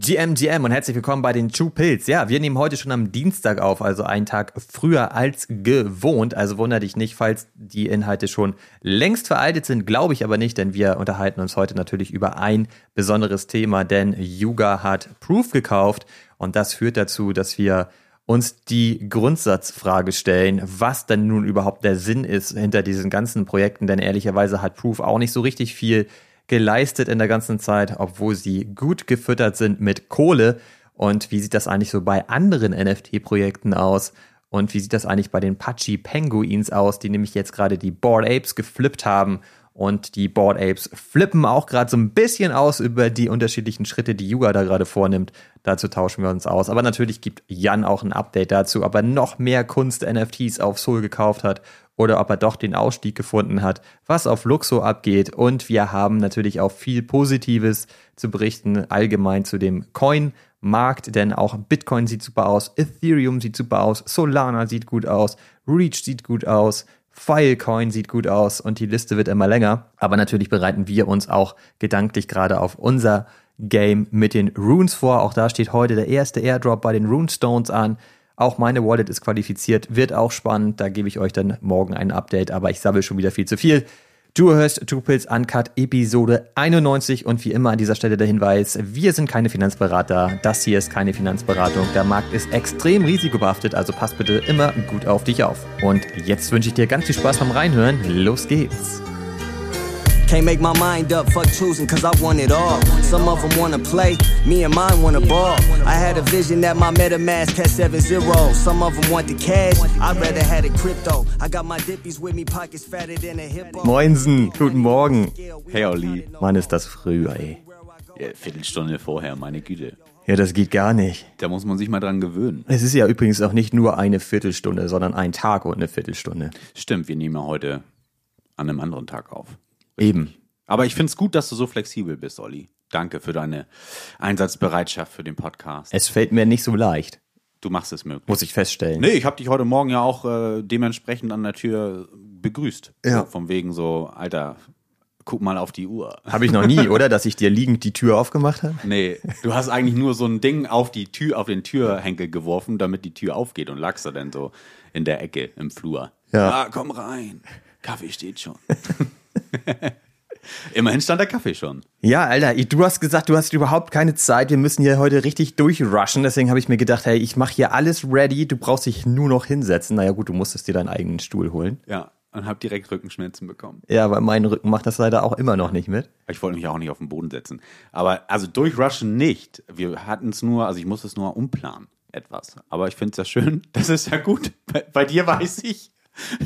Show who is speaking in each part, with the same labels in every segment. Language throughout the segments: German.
Speaker 1: GM, GM und herzlich willkommen bei den True Pills. Ja, wir nehmen heute schon am Dienstag auf, also einen Tag früher als gewohnt. Also wunder dich nicht, falls die Inhalte schon längst veraltet sind, glaube ich aber nicht, denn wir unterhalten uns heute natürlich über ein besonderes Thema, denn Yuga hat Proof gekauft und das führt dazu, dass wir uns die Grundsatzfrage stellen, was denn nun überhaupt der Sinn ist hinter diesen ganzen Projekten, denn ehrlicherweise hat Proof auch nicht so richtig viel geleistet in der ganzen Zeit, obwohl sie gut gefüttert sind mit Kohle. Und wie sieht das eigentlich so bei anderen NFT-Projekten aus? Und wie sieht das eigentlich bei den Pachi Penguins aus, die nämlich jetzt gerade die Board Apes geflippt haben? Und die Board Apes flippen auch gerade so ein bisschen aus über die unterschiedlichen Schritte, die Yuga da gerade vornimmt. Dazu tauschen wir uns aus. Aber natürlich gibt Jan auch ein Update dazu, ob er noch mehr Kunst-NFTs auf Soul gekauft hat oder ob er doch den Ausstieg gefunden hat, was auf Luxo abgeht. Und wir haben natürlich auch viel Positives zu berichten, allgemein zu dem Coin-Markt, denn auch Bitcoin sieht super aus, Ethereum sieht super aus, Solana sieht gut aus, Reach sieht gut aus, Filecoin sieht gut aus und die Liste wird immer länger. Aber natürlich bereiten wir uns auch gedanklich gerade auf unser Game mit den Runes vor. Auch da steht heute der erste Airdrop bei den Runestones an. Auch meine Wallet ist qualifiziert, wird auch spannend. Da gebe ich euch dann morgen ein Update, aber ich sammle schon wieder viel zu viel. Du hörst Two Uncut Episode 91 und wie immer an dieser Stelle der Hinweis, wir sind keine Finanzberater, das hier ist keine Finanzberatung, der Markt ist extrem risikobehaftet, also pass bitte immer gut auf dich auf. Und jetzt wünsche ich dir ganz viel Spaß beim Reinhören, los geht's! Can't make my mind up, fuck choosing, cause I want it all. Some of them wanna play, me and mine wanna ball. I had a vision that my MetaMask had 7 0. Some of them want the cash, I'd rather had a crypto. I got my dippies with me, pockets fatter than a hippo. Moinsen, guten Morgen.
Speaker 2: Hey Olli.
Speaker 1: Mann, ist das früh, ey.
Speaker 2: Ja, Viertelstunde vorher, meine Güte.
Speaker 1: Ja, das geht gar nicht.
Speaker 2: Da muss man sich mal dran gewöhnen.
Speaker 1: Es ist ja übrigens auch nicht nur eine Viertelstunde, sondern ein Tag und eine Viertelstunde.
Speaker 2: Stimmt, wir nehmen ja heute an einem anderen Tag auf.
Speaker 1: Eben.
Speaker 2: Aber ich finde es gut, dass du so flexibel bist, Olli. Danke für deine Einsatzbereitschaft für den Podcast.
Speaker 1: Es fällt mir nicht so leicht.
Speaker 2: Du machst es möglich.
Speaker 1: Muss ich feststellen.
Speaker 2: Nee, ich habe dich heute Morgen ja auch äh, dementsprechend an der Tür begrüßt.
Speaker 1: Ja.
Speaker 2: So, vom wegen so, Alter, guck mal auf die Uhr.
Speaker 1: Habe ich noch nie, oder? Dass ich dir liegend die Tür aufgemacht habe?
Speaker 2: Nee, du hast eigentlich nur so ein Ding auf die Tür, auf den Türhenkel geworfen, damit die Tür aufgeht und lagst da dann so in der Ecke im Flur.
Speaker 1: Ja.
Speaker 2: Ah, komm rein. Kaffee steht schon. Immerhin stand der Kaffee schon.
Speaker 1: Ja, Alter, du hast gesagt, du hast überhaupt keine Zeit. Wir müssen hier heute richtig durchrushen. Deswegen habe ich mir gedacht, hey, ich mache hier alles ready. Du brauchst dich nur noch hinsetzen. Naja, gut, du musstest dir deinen eigenen Stuhl holen.
Speaker 2: Ja, und hab direkt Rückenschmerzen bekommen.
Speaker 1: Ja, aber mein Rücken macht das leider auch immer noch nicht mit.
Speaker 2: Ich wollte mich auch nicht auf den Boden setzen. Aber also durchrushen nicht. Wir hatten es nur, also ich musste es nur umplanen. Etwas. Aber ich finde es ja schön. Das ist ja gut. Bei, bei dir weiß ich,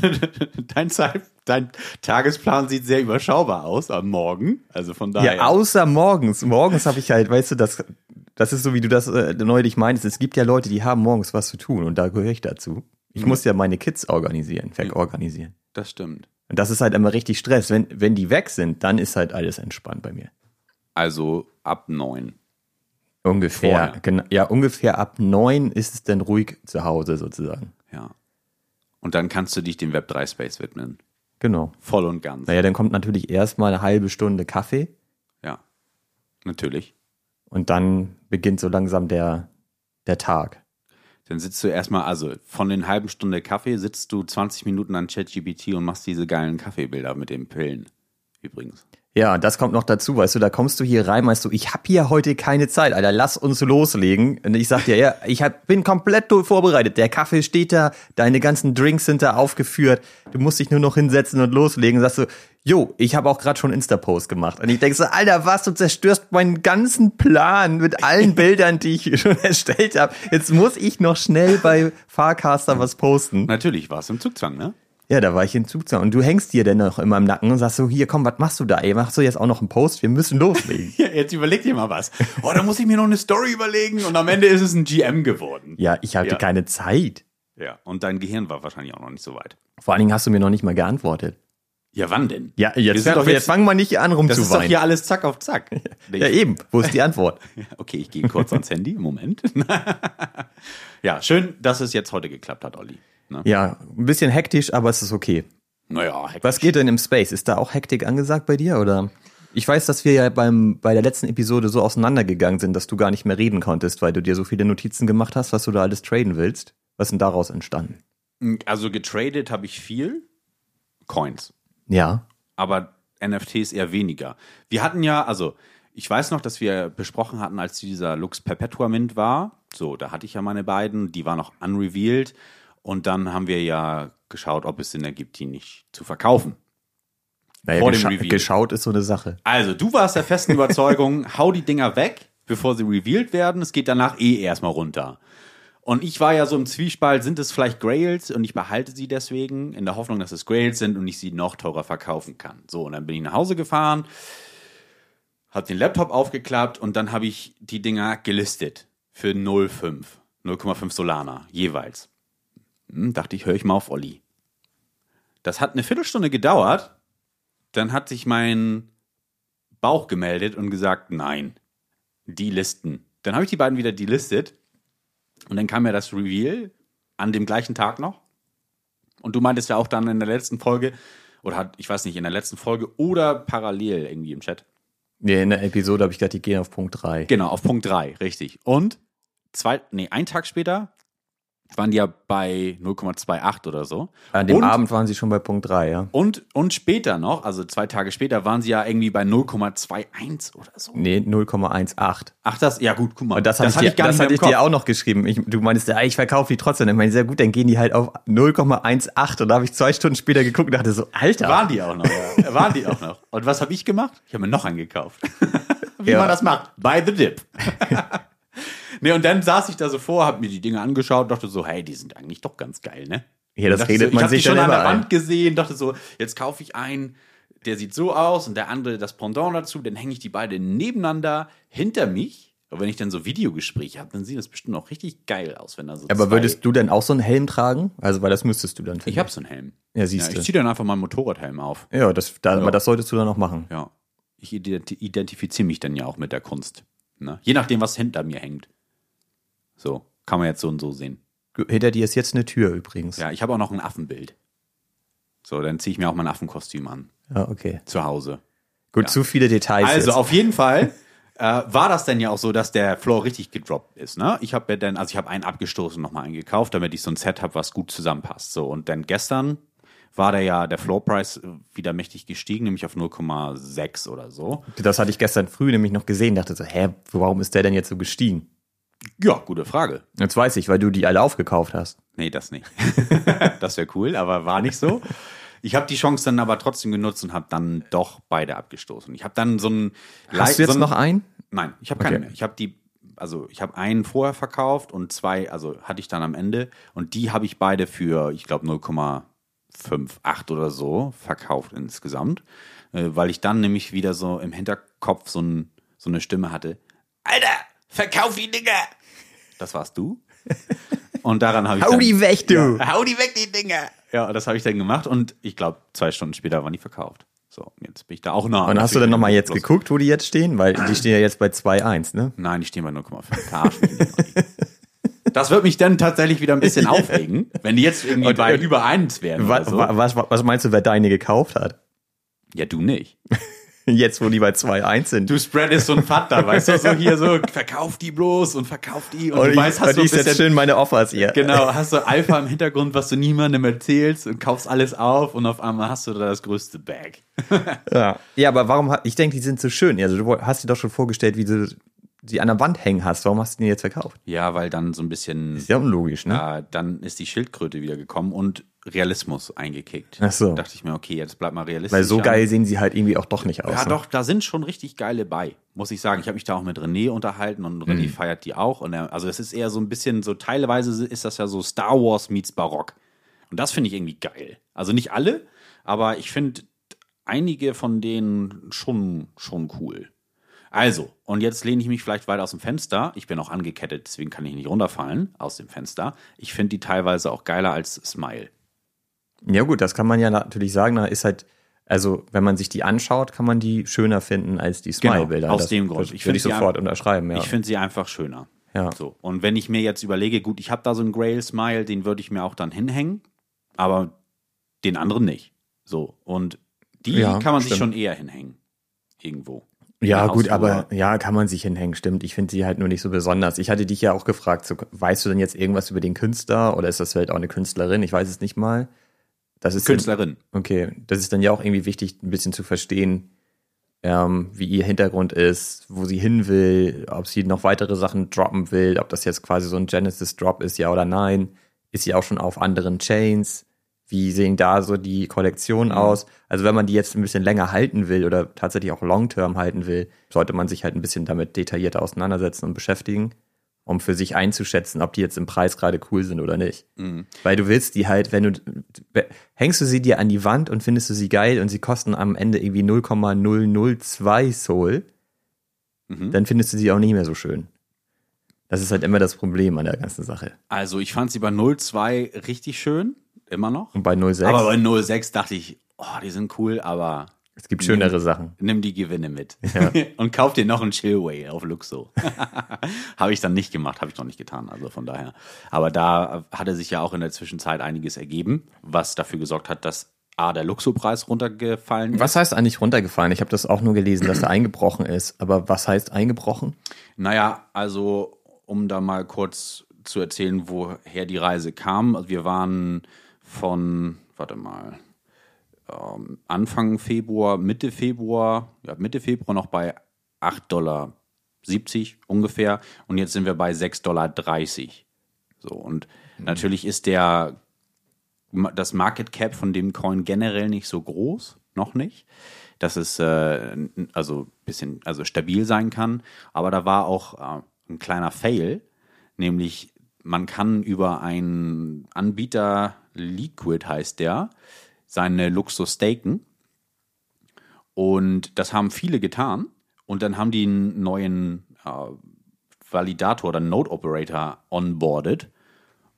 Speaker 2: dein, Zeit, dein Tagesplan sieht sehr überschaubar aus am Morgen. Also von daher.
Speaker 1: Ja, außer morgens. Morgens habe ich halt, weißt du, das, das ist so, wie du das äh, neulich meinst. Es gibt ja Leute, die haben morgens was zu tun und da gehöre ich dazu. Ich muss ja meine Kids organisieren, wegorganisieren.
Speaker 2: Das stimmt.
Speaker 1: Und das ist halt immer richtig Stress. Wenn, wenn die weg sind, dann ist halt alles entspannt bei mir.
Speaker 2: Also ab neun.
Speaker 1: Ungefähr.
Speaker 2: Vorher.
Speaker 1: Genau, ja, ungefähr ab neun ist es dann ruhig zu Hause sozusagen.
Speaker 2: Ja. Und dann kannst du dich dem Web3 Space widmen.
Speaker 1: Genau.
Speaker 2: Voll und ganz.
Speaker 1: Naja, dann kommt natürlich erstmal eine halbe Stunde Kaffee
Speaker 2: Ja. Natürlich.
Speaker 1: und dann beginnt so langsam der, der Tag.
Speaker 2: Dann sitzt du erstmal, also von den halben Stunde Kaffee sitzt du 20 Minuten an ChatGPT und machst diese geilen Kaffeebilder mit den Pillen. Übrigens.
Speaker 1: Ja, das kommt noch dazu, weißt du, da kommst du hier rein, weißt du, ich hab hier heute keine Zeit, Alter, lass uns loslegen. Und ich sag dir, ja, ich hab, bin komplett vorbereitet. Der Kaffee steht da, deine ganzen Drinks sind da aufgeführt. Du musst dich nur noch hinsetzen und loslegen. Sagst du, jo, ich habe auch gerade schon Insta-Post gemacht. Und ich denk so, Alter, was, du zerstörst meinen ganzen Plan mit allen Bildern, die ich schon erstellt habe. Jetzt muss ich noch schnell bei Farcaster was posten.
Speaker 2: Natürlich war es im Zugzwang, ne?
Speaker 1: Ja, da war ich in Zugzwang. Und du hängst dir denn noch immer im Nacken und sagst so, hier, komm, was machst du da, ey? Machst du jetzt auch noch einen Post? Wir müssen loslegen.
Speaker 2: Ja, jetzt überleg dir mal was. Oh, da muss ich mir noch eine Story überlegen und am Ende ist es ein GM geworden.
Speaker 1: ja, ich hatte
Speaker 2: Ja.
Speaker 1: keine Zeit.
Speaker 2: Ja. Und dein Gehirn war wahrscheinlich auch noch nicht so weit.
Speaker 1: Vor allen Dingen hast du mir noch nicht mal geantwortet.
Speaker 2: Ja, wann denn?
Speaker 1: Ja,
Speaker 2: Wir
Speaker 1: jetzt,
Speaker 2: sind doch
Speaker 1: jetzt,
Speaker 2: jetzt-
Speaker 1: fangen wir nicht an
Speaker 2: Das ist doch
Speaker 1: rumzuweinen.
Speaker 2: hier alles zack auf zack.
Speaker 1: Ja, eben. Wo ist die Antwort?
Speaker 2: Okay, ich gehe kurz ans Handy. Moment. ja, schön, dass es jetzt heute geklappt hat, Olli. Ne?
Speaker 1: ja, ein bisschen hektisch, aber es ist okay.
Speaker 2: Naja, hektisch.
Speaker 1: Was geht denn im Space? Ist da auch Hektik angesagt bei dir oder? Ich weiß, dass wir ja beim, bei der letzten Episode so auseinandergegangen sind, dass du gar nicht mehr reden konntest, weil du dir so viele Notizen gemacht hast, was du da alles traden willst. Was ist denn daraus entstanden?
Speaker 2: Also getradet habe ich viel Coins,
Speaker 1: Ja.
Speaker 2: aber NFTs eher weniger. Wir hatten ja, also ich weiß noch, dass wir besprochen hatten, als dieser Lux Perpetua Mint war. So, da hatte ich ja meine beiden, die waren noch unrevealed. Und dann haben wir ja geschaut, ob es Sinn ergibt, die nicht zu verkaufen.
Speaker 1: Naja,
Speaker 2: Vor dem
Speaker 1: gescha
Speaker 2: Reveal.
Speaker 1: geschaut ist so eine Sache.
Speaker 2: Also, du warst der festen Überzeugung, hau die Dinger weg, bevor sie revealed werden. Es geht danach eh erstmal runter. Und ich war ja so im Zwiespalt, sind es vielleicht Grails und ich behalte sie deswegen, in der Hoffnung, dass es Grails sind und ich sie noch teurer verkaufen kann. So, und dann bin ich nach Hause gefahren, habe den Laptop aufgeklappt und dann habe ich die Dinger gelistet für 0,5, 0,5 Solana jeweils. Hm, dachte ich, höre ich mal auf Olli. Das hat eine Viertelstunde gedauert, dann hat sich mein Bauch gemeldet und gesagt, nein, die Listen. Dann habe ich die beiden wieder delistet und dann kam ja das Reveal an dem gleichen Tag noch. Und du meintest ja auch dann in der letzten Folge, oder hat, ich weiß nicht, in der letzten Folge oder parallel irgendwie im Chat.
Speaker 1: Nee, in der Episode habe ich gedacht, die gehen auf Punkt 3.
Speaker 2: Genau, auf Punkt 3, richtig. Und zwei, nee, einen Tag später waren die ja bei 0,28 oder so.
Speaker 1: An dem
Speaker 2: und,
Speaker 1: Abend waren sie schon bei Punkt 3, ja.
Speaker 2: Und, und später noch, also zwei Tage später, waren sie ja irgendwie bei 0,21 oder so.
Speaker 1: Nee, 0,18.
Speaker 2: Ach, das, ja gut, guck mal.
Speaker 1: Und das, hatte ich, dir, das hatte ich dir auch noch geschrieben. Ich, du meinst, ja, ich verkaufe die trotzdem. Ich meine, sehr gut, dann gehen die halt auf 0,18. Und da habe ich zwei Stunden später geguckt und dachte so, Alter.
Speaker 2: Waren die auch noch, ja. Waren die auch noch. Und was habe ich gemacht? Ich habe mir noch angekauft. Wie
Speaker 1: Ja.
Speaker 2: man das macht. By the dip. nee, und dann saß ich da so vor, habe mir die Dinge angeschaut, dachte so, hey, die sind eigentlich doch ganz geil, ne?
Speaker 1: Ja, das redet
Speaker 2: so,
Speaker 1: man
Speaker 2: ich hab
Speaker 1: sich
Speaker 2: schon an der. Wand gesehen, dachte so, jetzt kaufe ich einen, der sieht so aus und der andere das Pendant dazu, dann hänge ich die beiden nebeneinander hinter mich. Und wenn ich dann so Videogespräche habe, dann sieht das bestimmt auch richtig geil aus, wenn da so
Speaker 1: Aber würdest du denn auch so einen Helm tragen? Also, weil das müsstest du dann finden.
Speaker 2: Ich habe so einen Helm.
Speaker 1: Ja, siehst
Speaker 2: ja,
Speaker 1: du.
Speaker 2: ich ziehe dann einfach meinen Motorradhelm auf.
Speaker 1: Ja, das, da, aber das solltest du dann noch machen.
Speaker 2: Ja. Ich identi- identifiziere mich dann ja auch mit der Kunst. Ne? Je nachdem, was hinter mir hängt. So, kann man jetzt so und so sehen.
Speaker 1: Hinter dir ist jetzt eine Tür übrigens.
Speaker 2: Ja, ich habe auch noch ein Affenbild. So, dann ziehe ich mir auch mein Affenkostüm an.
Speaker 1: Ja, okay.
Speaker 2: Zu Hause.
Speaker 1: Gut, zu viele Details.
Speaker 2: Also
Speaker 1: jetzt.
Speaker 2: auf jeden Fall äh, war das denn ja auch so, dass der Floor richtig gedroppt ist. Ne? Ich habe ja dann, also ich habe einen abgestoßen, nochmal einen gekauft, damit ich so ein Set habe, was gut zusammenpasst. So und dann gestern war der ja der Floorpreis wieder mächtig gestiegen, nämlich auf 0,6 oder so.
Speaker 1: Das hatte ich gestern früh nämlich noch gesehen. Dachte so, hä, warum ist der denn jetzt so gestiegen?
Speaker 2: Ja, gute Frage.
Speaker 1: Jetzt weiß ich, weil du die alle aufgekauft hast.
Speaker 2: Nee, das nicht. das wäre cool, aber war nicht so. Ich habe die Chance dann aber trotzdem genutzt und habe dann doch beide abgestoßen. Ich habe dann so ein
Speaker 1: Hast du jetzt
Speaker 2: so
Speaker 1: noch einen?
Speaker 2: Nein, ich habe keine
Speaker 1: Okay.
Speaker 2: mehr. Ich habe die, also ich habe einen vorher verkauft und zwei, also hatte ich dann am Ende und die habe ich beide für, ich glaube 0,58 oder so verkauft insgesamt, äh, weil ich dann nämlich wieder so im Hinterkopf so, ein, so eine Stimme hatte. Alter, verkauf die Dinger! Das warst du. Und daran habe ich
Speaker 1: Hau
Speaker 2: dann,
Speaker 1: die weg, du!
Speaker 2: Ja, hau die weg, die Dinger! Ja, das habe ich dann gemacht und ich glaube, zwei Stunden später waren die verkauft. So, jetzt bin ich da auch nah.
Speaker 1: Und hast du dann nochmal jetzt geguckt, wo die jetzt stehen? Weil die stehen ja jetzt bei 2,1, ne?
Speaker 2: Nein, die stehen bei 0,5. Verarsch mich nicht. Das wird mich dann tatsächlich wieder ein bisschen aufregen, wenn die jetzt irgendwie
Speaker 1: Und-
Speaker 2: bei
Speaker 1: und-
Speaker 2: über 1 wären.
Speaker 1: Was,
Speaker 2: so.
Speaker 1: was, was meinst du, wer deine gekauft hat?
Speaker 2: Ja, du nicht.
Speaker 1: Jetzt, wo die bei 2,1 sind.
Speaker 2: Du spreadest so ein Vater, weißt du, so hier so, verkauf die bloß und verkauf die. Und,
Speaker 1: und
Speaker 2: du
Speaker 1: ich,
Speaker 2: weißt, hast
Speaker 1: und
Speaker 2: so ein
Speaker 1: ich
Speaker 2: bisschen,
Speaker 1: schön meine Offers hier.
Speaker 2: genau, hast du Alpha im Hintergrund, was du niemandem erzählst und kaufst alles auf und auf einmal hast du da das größte Bag.
Speaker 1: Ja. ja, aber warum, ich denke, die sind so schön. Also du hast dir doch schon vorgestellt, wie du die an der Wand hängen hast. Warum hast du die jetzt verkauft?
Speaker 2: Ja, weil dann so ein bisschen,
Speaker 1: Ist ja unlogisch, ne?
Speaker 2: äh, dann ist die Schildkröte wieder gekommen und Realismus eingekickt.
Speaker 1: Ach so.
Speaker 2: Da dachte ich mir, okay, jetzt bleib mal realistisch.
Speaker 1: Weil so geil sehen sie halt irgendwie auch doch nicht aus.
Speaker 2: Ja,
Speaker 1: ne?
Speaker 2: doch, da sind schon richtig geile bei, muss ich sagen. Ich habe mich da auch mit René unterhalten und René
Speaker 1: Mhm.
Speaker 2: feiert die auch. Und er, also es ist eher so ein bisschen so, teilweise ist das ja so Star Wars meets Barock. Und das finde ich irgendwie geil. Also nicht alle, aber ich finde einige von denen schon, schon cool. Also, und jetzt lehne ich mich vielleicht weiter aus dem Fenster. Ich bin auch angekettet, deswegen kann ich nicht runterfallen aus dem Fenster. Ich finde die teilweise auch geiler als Smile.
Speaker 1: Ja gut, das kann man ja natürlich sagen. Da ist halt, also wenn man sich die anschaut, kann man die schöner finden als die Smile-Bilder.
Speaker 2: Genau, aus
Speaker 1: das,
Speaker 2: dem Grund. Ich
Speaker 1: würde ich sofort unterschreiben, ja.
Speaker 2: Ich finde sie einfach schöner.
Speaker 1: Ja.
Speaker 2: So. Und wenn ich mir jetzt überlege, gut, ich habe da so einen Grail Smile, den würde ich mir auch dann hinhängen, aber den anderen nicht. So. Und die
Speaker 1: Ja,
Speaker 2: kann man sich
Speaker 1: stimmt.
Speaker 2: schon eher hinhängen. irgendwo.
Speaker 1: Ja, gut, aber ja, kann man sich hinhängen, stimmt. Ich finde sie halt nur nicht so besonders. Ich hatte dich ja auch gefragt, so, weißt du denn jetzt irgendwas über den Künstler oder ist das vielleicht auch eine Künstlerin? Ich weiß es nicht mal. Das ist
Speaker 2: Künstlerin.
Speaker 1: Okay, das ist dann ja auch irgendwie wichtig, ein bisschen zu verstehen, ähm, wie ihr Hintergrund ist, wo sie hin will, ob sie noch weitere Sachen droppen will, ob das jetzt quasi so ein Genesis-Drop ist, ja oder nein. Ist sie auch schon auf anderen Chains? Wie sehen da so die Kollektionen aus? Also wenn man die jetzt ein bisschen länger halten will oder tatsächlich auch long-term halten will, sollte man sich halt ein bisschen damit detaillierter auseinandersetzen und beschäftigen, um für sich einzuschätzen, ob die jetzt im Preis gerade cool sind oder nicht. Weil du willst die halt, wenn du, hängst du sie dir an die Wand und findest du sie geil und sie kosten am Ende irgendwie 0,002 Soul, dann findest du sie auch nicht mehr so schön. Das ist halt immer das Problem an der ganzen Sache.
Speaker 2: Also ich fand sie bei 0,2 richtig schön, immer noch.
Speaker 1: Und bei 0,6,
Speaker 2: Aber bei 0,6 dachte ich, oh, die sind cool, aber
Speaker 1: es gibt schönere Sachen.
Speaker 2: nimm die Gewinne mit. Und kauf dir noch einen Chillway auf Luxo. habe ich dann nicht gemacht, habe ich noch nicht getan, also von daher. Aber da hatte sich ja auch in der Zwischenzeit einiges ergeben, was dafür gesorgt hat, dass A, der Luxo-Preis runtergefallen ist.
Speaker 1: Was heißt eigentlich runtergefallen? Ich habe das auch nur gelesen, dass er eingebrochen ist. Aber was heißt eingebrochen?
Speaker 2: Naja, also um da mal kurz zu erzählen, woher die Reise kam. Also wir waren von, warte mal, ähm, Anfang Februar, Mitte Februar, ja, Mitte Februar noch bei 8,70 Dollar ungefähr und jetzt sind wir bei 6,30 Dollar. So, und natürlich ist der das Market Cap von dem Coin generell nicht so groß, noch nicht. Dass es äh, also bisschen also stabil sein kann. Aber da war auch äh, ein kleiner Fail, nämlich man kann über einen Anbieter, Liquid heißt der, seine Luxus staken. Und das haben viele getan. Und dann haben die einen neuen äh, Validator oder Node Operator onboarded.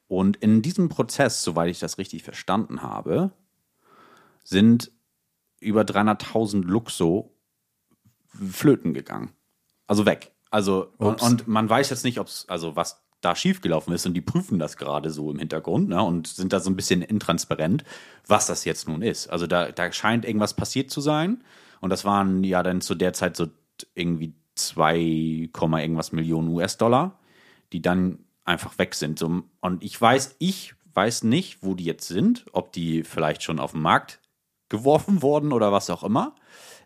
Speaker 2: Und in diesem Prozess, soweit ich das richtig verstanden habe, sind über 300.000 Luxo flöten gegangen. Also weg. Also, und, und man weiß jetzt nicht, ob es, also was da schiefgelaufen ist und die prüfen das gerade so im Hintergrund ne, und sind da so ein bisschen intransparent, was das jetzt nun ist. Also da, da scheint irgendwas passiert zu sein und das waren ja dann zu der Zeit so irgendwie 2, Komma irgendwas Millionen US-Dollar, die dann einfach weg sind. Und ich weiß, ich weiß nicht, wo die jetzt sind, ob die vielleicht schon auf den Markt geworfen wurden oder was auch immer.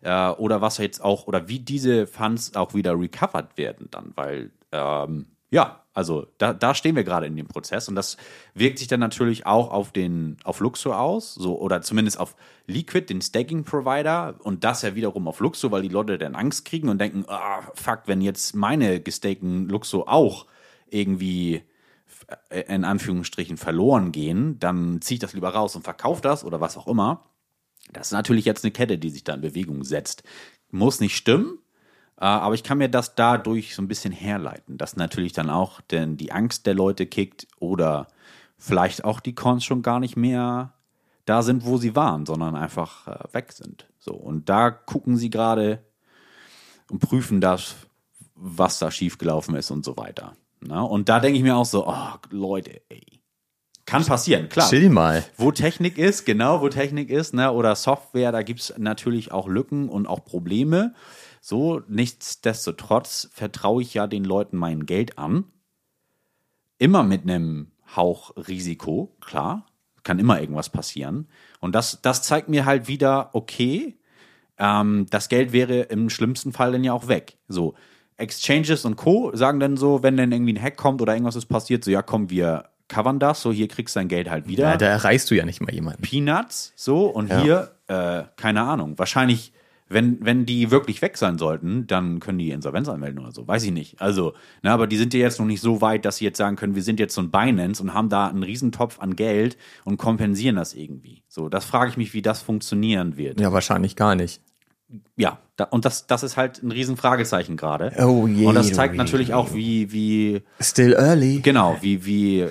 Speaker 2: Äh, oder was jetzt auch, oder wie diese Funds auch wieder recovered werden dann, weil ähm, ja, also da, da stehen wir gerade in dem Prozess und das wirkt sich dann natürlich auch auf den auf Luxo aus, so oder zumindest auf Liquid, den Staking Provider und das ja wiederum auf Luxo, weil die Leute dann Angst kriegen und denken, ah, fuck, wenn jetzt meine gestakten Luxo auch irgendwie äh, in Anführungsstrichen verloren gehen, dann ziehe ich das lieber raus und verkaufe das oder was auch immer. Das ist natürlich jetzt eine Kette, die sich da in Bewegung setzt. Muss nicht stimmen, aber ich kann mir das dadurch so ein bisschen herleiten, dass natürlich dann auch denn die Angst der Leute kickt oder vielleicht auch die Coins schon gar nicht mehr da sind, wo sie waren, sondern einfach äh, weg sind. So und da gucken sie gerade und prüfen das, was da schiefgelaufen ist und so weiter. Na? Und da denke ich mir auch so, oh Leute, ey. Kann passieren, klar.
Speaker 1: Chill mal.
Speaker 2: Wo Technik ist, genau, wo Technik ist, ne, oder Software, da gibt es natürlich auch Lücken und auch Probleme. So, nichtsdestotrotz vertraue ich ja den Leuten mein Geld an. Immer mit einem Hauch Risiko, klar. Kann immer irgendwas passieren. Und das, das zeigt mir halt wieder, okay, ähm, das Geld wäre im schlimmsten Fall dann ja auch weg. So, Exchanges und Co. sagen dann so, wenn dann irgendwie ein Hack kommt oder irgendwas ist passiert, so, ja, komm, wir covern das, so, hier kriegst du dein Geld halt wieder.
Speaker 1: Ja, da erreichst du ja nicht mal jemanden.
Speaker 2: Peanuts, so, und
Speaker 1: Ja.
Speaker 2: hier, äh, keine Ahnung, wahrscheinlich, wenn, wenn die wirklich weg sein sollten, dann können die Insolvenz anmelden oder so, weiß ich nicht. Also, ne, aber die sind ja jetzt noch nicht so weit, dass sie jetzt sagen können, wir sind jetzt so ein Binance und haben da einen Riesentopf an Geld und kompensieren das irgendwie. So, das frage ich mich, wie das funktionieren wird.
Speaker 1: Ja, wahrscheinlich gar nicht.
Speaker 2: Ja, da, und das, das ist halt ein Riesenfragezeichen gerade.
Speaker 1: Oh je,
Speaker 2: Und das zeigt
Speaker 1: oh
Speaker 2: natürlich
Speaker 1: oh
Speaker 2: auch, wie, wie,
Speaker 1: Still early.
Speaker 2: genau, wie, wie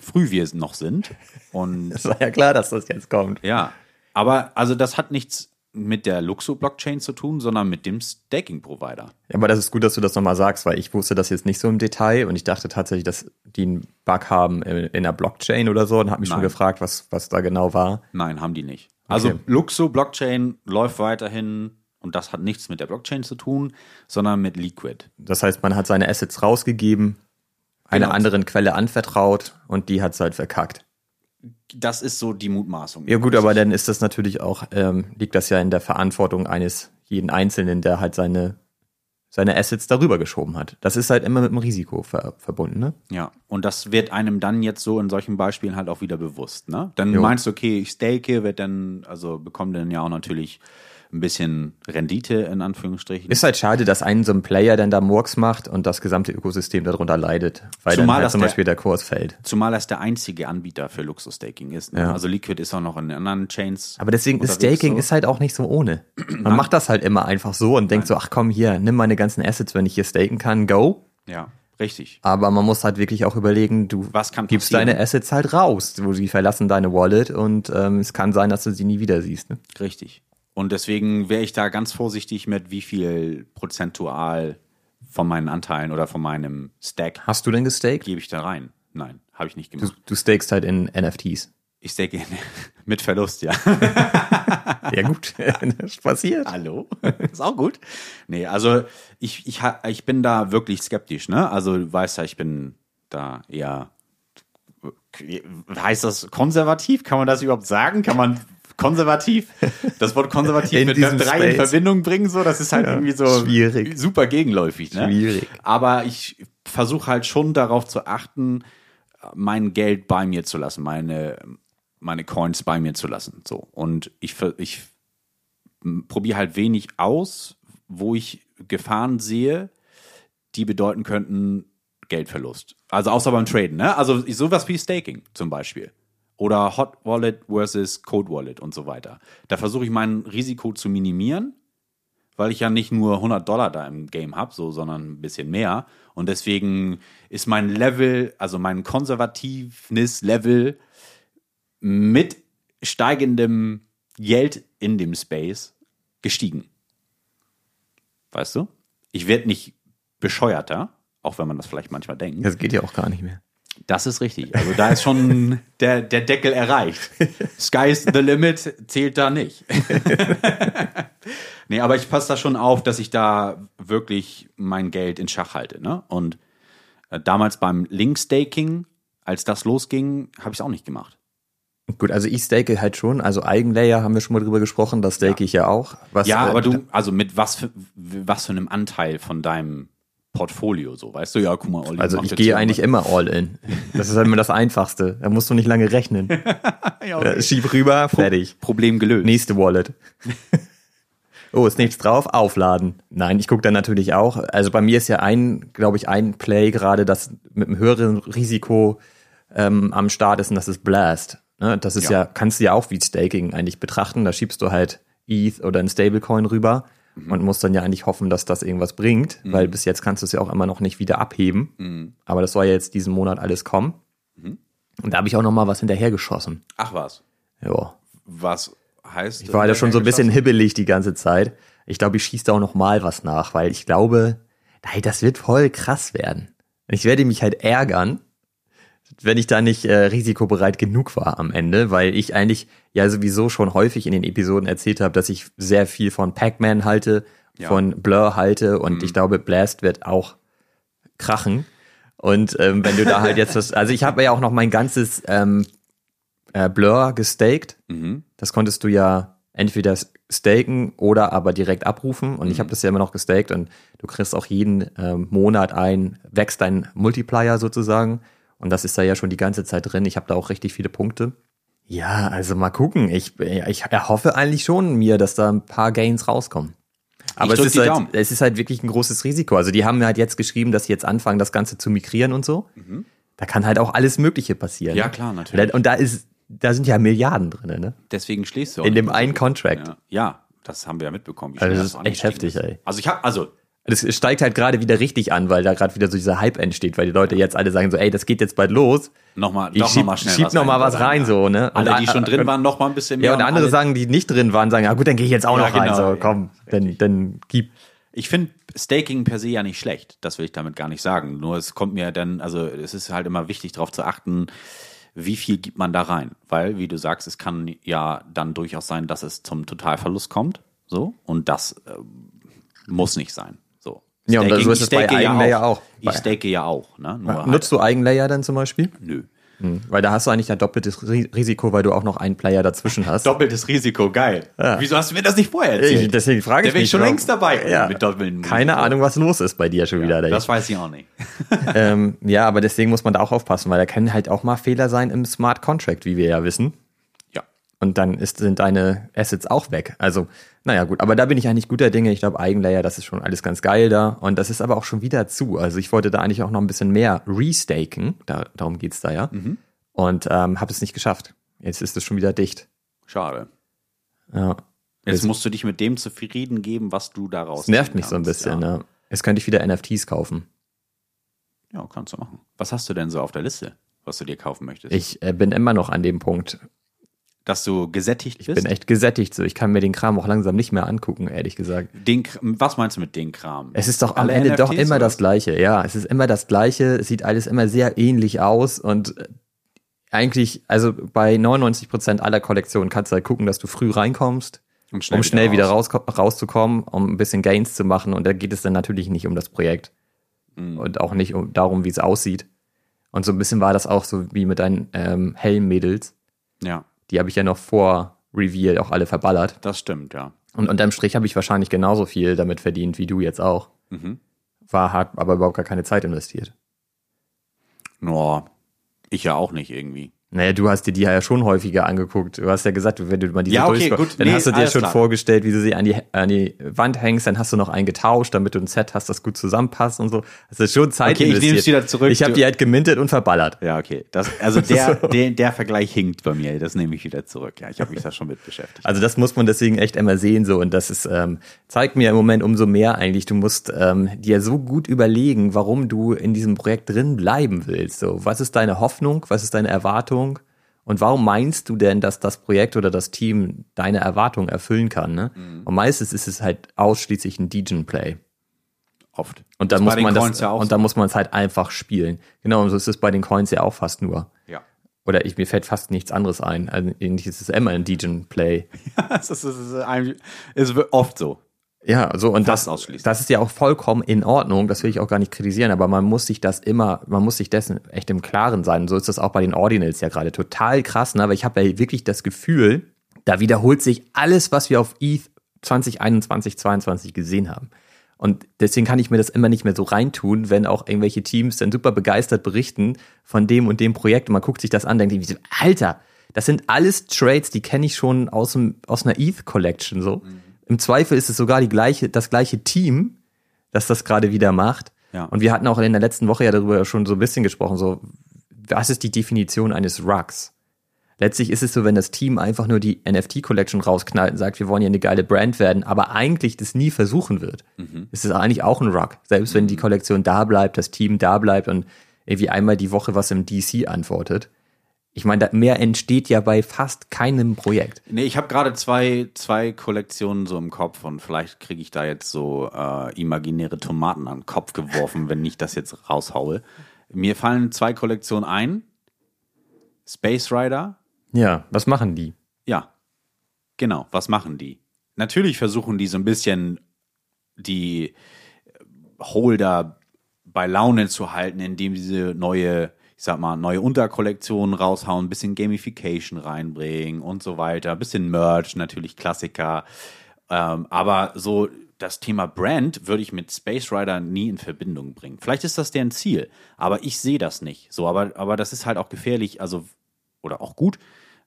Speaker 2: früh wir noch sind. Und
Speaker 1: Es war ja klar, dass das jetzt kommt.
Speaker 2: ja, aber also das hat nichts mit der Luxo-Blockchain zu tun, sondern mit dem Staking-Provider.
Speaker 1: Ja, aber das ist gut, dass du das nochmal sagst, weil ich wusste das jetzt nicht so im Detail und ich dachte tatsächlich, dass die einen Bug haben in, in der Blockchain oder so und habe mich schon
Speaker 2: Nein.
Speaker 1: gefragt, was, was da genau war.
Speaker 2: Nein, haben die nicht. Also
Speaker 1: Okay.
Speaker 2: Luxo-Blockchain läuft weiterhin Und das hat nichts mit der Blockchain zu tun, sondern mit Liquid.
Speaker 1: Das heißt, man hat seine Assets rausgegeben, einer
Speaker 2: Genau.
Speaker 1: anderen Quelle anvertraut und die hat es halt verkackt.
Speaker 2: Das ist so die Mutmaßung.
Speaker 1: Ja gut, aber dann ist das natürlich auch, ähm, liegt das ja in der Verantwortung eines jeden Einzelnen, der halt seine, seine Assets darüber geschoben hat. Das ist halt immer mit einem Risiko ver verbunden, ne?
Speaker 2: Ja, und das wird einem dann jetzt so in solchen Beispielen halt auch wieder bewusst, ne? Dann
Speaker 1: Jo.
Speaker 2: meinst du, okay, ich stake, wird dann, also bekommt dann ja auch natürlich ein bisschen Rendite in Anführungsstrichen.
Speaker 1: Ist halt schade, dass einen so ein Player dann da Murks macht und das gesamte Ökosystem darunter leidet, weil
Speaker 2: Zumal
Speaker 1: dann halt zum
Speaker 2: der-
Speaker 1: Beispiel der Kurs fällt.
Speaker 2: Zumal das der einzige Anbieter für Luxus-Staking ist. Ne?
Speaker 1: Ja.
Speaker 2: Also Liquid ist auch noch in anderen Chains.
Speaker 1: Aber deswegen ist Staking
Speaker 2: so.
Speaker 1: ist halt auch nicht so ohne. Man macht das halt immer einfach so und denkt so, ach komm hier, nimm meine ganzen Assets, wenn ich hier staken kann, go.
Speaker 2: Ja, richtig.
Speaker 1: Aber man muss halt wirklich auch überlegen, du gibst deine Assets halt raus. Du, sie verlassen deine Wallet und ähm, es kann sein, dass du sie nie wieder siehst. Ne?
Speaker 2: Richtig. Und deswegen wäre ich da ganz vorsichtig mit, wie viel prozentual von meinen Anteilen oder von meinem Stack
Speaker 1: Hast du denn gestaked?
Speaker 2: gebe ich da rein. Nein, habe ich nicht
Speaker 1: Du,
Speaker 2: gemacht.
Speaker 1: du stakest halt in NFTs.
Speaker 2: Ich stake mit Verlust, ja.
Speaker 1: Ja gut, das passiert.
Speaker 2: Hallo? Ist auch gut. Nee, also ich, ich, ich bin da wirklich skeptisch, ne? Also du weißt ja, ich bin da eher. Heißt das konservativ? Kann man das überhaupt sagen? Kann man konservativ, das Wort konservativ
Speaker 1: In
Speaker 2: mit drei in
Speaker 1: Space.
Speaker 2: Verbindung bringen? So, das ist halt irgendwie so
Speaker 1: schwierig.
Speaker 2: super gegenläufig, ne?
Speaker 1: Schwierig.
Speaker 2: Aber ich versuche halt schon darauf zu achten, mein Geld bei mir zu lassen, meine, meine Coins bei mir zu lassen. So. Und ich, ich probiere halt wenig aus, wo ich Gefahren sehe, die bedeuten könnten Geldverlust. Also außer beim Traden, ne? Also sowas wie Staking zum Beispiel. Oder Hot Wallet versus Code Wallet und so weiter. Da versuche ich mein Risiko zu minimieren, weil ich ja nicht nur 100 Dollar da im Game habe, so, sondern ein bisschen mehr. Und deswegen ist mein Level, also mein Konservativeness-Level mit steigendem Geld in dem Space gestiegen. Weißt du? Ich werde nicht bescheuerter, auch wenn man das vielleicht manchmal denkt.
Speaker 1: Das geht ja auch gar nicht mehr.
Speaker 2: Das ist richtig. Also da ist schon der, der Deckel erreicht. Sky's the limit zählt da nicht. nee, aber ich passe da schon auf, dass ich da wirklich mein Geld in Schach halte. Ne? Und äh, damals beim Link-Staking, als das losging, habe ich es auch nicht gemacht.
Speaker 1: Gut, also ich stake halt schon. Also Eigenlayer haben wir schon mal drüber gesprochen, das stake ich ja auch. Was,
Speaker 2: Ja,
Speaker 1: äh,
Speaker 2: aber du, also mit was für, was für einem Anteil von deinem Portfolio, so, weißt du? Ja, guck mal, Olli
Speaker 1: Also
Speaker 2: macht
Speaker 1: ich gehe eigentlich immer all in. Das ist halt immer das Einfachste. Da musst du nicht lange rechnen.
Speaker 2: Ja,
Speaker 1: Äh, Schieb rüber, fertig.
Speaker 2: Problem gelöst.
Speaker 1: Nächste Wallet. Oh, ist nichts drauf? Aufladen. Nein, ich gucke dann natürlich auch. Also bei mir ist ja ein, glaube ich, ein Play gerade, das mit einem höheren Risiko ähm, am Start ist und das ist Blast. Ne? Das ist ja.
Speaker 2: Ja.
Speaker 1: kannst du ja auch wie Staking eigentlich betrachten. Da schiebst du halt ETH oder ein Stablecoin rüber und musst dann ja eigentlich hoffen, dass das irgendwas bringt, weil bis jetzt kannst du es ja auch immer noch nicht wieder abheben. Aber das soll ja jetzt diesen Monat alles kommen. Und da habe ich auch noch mal was hinterhergeschossen.
Speaker 2: Ach was.
Speaker 1: Ja.
Speaker 2: Was heißt
Speaker 1: Ich war da schon so ein bisschen hibbelig die ganze Zeit. Ich glaube, ich schieße da auch noch mal was nach, weil ich glaube, hey, das wird voll krass werden. Ich werde mich halt ärgern, wenn ich da nicht äh, risikobereit genug war am Ende, weil ich eigentlich ja sowieso schon häufig in den Episoden erzählt habe, dass ich sehr viel von Pac-Man halte,
Speaker 2: Ja.
Speaker 1: von Blur halte und ich glaube, Blast wird auch krachen. Und ähm, wenn du da halt jetzt was, also ich habe ja auch noch mein ganzes ähm, äh, Blur gestaked. Das konntest du ja entweder staken oder aber direkt abrufen. Und ich habe das ja immer noch gestaked und du kriegst auch jeden ähm, Monat ein, wächst dein Multiplier sozusagen. Und das ist da ja schon die ganze Zeit drin. Ich habe da auch richtig viele Punkte. Ja, also mal gucken. Ich, ich erhoffe eigentlich schon mir, dass da ein paar Gains rauskommen. Aber es ist, halt, es ist halt wirklich ein großes Risiko. Also die haben halt jetzt geschrieben, dass sie jetzt anfangen, das Ganze zu migrieren und so. Da kann halt auch alles Mögliche passieren.
Speaker 2: Mhm. Ja,
Speaker 1: ne?
Speaker 2: klar, natürlich.
Speaker 1: Und da ist, da sind ja Milliarden drin, ne?
Speaker 2: Deswegen schläfst du auch
Speaker 1: In dem einen. Contract.
Speaker 2: Ja. ja, das haben wir ja mitbekommen.
Speaker 1: Also das ist echt heftig, ey.
Speaker 2: Also ich habe, also
Speaker 1: Das steigt halt gerade wieder richtig an, weil da gerade wieder so dieser Hype entsteht, weil die Leute jetzt alle sagen so, ey, das geht jetzt bald los.
Speaker 2: nochmal,
Speaker 1: Ich
Speaker 2: doch
Speaker 1: schieb,
Speaker 2: noch mal schnell
Speaker 1: schieb noch mal was rein,
Speaker 2: ja.
Speaker 1: so, ne? Und
Speaker 2: Alle, die schon drin
Speaker 1: und-
Speaker 2: waren, noch mal ein bisschen mehr.
Speaker 1: Ja, und andere
Speaker 2: alle-
Speaker 1: sagen, die nicht drin waren, sagen, ja gut, dann gehe ich jetzt auch
Speaker 2: Ja,
Speaker 1: noch rein,
Speaker 2: genau,
Speaker 1: so, komm, dann, dann gib.
Speaker 2: Ich finde Staking per se ja nicht schlecht. Das will ich damit gar nicht sagen. Nur es kommt mir dann, also es ist halt immer wichtig, darauf zu achten, wie viel gibt man da rein. Weil, wie du sagst, es kann ja dann durchaus sein, dass es zum Totalverlust kommt. So. Und das äh, muss nicht sein.
Speaker 1: Ja, und
Speaker 2: Staking-
Speaker 1: so ist es bei
Speaker 2: stake ja
Speaker 1: Eigenlayer auch.
Speaker 2: Ich stake ja auch. Ne? Nur halt,
Speaker 1: Nutzt du Eigenlayer dann zum Beispiel?
Speaker 2: nö.
Speaker 1: Weil da hast du eigentlich ein doppeltes Ri- Risiko, weil du auch noch einen Player dazwischen hast.
Speaker 2: Doppeltes Risiko, geil.
Speaker 1: Ja.
Speaker 2: Wieso hast du mir das nicht vorher erzählt?
Speaker 1: Ich- Deswegen frage ich
Speaker 2: wäre
Speaker 1: mich
Speaker 2: ich schon
Speaker 1: warum-
Speaker 2: längst dabei.
Speaker 1: Ja.
Speaker 2: Mit doppeltem
Speaker 1: Keine
Speaker 2: Risiko.
Speaker 1: Ahnung, was los ist bei dir schon wieder.
Speaker 2: Das weiß ich auch nicht.
Speaker 1: ähm, ja, aber deswegen muss man da auch aufpassen, weil da können halt auch mal Fehler sein im Smart Contract, wie wir ja wissen. Und dann ist, sind deine Assets auch weg. Also, naja, gut. Aber da bin ich eigentlich guter Dinge. Ich glaube, Eigenlayer, das ist schon alles ganz geil da. Und das ist aber auch schon wieder zu. Also, ich wollte da eigentlich auch noch ein bisschen mehr restaken. Da, darum geht's da ja. Und ähm, habe es nicht geschafft. Jetzt ist es schon wieder dicht.
Speaker 2: Schade.
Speaker 1: Ja.
Speaker 2: Jetzt
Speaker 1: Das-
Speaker 2: musst du dich mit dem zufrieden geben, was du daraus
Speaker 1: Das nervt mich so ein bisschen.
Speaker 2: Ja.
Speaker 1: Ne? Jetzt könnte ich wieder NFTs kaufen.
Speaker 2: ja, kannst du machen. Was hast du denn so auf der Liste, was du dir kaufen möchtest?
Speaker 1: Ich äh, bin immer noch an dem Punkt.
Speaker 2: Dass du gesättigt
Speaker 1: Ich
Speaker 2: bist?
Speaker 1: bin echt gesättigt. So, ich kann mir den Kram auch langsam nicht mehr angucken, ehrlich gesagt.
Speaker 2: Den, was meinst du mit den Kram?
Speaker 1: Es ist doch am
Speaker 2: Alle
Speaker 1: Ende doch
Speaker 2: NFTs,
Speaker 1: immer
Speaker 2: oder?
Speaker 1: das Gleiche. Ja, es ist immer das Gleiche. Es sieht alles immer sehr ähnlich aus und äh, eigentlich, also bei 99 Prozent aller Kollektionen kannst du halt gucken, dass du früh reinkommst,
Speaker 2: Und
Speaker 1: um schnell wieder
Speaker 2: raus.
Speaker 1: raus, rauszukommen, um ein bisschen Gains zu machen. Und da geht es dann natürlich nicht um das Projekt
Speaker 2: Mhm.
Speaker 1: und auch nicht um darum, wie es aussieht. Und so ein bisschen war das auch so wie mit deinen ähm, Helm-Mädels.
Speaker 2: Ja,
Speaker 1: Die habe ich ja noch vor Reveal auch alle verballert.
Speaker 2: das stimmt, ja.
Speaker 1: Und unterm Strich habe ich wahrscheinlich genauso viel damit verdient wie du jetzt auch.
Speaker 2: Mhm.
Speaker 1: War hart, aber überhaupt gar keine Zeit investiert.
Speaker 2: No, ich ja auch nicht irgendwie.
Speaker 1: Naja, du hast dir die ja schon häufiger angeguckt. Du hast ja gesagt, wenn du mal diese
Speaker 2: Ja, okay, gut.
Speaker 1: dann
Speaker 2: Nee,
Speaker 1: hast du dir schon
Speaker 2: klar.
Speaker 1: vorgestellt, wie du sie an die, an die Wand hängst, dann hast du noch einen getauscht, damit du ein Set hast, das gut zusammenpasst und so. Das ist schon Zeit
Speaker 2: Okay, ich nehme es wieder zurück.
Speaker 1: Ich habe die halt gemintet und verballert.
Speaker 2: Ja, okay. Das, also der, der, der Vergleich hinkt bei mir. Das nehme ich wieder zurück. Ja, ich habe mich da schon mit beschäftigt.
Speaker 1: Also das muss man deswegen echt immer sehen so und das ist ähm, zeigt mir im Moment umso mehr eigentlich. Du musst ähm, dir so gut überlegen, warum du in diesem Projekt drin bleiben willst. So, was ist deine Hoffnung? Was ist deine Erwartung? Und warum meinst du denn, dass das Projekt oder das Team deine Erwartungen erfüllen kann? Ne?
Speaker 2: Mhm.
Speaker 1: Und meistens ist es halt ausschließlich ein Degen-Play.
Speaker 2: Oft.
Speaker 1: Und dann
Speaker 2: Ist
Speaker 1: muss man
Speaker 2: Coins
Speaker 1: das
Speaker 2: ja
Speaker 1: und dann muss man es halt einfach spielen. Genau, und so ist es bei den Coins ja auch fast nur.
Speaker 2: Ja.
Speaker 1: Oder ich, mir fällt fast nichts anderes ein. Also eigentlich ist es immer ein
Speaker 2: das ist, das ist, ein- ist oft so.
Speaker 1: Ja, so und
Speaker 2: Fast
Speaker 1: das, das ist ja auch vollkommen in Ordnung, das will ich auch gar nicht kritisieren, aber man muss sich das immer, man muss sich dessen echt im Klaren sein. Und so ist das auch bei den Ordinals ja gerade total krass, ne? aber ich habe ja wirklich das Gefühl, da wiederholt sich alles, was wir auf ETH 2021, 2022 gesehen haben. Und deswegen kann ich mir das immer nicht mehr so reintun, wenn auch irgendwelche Teams dann super begeistert berichten von dem und dem Projekt und man guckt sich das an, denkt sich, Alter, das sind alles Trades, die kenne ich schon aus, dem, aus einer ETH Collection so. Im Zweifel ist es sogar die gleiche, das gleiche Team, das das gerade wieder macht.
Speaker 2: Ja.
Speaker 1: Und wir hatten auch in der letzten Woche ja darüber schon so ein bisschen gesprochen, so, was ist die Definition eines Rugs? Letztlich ist es so, wenn das Team einfach nur die NFT-Collection rausknallt und sagt, wir wollen ja eine geile Brand werden, aber eigentlich das nie versuchen wird, ist es eigentlich auch ein Rug. Selbst wenn die Kollektion da bleibt, das Team da bleibt und irgendwie einmal die Woche was im DC antwortet. Ich meine, mehr entsteht ja bei fast keinem Projekt.
Speaker 2: Nee, ich habe gerade zwei, zwei Kollektionen so im Kopf und vielleicht kriege ich da jetzt so äh, imaginäre Tomaten an den Kopf geworfen, wenn ich das jetzt raushaue. Mir fallen zwei Kollektionen ein. Space Rider.
Speaker 1: Ja, was machen die?
Speaker 2: Ja, genau. Was machen die? Natürlich versuchen die so ein bisschen die Holder bei Laune zu halten, indem sie neue, ich sag mal, neue Unterkollektionen raushauen, ein bisschen Gamification reinbringen und so weiter, ein bisschen Merch, natürlich Klassiker. Ähm, aber so das Thema Brand würde ich mit Space Rider nie in Verbindung bringen. Vielleicht ist das deren Ziel, aber ich sehe das nicht. So, aber, aber das ist halt auch gefährlich, also oder auch gut,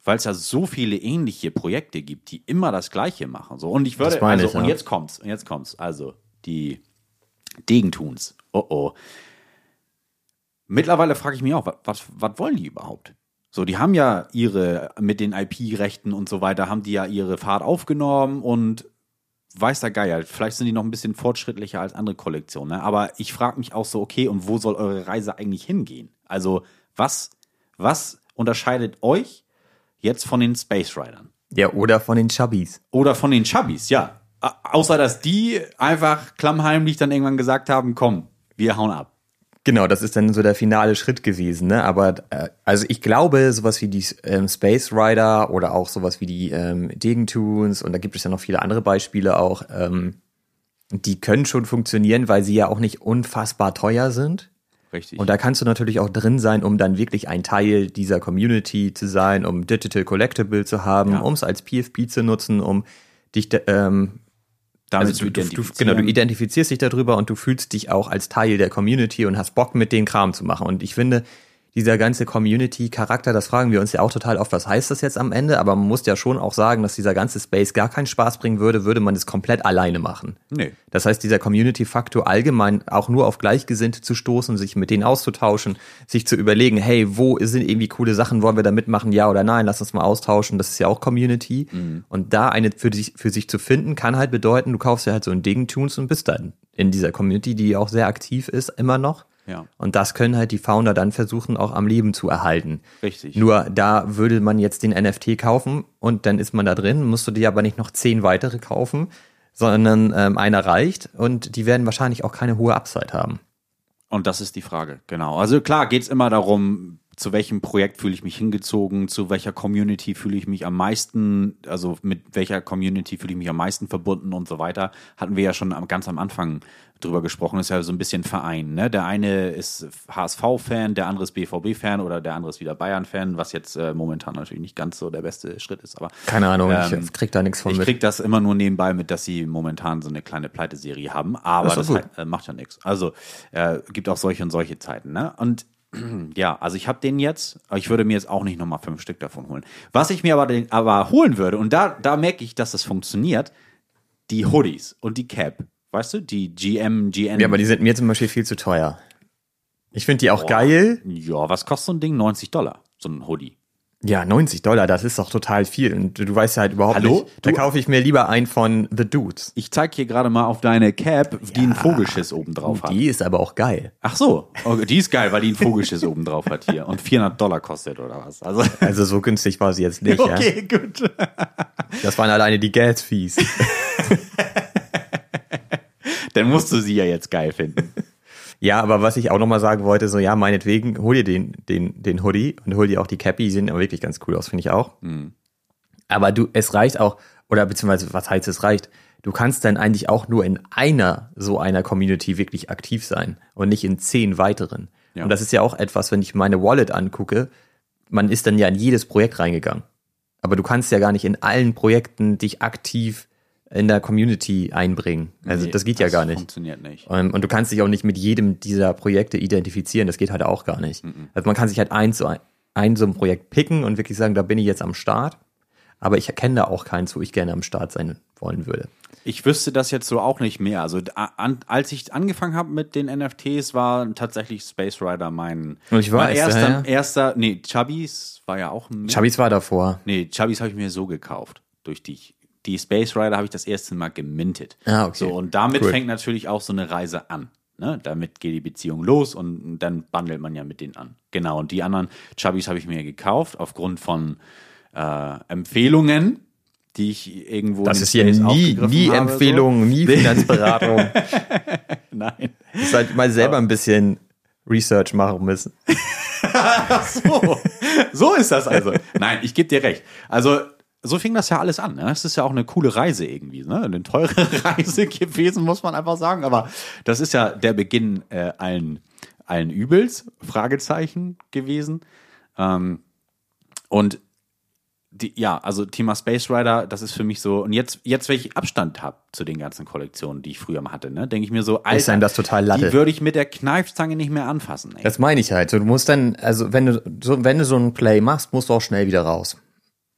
Speaker 2: weil es ja so viele ähnliche Projekte gibt, die immer das Gleiche machen. So und ich würde also
Speaker 1: ich,
Speaker 2: und
Speaker 1: ja.
Speaker 2: jetzt kommt's, und jetzt kommt's. Also die Degentuns. Oh oh. Mittlerweile frage ich mich auch, was, was, wollen die überhaupt? So, die haben ja ihre, mit den IP-Rechten und so weiter, haben die ja ihre Fahrt aufgenommen und weiß der Geier, vielleicht sind die noch ein bisschen fortschrittlicher als andere Kollektionen, ne? aber ich frage mich auch so, okay, und wo soll eure Reise eigentlich hingehen? Also, was, was unterscheidet euch jetzt von den Space Riders?
Speaker 1: Ja, oder von den Chubbies.
Speaker 2: Oder von den Chubbies, ja. Außer, dass die einfach klammheimlich dann irgendwann gesagt haben, komm, wir hauen ab.
Speaker 1: Genau, das ist dann so der finale Schritt gewesen. Ne? Aber äh, also ich glaube, sowas wie die ähm, Space Rider oder auch sowas wie die ähm, Degentunes und da gibt es ja noch viele andere Beispiele auch, ähm, die können schon funktionieren, weil sie ja auch nicht unfassbar teuer sind.
Speaker 2: Richtig.
Speaker 1: Und da kannst du natürlich auch drin sein, um dann wirklich ein Teil dieser Community zu sein, um Digital Collectible zu haben,
Speaker 2: Ja.
Speaker 1: um es als PFP zu nutzen, um dich da- ähm,
Speaker 2: Damit
Speaker 1: also du, du, du, genau, du identifizierst dich darüber und du fühlst dich auch als Teil der Community und hast Bock, mit den Kram zu machen. Und ich finde, dieser ganze Community-Charakter, das fragen wir uns ja auch total oft, was heißt das jetzt am Ende? Aber man muss ja schon auch sagen, dass dieser ganze Space gar keinen Spaß bringen würde, würde man es komplett alleine machen.
Speaker 2: Nee.
Speaker 1: Das heißt, dieser Community-Faktor allgemein auch nur auf Gleichgesinnte zu stoßen, sich mit denen auszutauschen, sich zu überlegen, hey, wo sind irgendwie coole Sachen, wollen wir da mitmachen, ja oder nein, lass uns mal austauschen, das ist ja auch Community. Und da eine für sich, für sich zu finden, kann halt bedeuten, du kaufst ja halt so ein Ding, Tunes und bist dann in dieser Community, die auch sehr aktiv ist, immer noch.
Speaker 2: Ja.
Speaker 1: Und das können halt die Founder dann versuchen, auch am Leben zu erhalten.
Speaker 2: Richtig.
Speaker 1: Nur da würde man jetzt den NFT kaufen und dann ist man da drin, musst du dir aber nicht noch zehn weitere kaufen, sondern ähm, einer reicht und die werden wahrscheinlich auch keine hohe Upside haben.
Speaker 2: Und das ist die Frage, genau. Also klar geht es immer darum, zu welchem Projekt fühle ich mich hingezogen, zu welcher Community fühle ich mich am meisten, also mit welcher Community fühle ich mich am meisten verbunden und so weiter. Hatten wir ja schon ganz am Anfang drüber gesprochen, ist ja so ein bisschen Verein. Ne? Der eine ist HSV-Fan, der andere ist BVB-Fan oder der andere ist wieder Bayern-Fan, was jetzt äh, momentan natürlich nicht ganz so der beste Schritt ist. Aber
Speaker 1: Keine Ahnung,
Speaker 2: Ähm,
Speaker 1: ich krieg da nichts von
Speaker 2: ich
Speaker 1: mit.
Speaker 2: krieg das immer nur nebenbei mit, dass sie momentan so eine kleine Pleiteserie haben, aber
Speaker 1: Das
Speaker 2: das, halt, äh, macht ja nichts. Also äh, gibt auch solche und solche Zeiten. Ne? Und ja, also ich habe den jetzt, aber ich würde mir jetzt auch nicht nochmal fünf Stück davon holen. Was ich mir aber, den, aber holen würde, und da, da merke ich, dass das funktioniert, die Hoodies und die Cap. Weißt du, die GM, GN.
Speaker 1: Ja, aber die sind mir zum Beispiel viel zu teuer. Ich finde die auch geil.
Speaker 2: Ja, was kostet so ein Ding? 90 Dollar, so ein Hoodie.
Speaker 1: Ja, 90 Dollar, das ist doch total viel. Und du, weißt ja halt überhaupt
Speaker 2: Hallo?
Speaker 1: nicht. Da
Speaker 2: Du-
Speaker 1: kaufe ich mir lieber einen von The Dudes.
Speaker 2: Ich zeige hier gerade mal auf deine Cap, die einen Vogelschiss oben drauf hat.
Speaker 1: Die ist aber auch geil.
Speaker 2: Ach so, okay, die ist geil, weil die einen Vogelschiss oben drauf hat hier und 400 Dollar kostet oder was. Also
Speaker 1: Also so günstig war sie jetzt nicht. Ja.
Speaker 2: okay, gut.
Speaker 1: Das waren alleine die Gas-Fees.
Speaker 2: Dann musst du sie ja jetzt geil finden.
Speaker 1: Ja, aber was ich auch nochmal sagen wollte, so ja, meinetwegen, hol dir den, den, den Hoodie und hol dir auch die Cappy, die sehen aber wirklich ganz cool aus, finde ich auch. Aber du, es reicht auch, oder beziehungsweise, was heißt es reicht? Du kannst dann eigentlich auch nur in einer so einer Community wirklich aktiv sein und nicht in zehn weiteren.
Speaker 2: Ja.
Speaker 1: Und das ist ja auch etwas, wenn ich meine Wallet angucke, man ist dann ja in jedes Projekt reingegangen. Aber du kannst ja gar nicht in allen Projekten dich aktiv in der Community einbringen. Also
Speaker 2: Nee,
Speaker 1: das geht ja gar nicht.
Speaker 2: Funktioniert nicht.
Speaker 1: Ähm, Und du kannst dich auch nicht mit jedem dieser Projekte identifizieren. Das geht halt auch gar nicht. Also man kann sich halt ein so ein, ein so ein Projekt picken und wirklich sagen, da bin ich jetzt am Start. Aber ich kenne da auch keins, wo ich gerne am Start sein wollen würde.
Speaker 2: Ich wüsste das jetzt so auch nicht mehr. Also an, als ich angefangen habe mit den NFTs, war tatsächlich Space Rider mein,
Speaker 1: Und ich
Speaker 2: mein
Speaker 1: weiß,
Speaker 2: erster,
Speaker 1: ja,
Speaker 2: erster, nee, Chubbies war ja auch ein
Speaker 1: Chubbies war davor.
Speaker 2: Nee, Chubbies habe ich mir so gekauft. Durch die, die Space Rider habe ich das erste Mal gemintet.
Speaker 1: Ah, okay.
Speaker 2: So, und damit
Speaker 1: Cool.
Speaker 2: fängt natürlich auch so eine Reise an. Ne? Damit geht die Beziehung los und dann bandelt man ja mit denen an. Genau, und die anderen Chubbies habe ich mir gekauft aufgrund von äh, Empfehlungen, die ich irgendwo
Speaker 1: Das ist hier nie, nie
Speaker 2: habe,
Speaker 1: Empfehlung, nie Finanzberatung.
Speaker 2: So. Nein.
Speaker 1: Du musst halt mal selber ein bisschen Research machen müssen.
Speaker 2: So, so ist das also. Nein, ich gebe dir recht. Also, so fing das ja alles an. Ne? Es ist ja auch eine coole Reise irgendwie. Ne? Eine teure Reise gewesen, muss man einfach sagen. Aber das ist ja der Beginn äh, allen, allen Übels, Fragezeichen gewesen. Ähm, und die, ja, also Thema Space Rider, das ist für mich so. Und jetzt, jetzt wenn ich Abstand habe zu den ganzen Kollektionen, die ich früher mal hatte, ne, denke ich mir so, Alter,
Speaker 1: einem das total Latte.
Speaker 2: die würde ich mit der Kneifzange nicht mehr anfassen. Ey.
Speaker 1: Das meine ich halt. Du musst dann, also wenn du so, wenn du so ein Play machst, musst du auch schnell wieder raus.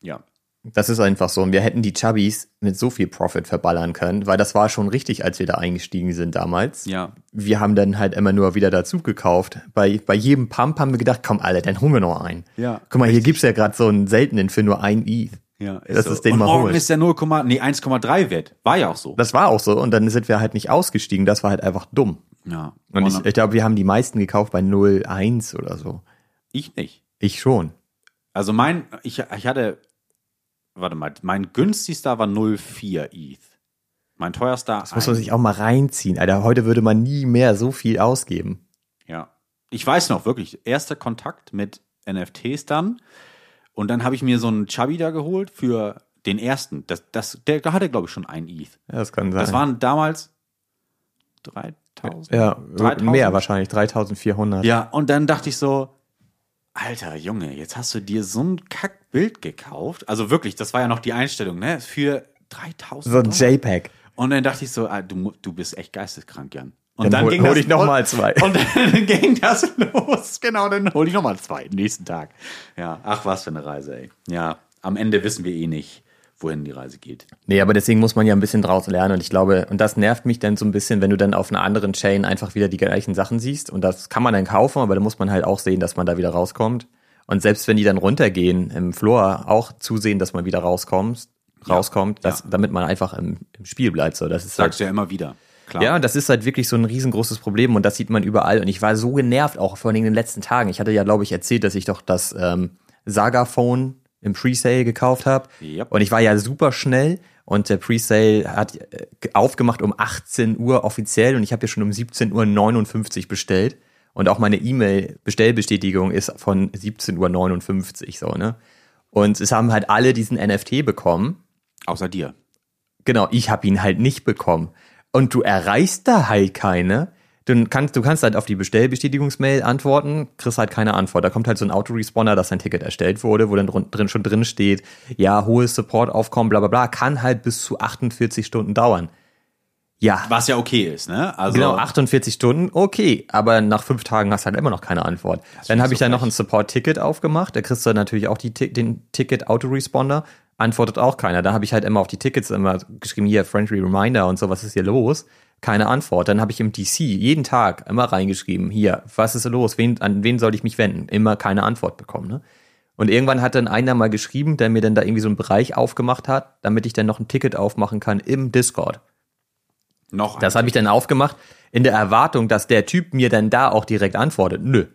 Speaker 2: Ja.
Speaker 1: Das ist einfach so. Und wir hätten die Chubbies mit so viel Profit verballern können, weil das war schon richtig, als wir da eingestiegen sind damals.
Speaker 2: Ja.
Speaker 1: Wir haben dann halt immer nur wieder dazu gekauft. Bei, bei jedem Pump haben wir gedacht, komm, Alter, dann holen wir noch einen.
Speaker 2: Ja,
Speaker 1: Guck mal, hier gibt's ja gerade so einen seltenen für nur ein ETH.
Speaker 2: Ja,
Speaker 1: das
Speaker 2: so.
Speaker 1: ist den
Speaker 2: und
Speaker 1: mal
Speaker 2: morgen
Speaker 1: holen.
Speaker 2: ist der 0, nee, 1,3 wert. War ja auch so.
Speaker 1: Das war auch so. Und dann sind wir halt nicht ausgestiegen. Das war halt einfach dumm.
Speaker 2: ja.
Speaker 1: Und ich, ich glaube, wir haben die meisten gekauft bei 0,1 oder so.
Speaker 2: ich nicht.
Speaker 1: Ich schon.
Speaker 2: Also mein, ich, ich hatte, warte mal, mein günstigster war 0,4 ETH. Mein teuerster
Speaker 1: Das muss man sich auch mal reinziehen. Alter, heute würde man nie mehr so viel ausgeben.
Speaker 2: Ja. ich weiß noch wirklich, erster Kontakt mit NFTs dann. Und dann habe ich mir so einen Chubby da geholt für den ersten. Das, das, der hatte, glaube ich, schon ein ETH.
Speaker 1: Ja, das kann sein.
Speaker 2: Das waren damals 3000.
Speaker 1: ja,
Speaker 2: 3000?
Speaker 1: mehr wahrscheinlich, 3400.
Speaker 2: Ja, und dann dachte ich so, Alter Junge, jetzt hast du dir so ein Kackbild gekauft. Also wirklich, das war ja noch die Einstellung, ne? Für 3000
Speaker 1: So ein
Speaker 2: Dollar.
Speaker 1: JPEG.
Speaker 2: Und dann dachte ich so, ah, du, du bist echt geisteskrank, Jan. Und
Speaker 1: Dann
Speaker 2: dann,
Speaker 1: hol-
Speaker 2: ging
Speaker 1: hol
Speaker 2: das
Speaker 1: ich noch mal zwei.
Speaker 2: Und dann ging das los. Genau, dann hol ich noch mal zwei nächsten Tag. Ja, ach was für eine Reise, ey. Ja, am Ende wissen wir eh nicht, wohin die Reise geht.
Speaker 1: Nee, aber deswegen muss man ja ein bisschen draus lernen und ich glaube, und das nervt mich dann so ein bisschen, wenn du dann auf einer anderen Chain einfach wieder die gleichen Sachen siehst und das kann man dann kaufen, aber da muss man halt auch sehen, dass man da wieder rauskommt. Und selbst wenn die dann runtergehen im Floor, auch zusehen, dass man wieder rauskommt, rauskommt, dass, damit man einfach im, im Spiel bleibt. So, das ist halt,
Speaker 2: Sagst du ja immer wieder. Klar.
Speaker 1: ja, das ist halt wirklich so ein riesengroßes Problem und das sieht man überall. Und ich war so genervt, auch vor allem in den letzten Tagen. Ich hatte ja, glaube ich, erzählt, dass ich doch das ähm, Saga-Phone im Presale gekauft habe.
Speaker 2: Yep.
Speaker 1: Und ich war ja super schnell und der Presale hat äh, aufgemacht um 18 Uhr offiziell und ich habe ja schon um 17.59 Uhr bestellt. Und auch meine E-Mail-Bestellbestätigung ist von 17.59 Uhr so, ne? Und es haben halt alle diesen NFT bekommen.
Speaker 2: Außer dir.
Speaker 1: Genau, ich habe ihn halt nicht bekommen. Und du erreichst da halt keine. Du kannst, du kannst halt auf die Bestellbestätigungsmail antworten, kriegst halt keine Antwort. Da kommt halt so ein Autoresponder, dass dein Ticket erstellt wurde, wo dann drin schon drin steht, ja, hohes Supportaufkommen, bla bla bla, kann halt bis zu 48 Stunden dauern. Ja,
Speaker 2: Was ja okay ist, ne? Also,
Speaker 1: genau, 48 Stunden, okay, aber nach fünf Tagen hast du halt immer noch keine Antwort. Dann habe
Speaker 2: ich so
Speaker 1: dann noch ein Support-Ticket aufgemacht, da kriegst du natürlich auch die, den Ticket-Autoresponder, antwortet auch keiner. Da habe ich halt immer auf die Tickets immer geschrieben, hier, Friendly Reminder und so, was ist hier los? Keine Antwort. Dann habe ich im DC jeden Tag immer reingeschrieben, hier, was ist los? Wen, an wen soll ich mich wenden? Immer keine Antwort bekommen, ne? Und irgendwann hat dann einer mal geschrieben, der mir dann da irgendwie so einen Bereich aufgemacht hat, damit ich dann noch ein Ticket aufmachen kann im Discord.
Speaker 2: noch
Speaker 1: Das habe ich dann aufgemacht, in der Erwartung, dass der Typ mir dann da auch direkt antwortet. Nö.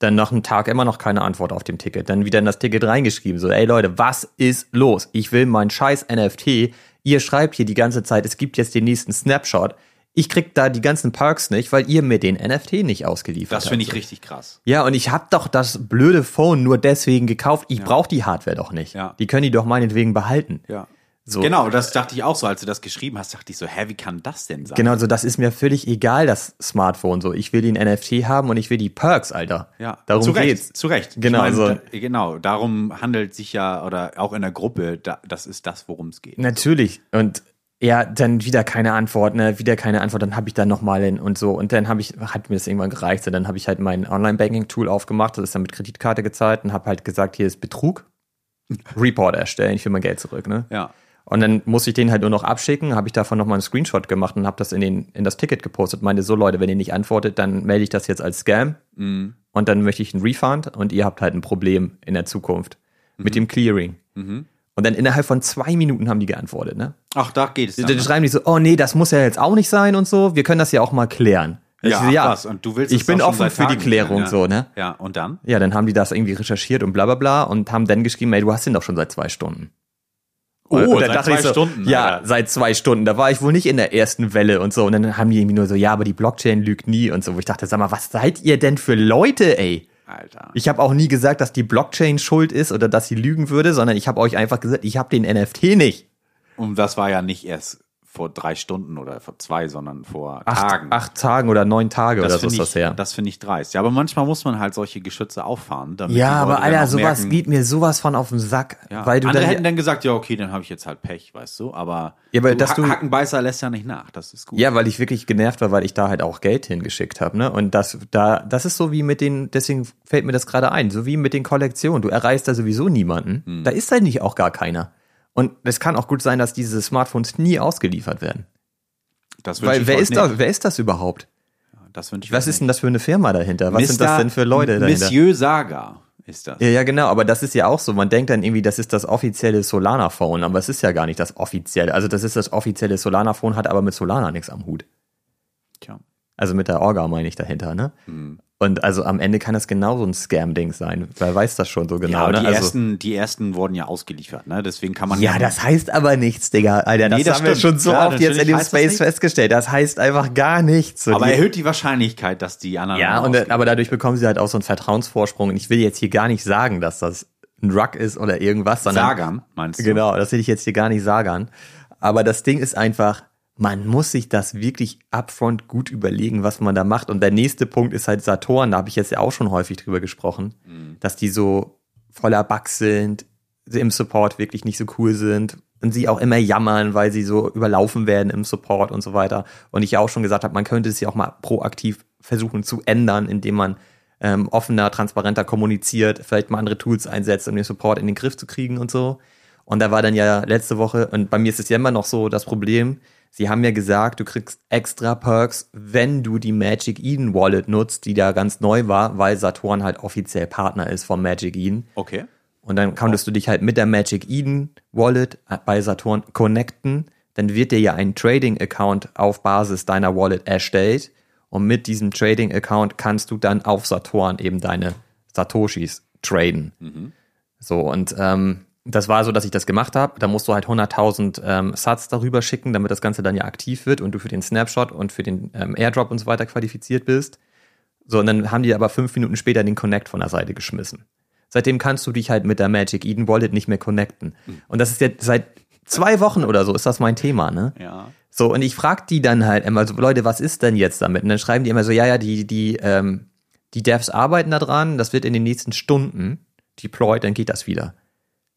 Speaker 1: Dann nach einem Tag immer noch keine Antwort auf dem Ticket. Dann wieder in das Ticket reingeschrieben. So, ey Leute, was ist los? Ich will mein scheiß NFT. Ihr schreibt hier die ganze Zeit, es gibt jetzt den nächsten Snapshot. Ich krieg da die ganzen Perks nicht, weil ihr mir den NFT nicht ausgeliefert
Speaker 2: das
Speaker 1: habt.
Speaker 2: finde ich richtig krass.
Speaker 1: Ja, und ich hab doch das blöde Phone nur deswegen gekauft. Ich brauche die Hardware doch nicht.
Speaker 2: Ja.
Speaker 1: Die können die doch meinetwegen behalten.
Speaker 2: Ja.
Speaker 1: So.
Speaker 2: Genau, das dachte ich auch so, als du das geschrieben hast, dachte ich so, hä, wie kann das denn sein?
Speaker 1: Genau, so das ist mir völlig egal, das Smartphone. So, ich will den NFT haben und ich will die Perks, Alter.
Speaker 2: Ja,
Speaker 1: darum
Speaker 2: zu Recht,
Speaker 1: geht's.
Speaker 2: Zu Recht.
Speaker 1: Genau,
Speaker 2: ich
Speaker 1: so.
Speaker 2: da, genau. Darum handelt sich ja oder auch in der Gruppe, da, das ist das, worum es geht.
Speaker 1: Natürlich. Und ja, dann wieder keine Antwort, ne, wieder keine Antwort. Dann habe ich dann noch mal hin und so. Und dann habe ich, hat mir das irgendwann gereicht. So, dann habe ich halt mein Online-Banking-Tool aufgemacht. Das ist dann mit Kreditkarte gezahlt und habe halt gesagt, hier ist Betrug. Report erstellen, ich will mein Geld zurück, ne?
Speaker 2: Ja.
Speaker 1: Und dann muss ich den halt nur noch abschicken, habe ich davon nochmal einen Screenshot gemacht und habe das in, den, in das Ticket gepostet. Meinte, so Leute, wenn ihr nicht antwortet, dann melde ich das jetzt als Scam
Speaker 2: Mhm.
Speaker 1: und dann möchte ich einen Refund und ihr habt halt ein Problem in der Zukunft
Speaker 2: Mhm.
Speaker 1: mit dem Clearing. Und dann innerhalb von zwei Minuten haben die geantwortet, ne?
Speaker 2: Ach, da geht es dann.
Speaker 1: Dann
Speaker 2: ne?
Speaker 1: schreiben die so, oh nee, das muss ja jetzt auch nicht sein und so, wir können das ja auch mal klären. Ich
Speaker 2: ja,
Speaker 1: so,
Speaker 2: ach, was? Und du willst
Speaker 1: ich bin offen für die Klärung,
Speaker 2: ja.
Speaker 1: so, ne?
Speaker 2: Ja, und dann?
Speaker 1: Ja, dann haben die das irgendwie recherchiert und bla bla bla und haben dann geschrieben, ey, du hast den doch schon seit zwei Stunden.
Speaker 2: Oh,
Speaker 1: Und dann
Speaker 2: seit
Speaker 1: dachte ich
Speaker 2: zwei
Speaker 1: so,
Speaker 2: Stunden,
Speaker 1: Ja,
Speaker 2: Alter.
Speaker 1: seit zwei Stunden. Da war ich wohl nicht in der ersten Welle und so. Und dann haben die irgendwie nur so, ja, aber die Blockchain lügt nie und so. Wo ich dachte, sag mal, was seid ihr denn für Leute, ey?
Speaker 2: Alter.
Speaker 1: Ich habe auch nie gesagt, dass die Blockchain schuld ist oder dass sie lügen würde, sondern ich habe euch einfach gesagt, ich habe den NFT nicht.
Speaker 2: Und das war ja nicht erst vor drei Stunden oder vor zwei, sondern vor
Speaker 1: Acht,
Speaker 2: Tagen.
Speaker 1: acht Tagen oder neun Tage oder so ist das
Speaker 2: ich,
Speaker 1: her.
Speaker 2: das finde ich dreist. Ja, aber manchmal muss man halt solche Geschütze auffahren.
Speaker 1: Ja, aber Alter, sowas
Speaker 2: merken,
Speaker 1: geht mir sowas von auf den Sack.
Speaker 2: Ja.
Speaker 1: Weil du
Speaker 2: Andere
Speaker 1: dann,
Speaker 2: hätten dann gesagt, ja, okay, dann habe ich jetzt halt Pech, weißt du. Aber,
Speaker 1: Ja, aber
Speaker 2: du,
Speaker 1: dass
Speaker 2: Ha-
Speaker 1: du-
Speaker 2: Hackenbeißer lässt ja nicht nach. Das ist gut.
Speaker 1: Ja, weil ich wirklich genervt war, weil ich da halt auch Geld hingeschickt habe, ne? Und das da das ist so wie mit den deswegen fällt mir das gerade ein, so wie mit den Kollektionen, du erreichst da sowieso niemanden.
Speaker 2: Hm.
Speaker 1: Da ist halt nicht auch gar keiner. Und es kann auch gut sein, dass diese Smartphones nie ausgeliefert werden.
Speaker 2: das
Speaker 1: Weil
Speaker 2: ich
Speaker 1: wer ist
Speaker 2: nicht.
Speaker 1: da, wer ist das überhaupt?
Speaker 2: Das wünsche ich
Speaker 1: Was ist denn das für eine Firma dahinter? Was sind das denn für Leute dahinter?
Speaker 2: Monsieur Saga ist das.
Speaker 1: Ja, ja, genau, aber das ist ja auch so. Man denkt dann irgendwie, das ist das offizielle Solana-Phone, aber es ist ja gar nicht das offizielle. Also das ist das offizielle Solana-Phone, hat aber mit Solana nichts am Hut.
Speaker 2: Tja.
Speaker 1: Also mit der Orga meine ich dahinter, ne? Und also am Ende kann das genauso ein Scam-Ding sein. Wer weiß das schon so genau.
Speaker 2: Ja, aber
Speaker 1: ne?
Speaker 2: die,
Speaker 1: also,
Speaker 2: ersten, die ersten wurden ja ausgeliefert, ne? Deswegen kann man
Speaker 1: ja, das heißt aber nichts, Digga. Alter, das,
Speaker 2: Nee, das
Speaker 1: haben wir
Speaker 2: stimmt.
Speaker 1: schon so
Speaker 2: Ja,
Speaker 1: oft jetzt in dem Space festgestellt. Das heißt einfach gar nichts. So
Speaker 2: aber
Speaker 1: die-
Speaker 2: erhöht die Wahrscheinlichkeit, dass die anderen.
Speaker 1: Ja, und, aber dadurch bekommen sie halt auch so einen Vertrauensvorsprung. Und ich will jetzt hier gar nicht sagen, dass das ein Rug ist oder irgendwas, sondern.
Speaker 2: Sagern, meinst du?
Speaker 1: Genau, das will ich jetzt hier gar nicht sagen. Aber das Ding ist einfach, man muss sich das wirklich upfront gut überlegen, was man da macht. Und der nächste Punkt ist halt Saturn, da habe ich jetzt ja auch schon häufig drüber gesprochen, dass die so voller Bugs sind, sie im Support wirklich nicht so cool sind und sie auch immer jammern, weil sie so überlaufen werden im Support und so weiter. Und ich ja auch schon gesagt habe, man könnte es ja auch mal proaktiv versuchen zu ändern, indem man ähm, offener, transparenter kommuniziert, vielleicht mal andere Tools einsetzt, um den Support in den Griff zu kriegen und so. Und da war dann ja letzte Woche, und bei mir ist es ja immer noch so das Problem, sie haben ja gesagt, du kriegst extra Perks, wenn du die Magic Eden Wallet nutzt, die da ganz neu war, weil Saturn halt offiziell Partner ist von Magic Eden.
Speaker 2: Okay.
Speaker 1: Und dann konntest du dich halt mit der Magic Eden Wallet bei Saturn connecten. Dann wird dir ja ein Trading-Account auf Basis deiner Wallet erstellt. Und mit diesem Trading-Account kannst du dann auf Saturn eben deine Satoshis traden. So, und ähm, das war so, dass ich das gemacht habe. Da musst du halt 100.000 ähm, Sats darüber schicken, damit das Ganze dann ja aktiv wird und du für den Snapshot und für den ähm, Airdrop und so weiter qualifiziert bist. So, und dann haben die aber fünf Minuten später den Connect von der Seite geschmissen. Seitdem kannst du dich halt mit der Magic Eden Wallet nicht mehr connecten. Und das ist jetzt seit zwei Wochen oder so ist das mein Thema, ne?
Speaker 2: Ja.
Speaker 1: So, und ich frag die dann halt immer so, Leute, was ist denn jetzt damit? Und dann schreiben die immer so, ja, ja, die, die, ähm, die Devs arbeiten da dran, das wird in den nächsten Stunden deployed, dann geht das wieder.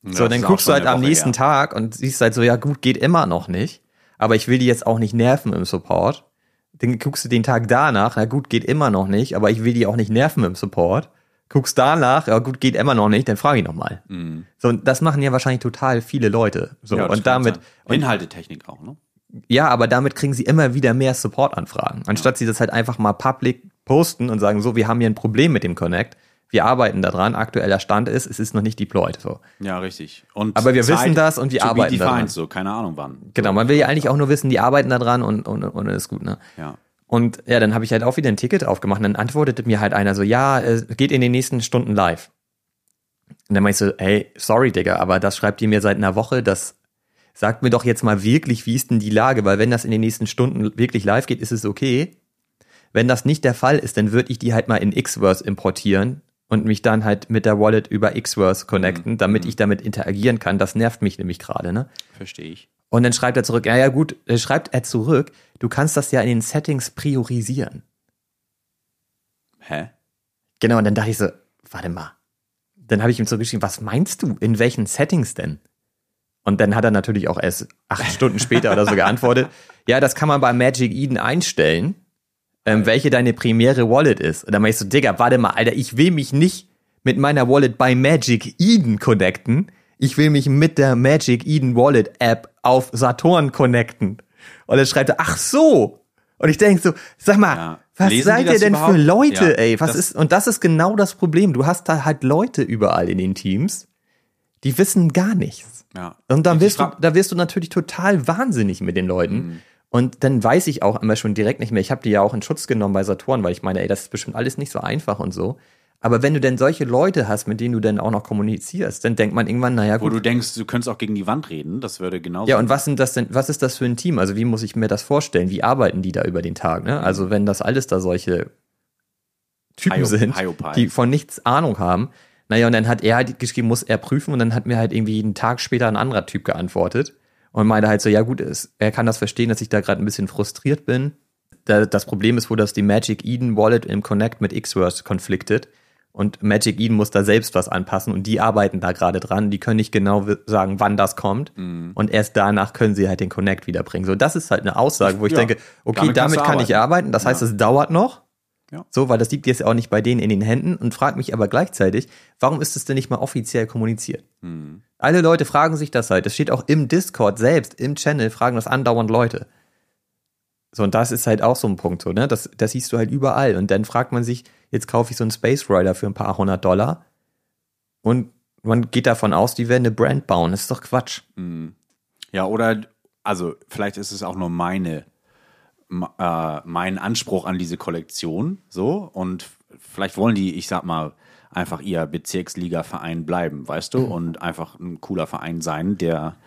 Speaker 1: So,
Speaker 2: das
Speaker 1: dann guckst du halt am
Speaker 2: Woche
Speaker 1: nächsten
Speaker 2: her.
Speaker 1: Tag und siehst halt so, ja gut, geht immer noch nicht. Aber ich will die jetzt auch nicht nerven im Support. Dann guckst du den Tag danach, na gut, geht immer noch nicht, aber ich will die auch nicht nerven im Support. Guckst danach, ja gut, geht immer noch nicht, dann frage ich nochmal. So, und das machen ja wahrscheinlich total viele Leute. So,
Speaker 2: Mhm. Ja,
Speaker 1: und damit, und
Speaker 2: Inhaltetechnik auch, ne?
Speaker 1: ja, aber damit kriegen sie immer wieder mehr Support-Anfragen. Anstatt sie das halt einfach mal public posten und sagen, so, wir haben hier ein Problem mit dem Connect. Wir arbeiten daran. Aktueller Stand ist, es ist noch nicht deployed. So.
Speaker 2: Ja, richtig. Und
Speaker 1: Aber wir wissen das und wir arbeiten
Speaker 2: defined,
Speaker 1: daran.
Speaker 2: so, keine Ahnung wann.
Speaker 1: Genau, man will ja eigentlich auch nur wissen, die arbeiten daran und, und, und ist gut, ne?
Speaker 2: Ja.
Speaker 1: Und ja, dann habe ich halt auch wieder ein Ticket aufgemacht und dann antwortete mir halt einer so, ja, es geht in den nächsten Stunden live. Und dann meinte ich so, hey, sorry, Digga, aber das schreibt ihr mir seit einer Woche, das sagt mir doch jetzt mal wirklich, wie ist denn die Lage, weil wenn das in den nächsten Stunden wirklich live geht, ist es okay. Wenn das nicht der Fall ist, dann würde ich die halt mal in Xverse importieren und mich dann halt mit der Wallet über Xverse connecten, damit ich damit interagieren kann. Das nervt mich nämlich gerade, ne?
Speaker 2: Verstehe ich.
Speaker 1: Und dann schreibt er zurück, ja, ja, gut, äh, schreibt er zurück, du kannst das ja in den Settings priorisieren.
Speaker 2: Hä?
Speaker 1: Genau, und dann dachte ich so, warte mal. Dann habe ich ihm zurückgeschrieben, was meinst du? In welchen Settings denn? Und dann hat er natürlich auch erst acht Stunden später oder so geantwortet, ja, das kann man bei Magic Eden einstellen, ähm, welche deine primäre Wallet ist. Und dann ich so, Digga, warte mal, Alter, ich will mich nicht mit meiner Wallet bei Magic Eden connecten. Ich will mich mit der Magic Eden Wallet App auf Saturn connecten. Und dann schreibt er, ach so. Und ich denke so, sag mal,
Speaker 2: Ja.
Speaker 1: was
Speaker 2: Lesen
Speaker 1: seid ihr denn für
Speaker 2: überhaupt?
Speaker 1: Leute,
Speaker 2: Ja,
Speaker 1: ey? Was ist, und das ist genau das Problem. Du hast da halt Leute überall in den Teams, die wissen gar nichts.
Speaker 2: Ja.
Speaker 1: Und dann wirst du, da wirst du natürlich total wahnsinnig mit den Leuten. Und dann weiß ich auch immer schon direkt nicht mehr. Ich habe die ja auch in Schutz genommen bei Saturn, weil ich meine, ey, das ist bestimmt alles nicht so einfach und so. Aber wenn du denn solche Leute hast, mit denen du dann auch noch kommunizierst, dann denkt man irgendwann, naja,
Speaker 2: Wo
Speaker 1: gut.
Speaker 2: du denkst, du könntest auch gegen die Wand reden, das würde genauso.
Speaker 1: Ja, und was sind das denn, was ist das für ein Team? Also wie muss ich mir das vorstellen? Wie arbeiten die da über den Tag? Ne? Also wenn das alles da solche Typen
Speaker 2: Hio-
Speaker 1: sind,
Speaker 2: Hiopai.
Speaker 1: die von nichts Ahnung haben. Naja, und dann hat er halt geschrieben, muss er prüfen und dann hat mir halt irgendwie einen Tag später ein anderer Typ geantwortet und meinte halt so, ja gut, es, er kann das verstehen, dass ich da gerade ein bisschen frustriert bin. Da, das Problem ist wohl, dass die Magic Eden Wallet im Connect mit Xverse konfliktet und Magic Eden muss da selbst was anpassen und die arbeiten da gerade dran. Die können nicht genau sagen, wann das kommt
Speaker 2: Mhm.
Speaker 1: und erst danach können sie halt den Connect wiederbringen. So, das ist halt eine Aussage, wo ich
Speaker 2: Ja,
Speaker 1: denke, okay,
Speaker 2: damit
Speaker 1: damit, kann ich arbeiten. Das heißt, es dauert noch.
Speaker 2: Ja.
Speaker 1: So, weil das liegt jetzt auch nicht bei denen in den Händen und fragt mich aber gleichzeitig, warum ist es denn nicht mal offiziell kommuniziert?
Speaker 2: Mhm.
Speaker 1: Alle Leute fragen sich das halt. Das steht auch im Discord selbst, im Channel, fragen das andauernd Leute. So, und das ist halt auch so ein Punkt, so, ne? Das, das siehst du halt überall. Und dann fragt man sich, jetzt kaufe ich so einen Space Rider für ein paar hundert Dollar und man geht davon aus, die werden eine Brand bauen. Das ist doch Quatsch.
Speaker 2: Ja, oder, also vielleicht ist es auch nur meine, äh, mein Anspruch an diese Kollektion, so, und vielleicht wollen die, ich sag mal, einfach ihr Bezirksliga-Verein bleiben, weißt du?
Speaker 1: Mhm.
Speaker 2: Und einfach ein cooler Verein sein, der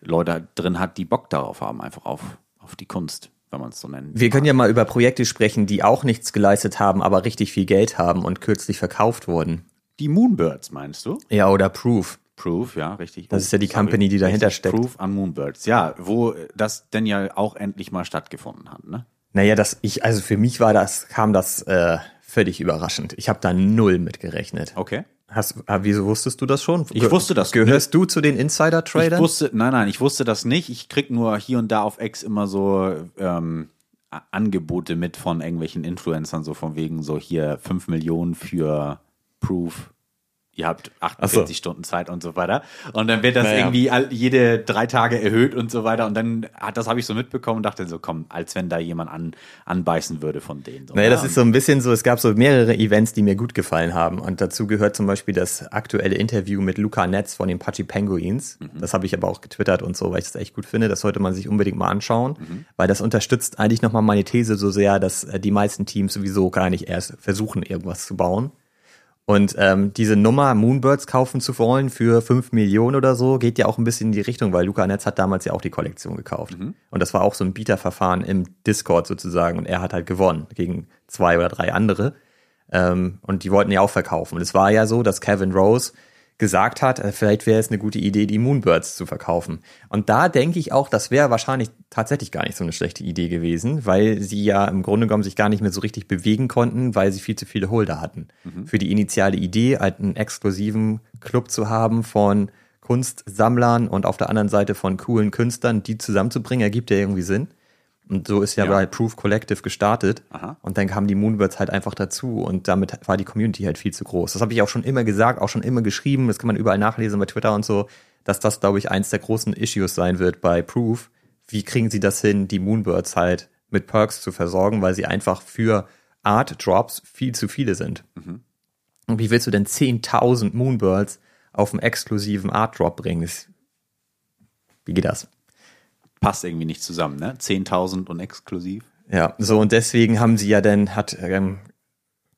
Speaker 2: Leute drin hat, die Bock darauf haben, einfach auf, auf die Kunst, wenn man es so nennt.
Speaker 1: Wir können ja mal über Projekte sprechen, die auch nichts geleistet haben, aber richtig viel Geld haben und kürzlich verkauft wurden.
Speaker 2: Die Moonbirds, meinst du?
Speaker 1: Ja, oder Proof.
Speaker 2: Proof, ja, richtig.
Speaker 1: Das ist ja die Company, die dahinter steckt.
Speaker 2: Proof an Moonbirds, ja, wo das denn ja auch endlich mal stattgefunden hat, ne?
Speaker 1: Naja, das, ich, also für mich war das, kam das äh, völlig überraschend. Ich habe da null mitgerechnet.
Speaker 2: Okay.
Speaker 1: Hast, wieso wusstest du das schon?
Speaker 2: Ich wusste das.
Speaker 1: Gehörst du zu den
Speaker 2: Ich
Speaker 1: Insider-Tradern?
Speaker 2: wusste, nein, nein, ich wusste das nicht. Ich krieg nur hier und da auf X immer so ähm, Angebote mit von irgendwelchen Influencern, so von wegen so hier 5 Millionen für Proof. Ihr habt 48
Speaker 1: so.
Speaker 2: Stunden Zeit und so weiter. Und dann wird das
Speaker 1: Naja.
Speaker 2: irgendwie all, jede drei Tage erhöht und so weiter. Und dann hat das habe ich so mitbekommen und dachte so, komm, als wenn da jemand an, anbeißen würde von denen. So,
Speaker 1: Naja, das ist so ein bisschen so, es gab so mehrere Events, die mir gut gefallen haben. Und dazu gehört zum Beispiel das aktuelle Interview mit Luca Netz von den Pachi Penguins. Das habe ich aber auch getwittert und so, weil ich das echt gut finde. Das sollte man sich unbedingt mal anschauen, weil das unterstützt eigentlich nochmal meine These so sehr, dass äh, die meisten Teams sowieso gar nicht erst versuchen, irgendwas zu bauen. Und ähm, diese Nummer, Moonbirds kaufen zu wollen für 5 Millionen oder so, geht ja auch ein bisschen in die Richtung, weil Luca Netz hat damals ja auch die Kollektion gekauft. Und das war auch so ein Bieterverfahren im Discord sozusagen. Und er hat halt gewonnen gegen zwei oder drei andere. Ähm, und die wollten ja auch verkaufen. Und es war ja so, dass Kevin Rose gesagt hat, äh, vielleicht wäre es eine gute Idee, die Moonbirds zu verkaufen. Und da denke ich auch, das wäre wahrscheinlich tatsächlich gar nicht so eine schlechte Idee gewesen, weil sie ja im Grunde genommen sich gar nicht mehr so richtig bewegen konnten, weil sie viel zu viele Holder hatten. Für die initiale Idee, halt einen exklusiven Club zu haben von Kunstsammlern und auf der anderen Seite von coolen Künstlern, die zusammenzubringen, ergibt ja irgendwie Sinn. Und so ist ja,
Speaker 2: Ja.
Speaker 1: bei Proof Collective gestartet.
Speaker 2: Aha.
Speaker 1: Und dann kamen die Moonbirds halt einfach dazu und damit war die Community halt viel zu groß. Das habe ich auch schon immer gesagt, auch schon immer geschrieben, das kann man überall nachlesen bei Twitter und so, dass das, glaube ich, eins der großen Issues sein wird bei Proof. Wie kriegen sie das hin, die Moonbirds halt mit Perks zu versorgen, weil sie einfach für Art Drops viel zu viele sind. Und wie willst du denn 10.000 Moonbirds auf einen exklusiven Art Drop bringen? Wie geht das?
Speaker 2: Passt irgendwie nicht zusammen, ne? 10.000 und exklusiv.
Speaker 1: Ja, so und deswegen haben sie ja dann, hat ähm,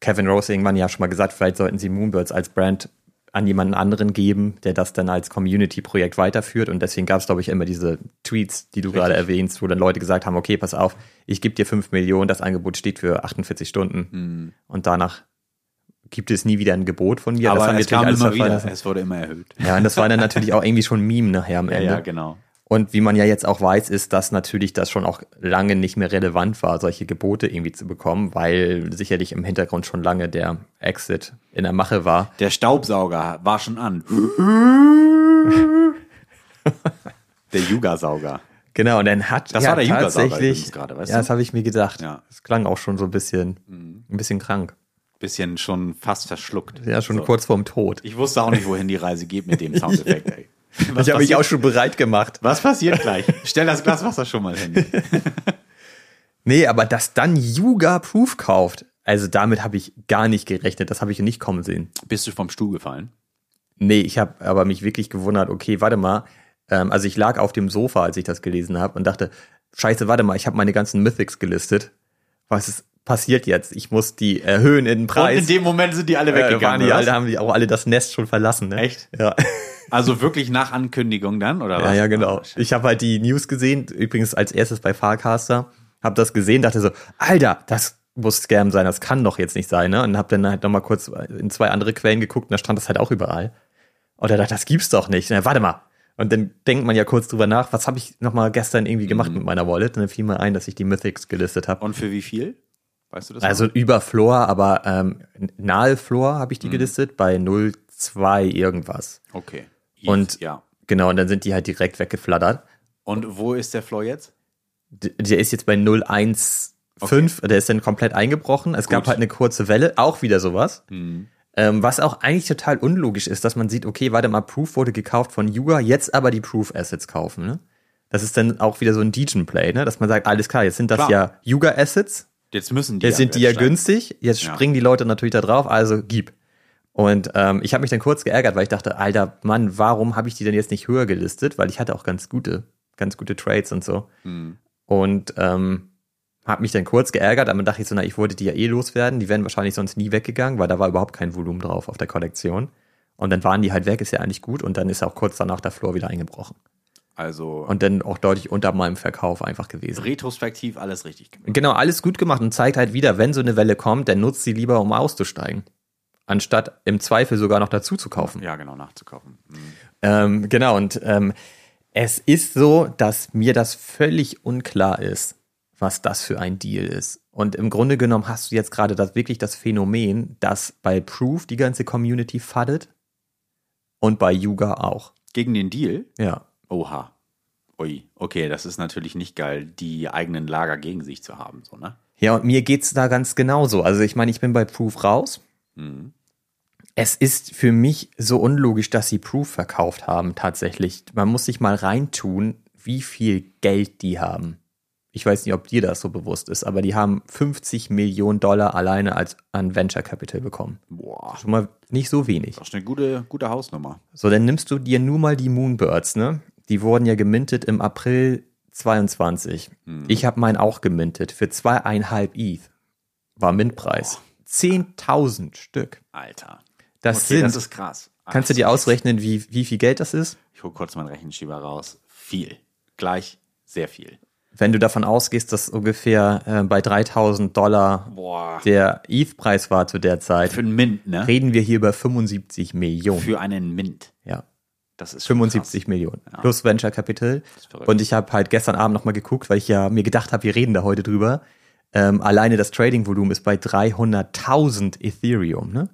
Speaker 1: Kevin Rose irgendwann ja schon mal gesagt, vielleicht sollten sie Moonbirds als Brand an jemanden anderen geben, der das dann als Community-Projekt weiterführt. Und deswegen gab es, glaube ich, immer diese Tweets, die du gerade erwähnst, wo dann Leute gesagt haben, okay, pass auf, ich gebe dir 5 Millionen, das Angebot steht für 48 Stunden. Und danach gibt es nie wieder ein Gebot von mir.
Speaker 2: Aber
Speaker 1: haben wir
Speaker 2: es kam immer wieder. Es wurde immer erhöht.
Speaker 1: Ja, und das war dann natürlich auch irgendwie schon ein Meme nachher am
Speaker 2: Ja,
Speaker 1: Ende.
Speaker 2: ja, genau.
Speaker 1: Und wie man ja jetzt auch weiß, ist, dass natürlich das schon auch lange nicht mehr relevant war, solche Gebote irgendwie zu bekommen, weil sicherlich im Hintergrund schon lange der Exit in der Mache war.
Speaker 2: Der Staubsauger war schon an. Der Yuga-Sauger.
Speaker 1: Genau, und dann hat
Speaker 2: Das
Speaker 1: ja
Speaker 2: war der Yuga-Sauger
Speaker 1: tatsächlich,
Speaker 2: gerade, weißt
Speaker 1: ja,
Speaker 2: du?
Speaker 1: das habe ich mir gedacht.
Speaker 2: Ja.
Speaker 1: Das klang auch schon so ein bisschen, ein bisschen krank.
Speaker 2: Bisschen schon fast verschluckt.
Speaker 1: Ja, schon
Speaker 2: So.
Speaker 1: kurz vorm Tod.
Speaker 2: Ich wusste auch nicht, wohin die Reise geht mit dem Soundeffekt, ey. Was
Speaker 1: ich habe mich auch schon bereit gemacht.
Speaker 2: Was passiert gleich? Stell das Glas Wasser schon mal hin.
Speaker 1: Nee, aber dass dann Yuga Proof kauft, also damit habe ich gar nicht gerechnet. Das habe ich nicht kommen sehen.
Speaker 2: Bist du vom Stuhl gefallen?
Speaker 1: Nee, ich habe aber mich wirklich gewundert, okay, warte mal. Ähm, also ich lag auf dem Sofa, als ich das gelesen habe und dachte, scheiße, warte mal, ich habe meine ganzen Mythics gelistet. Was ist passiert jetzt? Ich muss die erhöhen in den
Speaker 2: Und
Speaker 1: Preis.
Speaker 2: in dem Moment sind die alle
Speaker 1: äh, waren
Speaker 2: weggegangen.
Speaker 1: die
Speaker 2: oder
Speaker 1: alle,
Speaker 2: was?
Speaker 1: haben die auch alle das Nest schon verlassen, ne?
Speaker 2: Echt?
Speaker 1: Ja.
Speaker 2: Also wirklich nach Ankündigung dann, oder was?
Speaker 1: Ja, ja, genau.
Speaker 2: Shit.
Speaker 1: Ich habe halt die News gesehen, übrigens als erstes bei Farcaster, habe das gesehen, dachte so, Alter, das muss Scam sein, das kann doch jetzt nicht sein, ne? Und habe dann halt nochmal kurz in zwei andere Quellen geguckt und da stand das halt auch überall. Und da dachte, das gibt's doch nicht. Na, warte mal. Und dann denkt man ja kurz drüber nach, was habe ich nochmal gestern irgendwie gemacht mit meiner Wallet? Und dann fiel mir ein, dass ich die Mythics gelistet habe.
Speaker 2: Und für wie viel? Weißt du das?
Speaker 1: Also
Speaker 2: noch?
Speaker 1: über Floor, aber ähm, nahe Floor habe ich die gelistet, bei 0,2 irgendwas.
Speaker 2: okay.
Speaker 1: Und
Speaker 2: ja.
Speaker 1: genau, und dann sind die halt direkt weggeflattert.
Speaker 2: Und wo ist der Floor jetzt?
Speaker 1: Der ist jetzt bei 015, der ist dann komplett eingebrochen. Es gab
Speaker 2: Gut.
Speaker 1: halt eine kurze Welle, auch wieder sowas. Ähm, was auch eigentlich total unlogisch ist, dass man sieht, okay, warte mal, Proof wurde gekauft von Yuga, jetzt aber die Proof Assets kaufen. Ne? Das ist dann auch wieder so ein Degen-Play, ne? dass man sagt, alles klar, jetzt sind das
Speaker 2: Klar.
Speaker 1: ja Yuga Assets,
Speaker 2: Jetzt müssen die.
Speaker 1: jetzt sind die ja
Speaker 2: steigen.
Speaker 1: günstig, jetzt
Speaker 2: Ja.
Speaker 1: springen die Leute natürlich da drauf, also gib. Und ähm, ich habe mich dann kurz geärgert, weil ich dachte, alter Mann, warum habe ich die denn jetzt nicht höher gelistet? Weil ich hatte auch ganz gute, ganz gute Trades und so.
Speaker 2: Hm.
Speaker 1: Und ähm, Hab mich dann kurz geärgert, aber dann dachte ich so, na, ich wollte die ja eh loswerden. Die wären wahrscheinlich sonst nie weggegangen, weil da war überhaupt kein Volumen drauf auf der Kollektion. Und dann waren die halt weg, ist ja eigentlich gut. Und dann ist auch kurz danach der Floor wieder eingebrochen.
Speaker 2: Also
Speaker 1: Und dann auch deutlich unter meinem Verkauf einfach gewesen.
Speaker 2: retrospektiv alles richtig gemacht.
Speaker 1: Genau, alles gut gemacht und zeigt halt wieder, wenn so eine Welle kommt, dann nutzt sie lieber, um auszusteigen. Anstatt im Zweifel sogar noch dazu zu kaufen.
Speaker 2: Ja, genau, nachzukaufen. Mhm.
Speaker 1: Ähm, genau, und ähm, es ist so, dass mir das völlig unklar ist, was das für ein Deal ist. Und im Grunde genommen hast du jetzt gerade das wirklich das Phänomen, dass bei Proof die ganze Community faddet und bei Yuga auch.
Speaker 2: Gegen den Deal?
Speaker 1: Ja.
Speaker 2: Oha. Ui, okay, das ist natürlich nicht geil, die eigenen Lager gegen sich zu haben, so, ne?
Speaker 1: Ja, und mir geht's da ganz genauso. Also ich meine, ich bin bei Proof raus. Es ist für mich so unlogisch, dass sie Proof verkauft haben, tatsächlich. Man muss sich mal reintun, wie viel Geld die haben. Ich weiß nicht, ob dir das so bewusst ist, aber die haben 50 Millionen Dollar alleine als an Venture Capital bekommen.
Speaker 2: Boah,
Speaker 1: Schon mal nicht so wenig.
Speaker 2: das ist eine gute, gute Hausnummer.
Speaker 1: So, dann nimmst du dir nur mal die Moonbirds, ne? Die wurden ja gemintet im April 22. Ich habe meinen auch gemintet für zweieinhalb ETH. War Mintpreis. 10.000 Stück.
Speaker 2: Alter.
Speaker 1: Das
Speaker 2: Okay,
Speaker 1: sind,
Speaker 2: das ist krass.
Speaker 1: kannst du dir ausrechnen, wie, wie viel Geld das ist?
Speaker 2: Ich hole kurz meinen Rechenschieber raus. Viel. Gleich sehr viel.
Speaker 1: Wenn du davon ausgehst, dass ungefähr äh, bei 3000 Dollar
Speaker 2: Boah.
Speaker 1: der ETH-Preis war zu der Zeit,
Speaker 2: Für einen Mint, ne?
Speaker 1: reden wir hier über 75 Millionen.
Speaker 2: Für einen Mint.
Speaker 1: ja.
Speaker 2: Das ist schon
Speaker 1: 75 Millionen plus Venture Capital. Und ich habe halt gestern Abend nochmal geguckt, weil ich ja mir gedacht habe, wir reden da heute drüber. Ähm, alleine das Trading-Volumen ist bei 300.000 Ethereum, ne?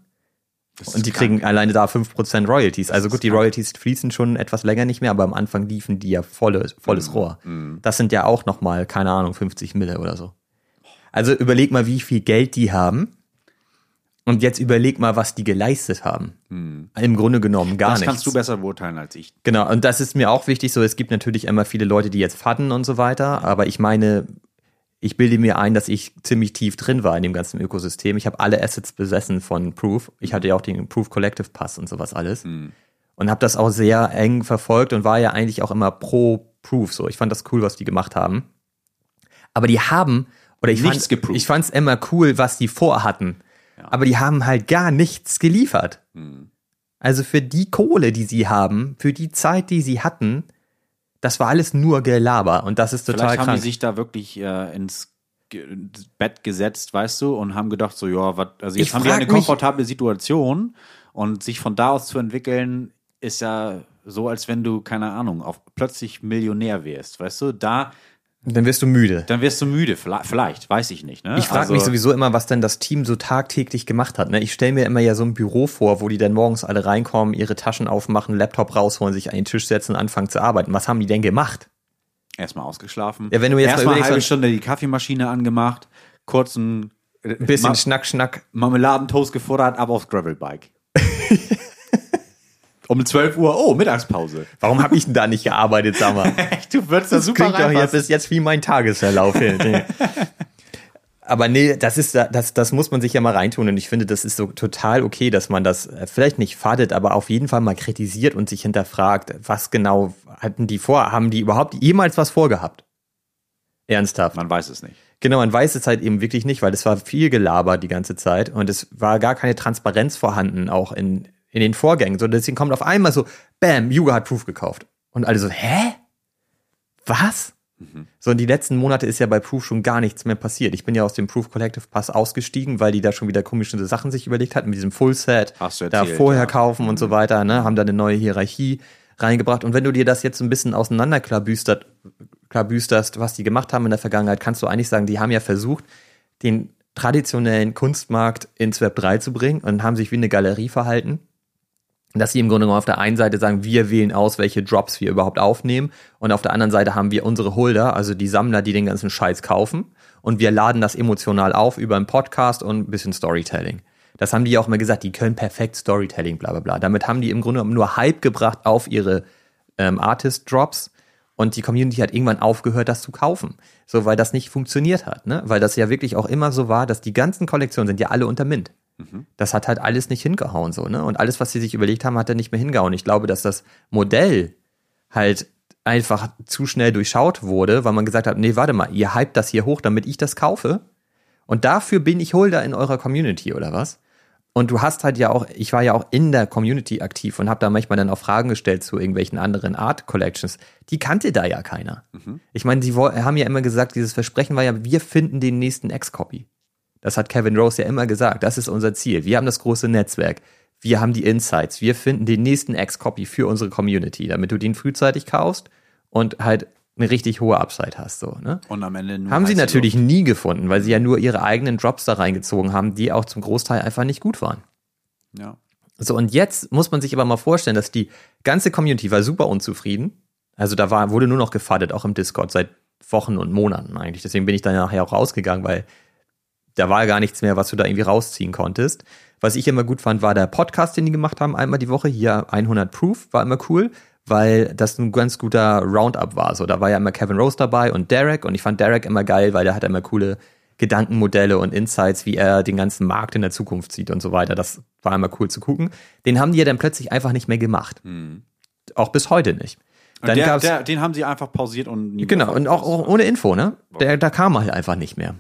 Speaker 1: Und die kriegen alleine da 5% Royalties. Also gut, die Royalties fließen schon etwas länger nicht mehr, aber am Anfang liefen die ja volle, volles Rohr. Das sind ja auch nochmal, keine Ahnung, 50 Mille oder so. Also überleg mal, wie viel Geld die haben. Und jetzt überleg mal, was die geleistet haben. Im Grunde genommen gar
Speaker 2: Mhm. Das
Speaker 1: nichts.
Speaker 2: kannst du besser beurteilen als ich.
Speaker 1: Genau, und das ist mir auch wichtig. So, es gibt natürlich immer viele Leute, die jetzt fadden und so weiter, aber ich meine, ich bilde mir ein, dass ich ziemlich tief drin war in dem ganzen Ökosystem. Ich habe alle Assets besessen von Proof. Ich hatte ja auch den Proof Collective Pass und sowas alles. Und habe das auch sehr eng verfolgt und war ja eigentlich auch immer pro Proof. So, ich fand das cool, was die gemacht haben. Aber die haben, oder ich
Speaker 2: Nichts
Speaker 1: fand, ich fand's immer cool, was die vorhatten. Aber die haben halt gar nichts geliefert. Also für die Kohle, die sie haben, für die Zeit, die sie hatten, das war alles nur Gelaber und das ist total
Speaker 2: Vielleicht haben
Speaker 1: krank.
Speaker 2: die sich da wirklich äh, ins Bett gesetzt, weißt du, und haben gedacht, so, ja, was, also jetzt
Speaker 1: Ich
Speaker 2: haben wir eine komfortable Situation und sich von da aus zu entwickeln, ist ja so, als wenn du, keine Ahnung, auf plötzlich Millionär wärst, weißt du, da,
Speaker 1: Dann wirst du müde.
Speaker 2: dann wirst du müde, vielleicht, weiß ich nicht, ne?
Speaker 1: Ich frage
Speaker 2: Also,
Speaker 1: mich sowieso immer, was denn das Team so tagtäglich gemacht hat. Ne? Ich stelle mir immer ja so ein Büro vor, wo die dann morgens alle reinkommen, ihre Taschen aufmachen, Laptop rausholen, sich an den Tisch setzen und anfangen zu arbeiten. Was haben die denn gemacht?
Speaker 2: Erstmal ausgeschlafen.
Speaker 1: Ja, wenn du jetzt mal
Speaker 2: Erstmal eine halbe Stunde die Kaffeemaschine angemacht, kurzen
Speaker 1: Ein bisschen
Speaker 2: Ma
Speaker 1: Schnack, Schnack.
Speaker 2: Marmeladentoast gefuttert, ab aufs Gravelbike. um 12 Uhr, oh, Mittagspause.
Speaker 1: Warum habe ich denn da nicht gearbeitet, sag mal?
Speaker 2: Du würdest da
Speaker 1: Das klingt doch jetzt, ist jetzt wie mein Tagesverlauf. Aber nee, das ist, das, das muss man sich ja mal reintun und ich finde, das ist so total okay, dass man das äh, vielleicht nicht fadet, aber auf jeden Fall mal kritisiert und sich hinterfragt, was genau hatten die vor? Haben die überhaupt jemals was vorgehabt? Ernsthaft.
Speaker 2: Man weiß es nicht.
Speaker 1: Genau, man weiß es halt eben wirklich nicht, weil es war viel Gelaber die ganze Zeit und es war gar keine Transparenz vorhanden, auch in, in den Vorgängen. So, deswegen kommt auf einmal so, bam, Yuga hat Proof gekauft. Und alle so, hä? Was? So, in die letzten Monate ist ja bei Proof schon gar nichts mehr passiert. Ich bin ja aus dem Proof Collective Pass ausgestiegen, weil die da schon wieder komische Sachen sich überlegt hatten, mit diesem Full Set, da vorher
Speaker 2: ja.
Speaker 1: kaufen und so weiter, ne, haben da eine neue Hierarchie reingebracht. Und wenn du dir das jetzt so ein bisschen auseinanderklabüstert, klabüsterst, was die gemacht haben in der Vergangenheit, kannst du eigentlich sagen, die haben ja versucht, den traditionellen Kunstmarkt ins Web 3 zu bringen und haben sich wie eine Galerie verhalten. Dass sie im Grunde genommen auf der einen Seite sagen, wir wählen aus, welche Drops wir überhaupt aufnehmen. Und auf der anderen Seite haben wir unsere Holder, also die Sammler, die den ganzen Scheiß kaufen. Und wir laden das emotional auf über einen Podcast und ein bisschen Storytelling. Das haben die auch mal gesagt, die können perfekt Storytelling, bla bla bla. Damit haben die im Grunde genommen nur Hype gebracht auf ihre ähm, Artist-Drops. Und die Community hat irgendwann aufgehört, das zu kaufen. So, weil das nicht funktioniert hat, ne? Weil das ja wirklich auch immer so war, dass die ganzen Kollektionen sind ja alle unter Mint. Das hat halt alles nicht hingehauen, so, ne? Und alles, was sie sich überlegt haben, hat dann nicht mehr hingehauen. Ich glaube, dass das Modell halt einfach zu schnell durchschaut wurde, weil man gesagt hat, nee, warte mal, ihr hypt das hier hoch, damit ich das kaufe. Und dafür bin ich Holder in eurer Community oder was? Und du hast halt ja auch, ich war ja auch in der Community aktiv und habe da manchmal dann auch Fragen gestellt zu irgendwelchen anderen Art Collections. Die kannte da ja keiner. Mhm. Ich meine, sie haben ja immer gesagt, dieses Versprechen war ja, wir finden den nächsten X-Copy. Das hat Kevin Rose ja immer gesagt. Das ist unser Ziel. Wir haben das große Netzwerk. Wir haben die Insights. Wir finden den nächsten X-Copy für unsere Community, damit du den frühzeitig kaufst und halt eine richtig hohe Upside hast. So, ne?
Speaker 2: Und am Ende
Speaker 1: nur haben sie natürlich Luft. nie gefunden, weil sie ja nur ihre eigenen Drops da reingezogen haben, die auch zum Großteil einfach nicht gut waren.
Speaker 2: Ja.
Speaker 1: So, und jetzt muss man sich aber mal vorstellen, dass die ganze Community war super unzufrieden. Also da war, wurde nur noch gefaddet, auch im Discord, seit Wochen und Monaten eigentlich. Deswegen bin ich dann nachher auch rausgegangen, weil da war gar nichts mehr, was du da irgendwie rausziehen konntest. Was ich immer gut fand, war der Podcast, den die gemacht haben, einmal die Woche. Hier 100 Proof, war immer cool weil das ein ganz guter Roundup war. So, da war ja immer Kevin Rose dabei und Derek und ich fand Derek immer geil, weil der hat immer coole Gedankenmodelle und Insights, wie er den ganzen Markt in der Zukunft sieht und so weiter. Das war immer cool zu gucken. Den haben die ja dann plötzlich einfach nicht mehr gemacht. Hm. Auch bis heute nicht.
Speaker 2: Dann der, der, den haben sie einfach pausiert und
Speaker 1: nie Genau, und auch, auch, ohne Info, ne? Der, da kam halt einfach nicht mehr.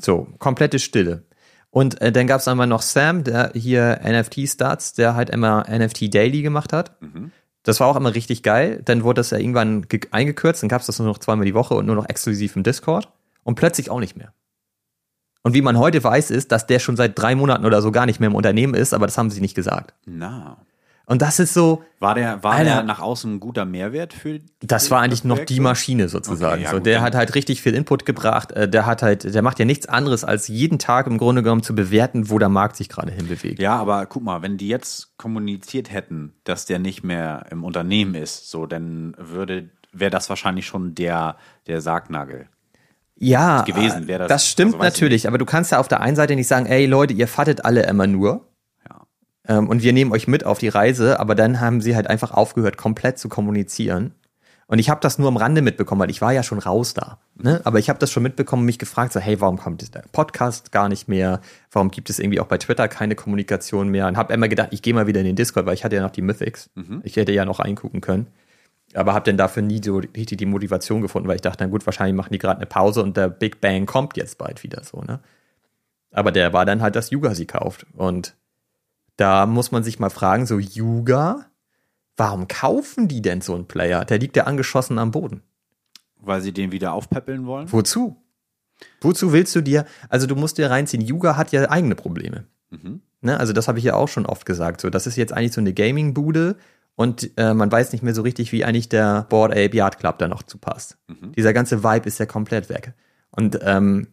Speaker 1: So, komplette Stille. Und äh, dann gab es einmal noch Sam, der hier NFT-Starts, der halt immer NFT Daily gemacht hat. Mhm. Das war auch immer richtig geil. Dann wurde das ja irgendwann eingekürzt, dann gab es das nur noch zweimal die Woche und nur noch exklusiv im Discord und plötzlich auch nicht mehr. Und wie man heute weiß, ist, dass der schon seit drei Monaten oder so gar nicht mehr im Unternehmen ist, aber das haben sie nicht gesagt.
Speaker 2: Na.
Speaker 1: Und das ist so.
Speaker 2: War der, war Alter, der nach außen ein guter Mehrwert für?
Speaker 1: Das war eigentlich noch die Maschine sozusagen. Okay, ja, so, der hat halt richtig viel Input gebracht. Äh, der hat halt, der macht ja nichts anderes als jeden Tag im Grunde genommen zu bewerten, wo der Markt sich gerade hinbewegt.
Speaker 2: Ja, aber guck mal, wenn die jetzt kommuniziert hätten, dass der nicht mehr im Unternehmen ist, so, dann würde, wäre das wahrscheinlich schon der, der Sargnagel
Speaker 1: ja, gewesen das. Das stimmt also, natürlich, aber du kannst ja auf der einen Seite nicht sagen, ey Leute, ihr fattet alle immer nur und wir nehmen euch mit auf die Reise, aber dann haben sie halt einfach aufgehört, komplett zu kommunizieren. Und ich habe das nur am Rande mitbekommen, weil ich war ja schon raus da. Ne? Aber ich habe das schon mitbekommen und mich gefragt, so, hey, warum kommt der Podcast gar nicht mehr? Warum gibt es irgendwie auch bei Twitter keine Kommunikation mehr? Und habe immer gedacht, ich gehe mal wieder in den Discord, weil ich hatte ja noch die Mythics. Mhm. Ich hätte ja noch reingucken können. Aber habe dann dafür nie so richtig die Motivation gefunden, weil ich dachte, na gut, wahrscheinlich machen die gerade eine Pause und der Big Bang kommt jetzt bald wieder so, ne? Aber der war dann halt, dass Yuga sie kauft. Und da muss man sich mal fragen, so Yuga, warum kaufen die denn so einen Player? Der liegt ja angeschossen am Boden.
Speaker 2: Weil sie den wieder aufpäppeln wollen?
Speaker 1: Wozu? Wozu willst du dir, also du musst dir reinziehen, Yuga hat ja eigene Probleme. Mhm. Ne, also das habe ich ja auch schon oft gesagt. So, das ist jetzt eigentlich so eine Gaming-Bude und äh, man weiß nicht mehr so richtig, wie eigentlich der Board Ape Yard Club da noch zu passt. Mhm. Dieser ganze Vibe ist ja komplett weg. Und ähm,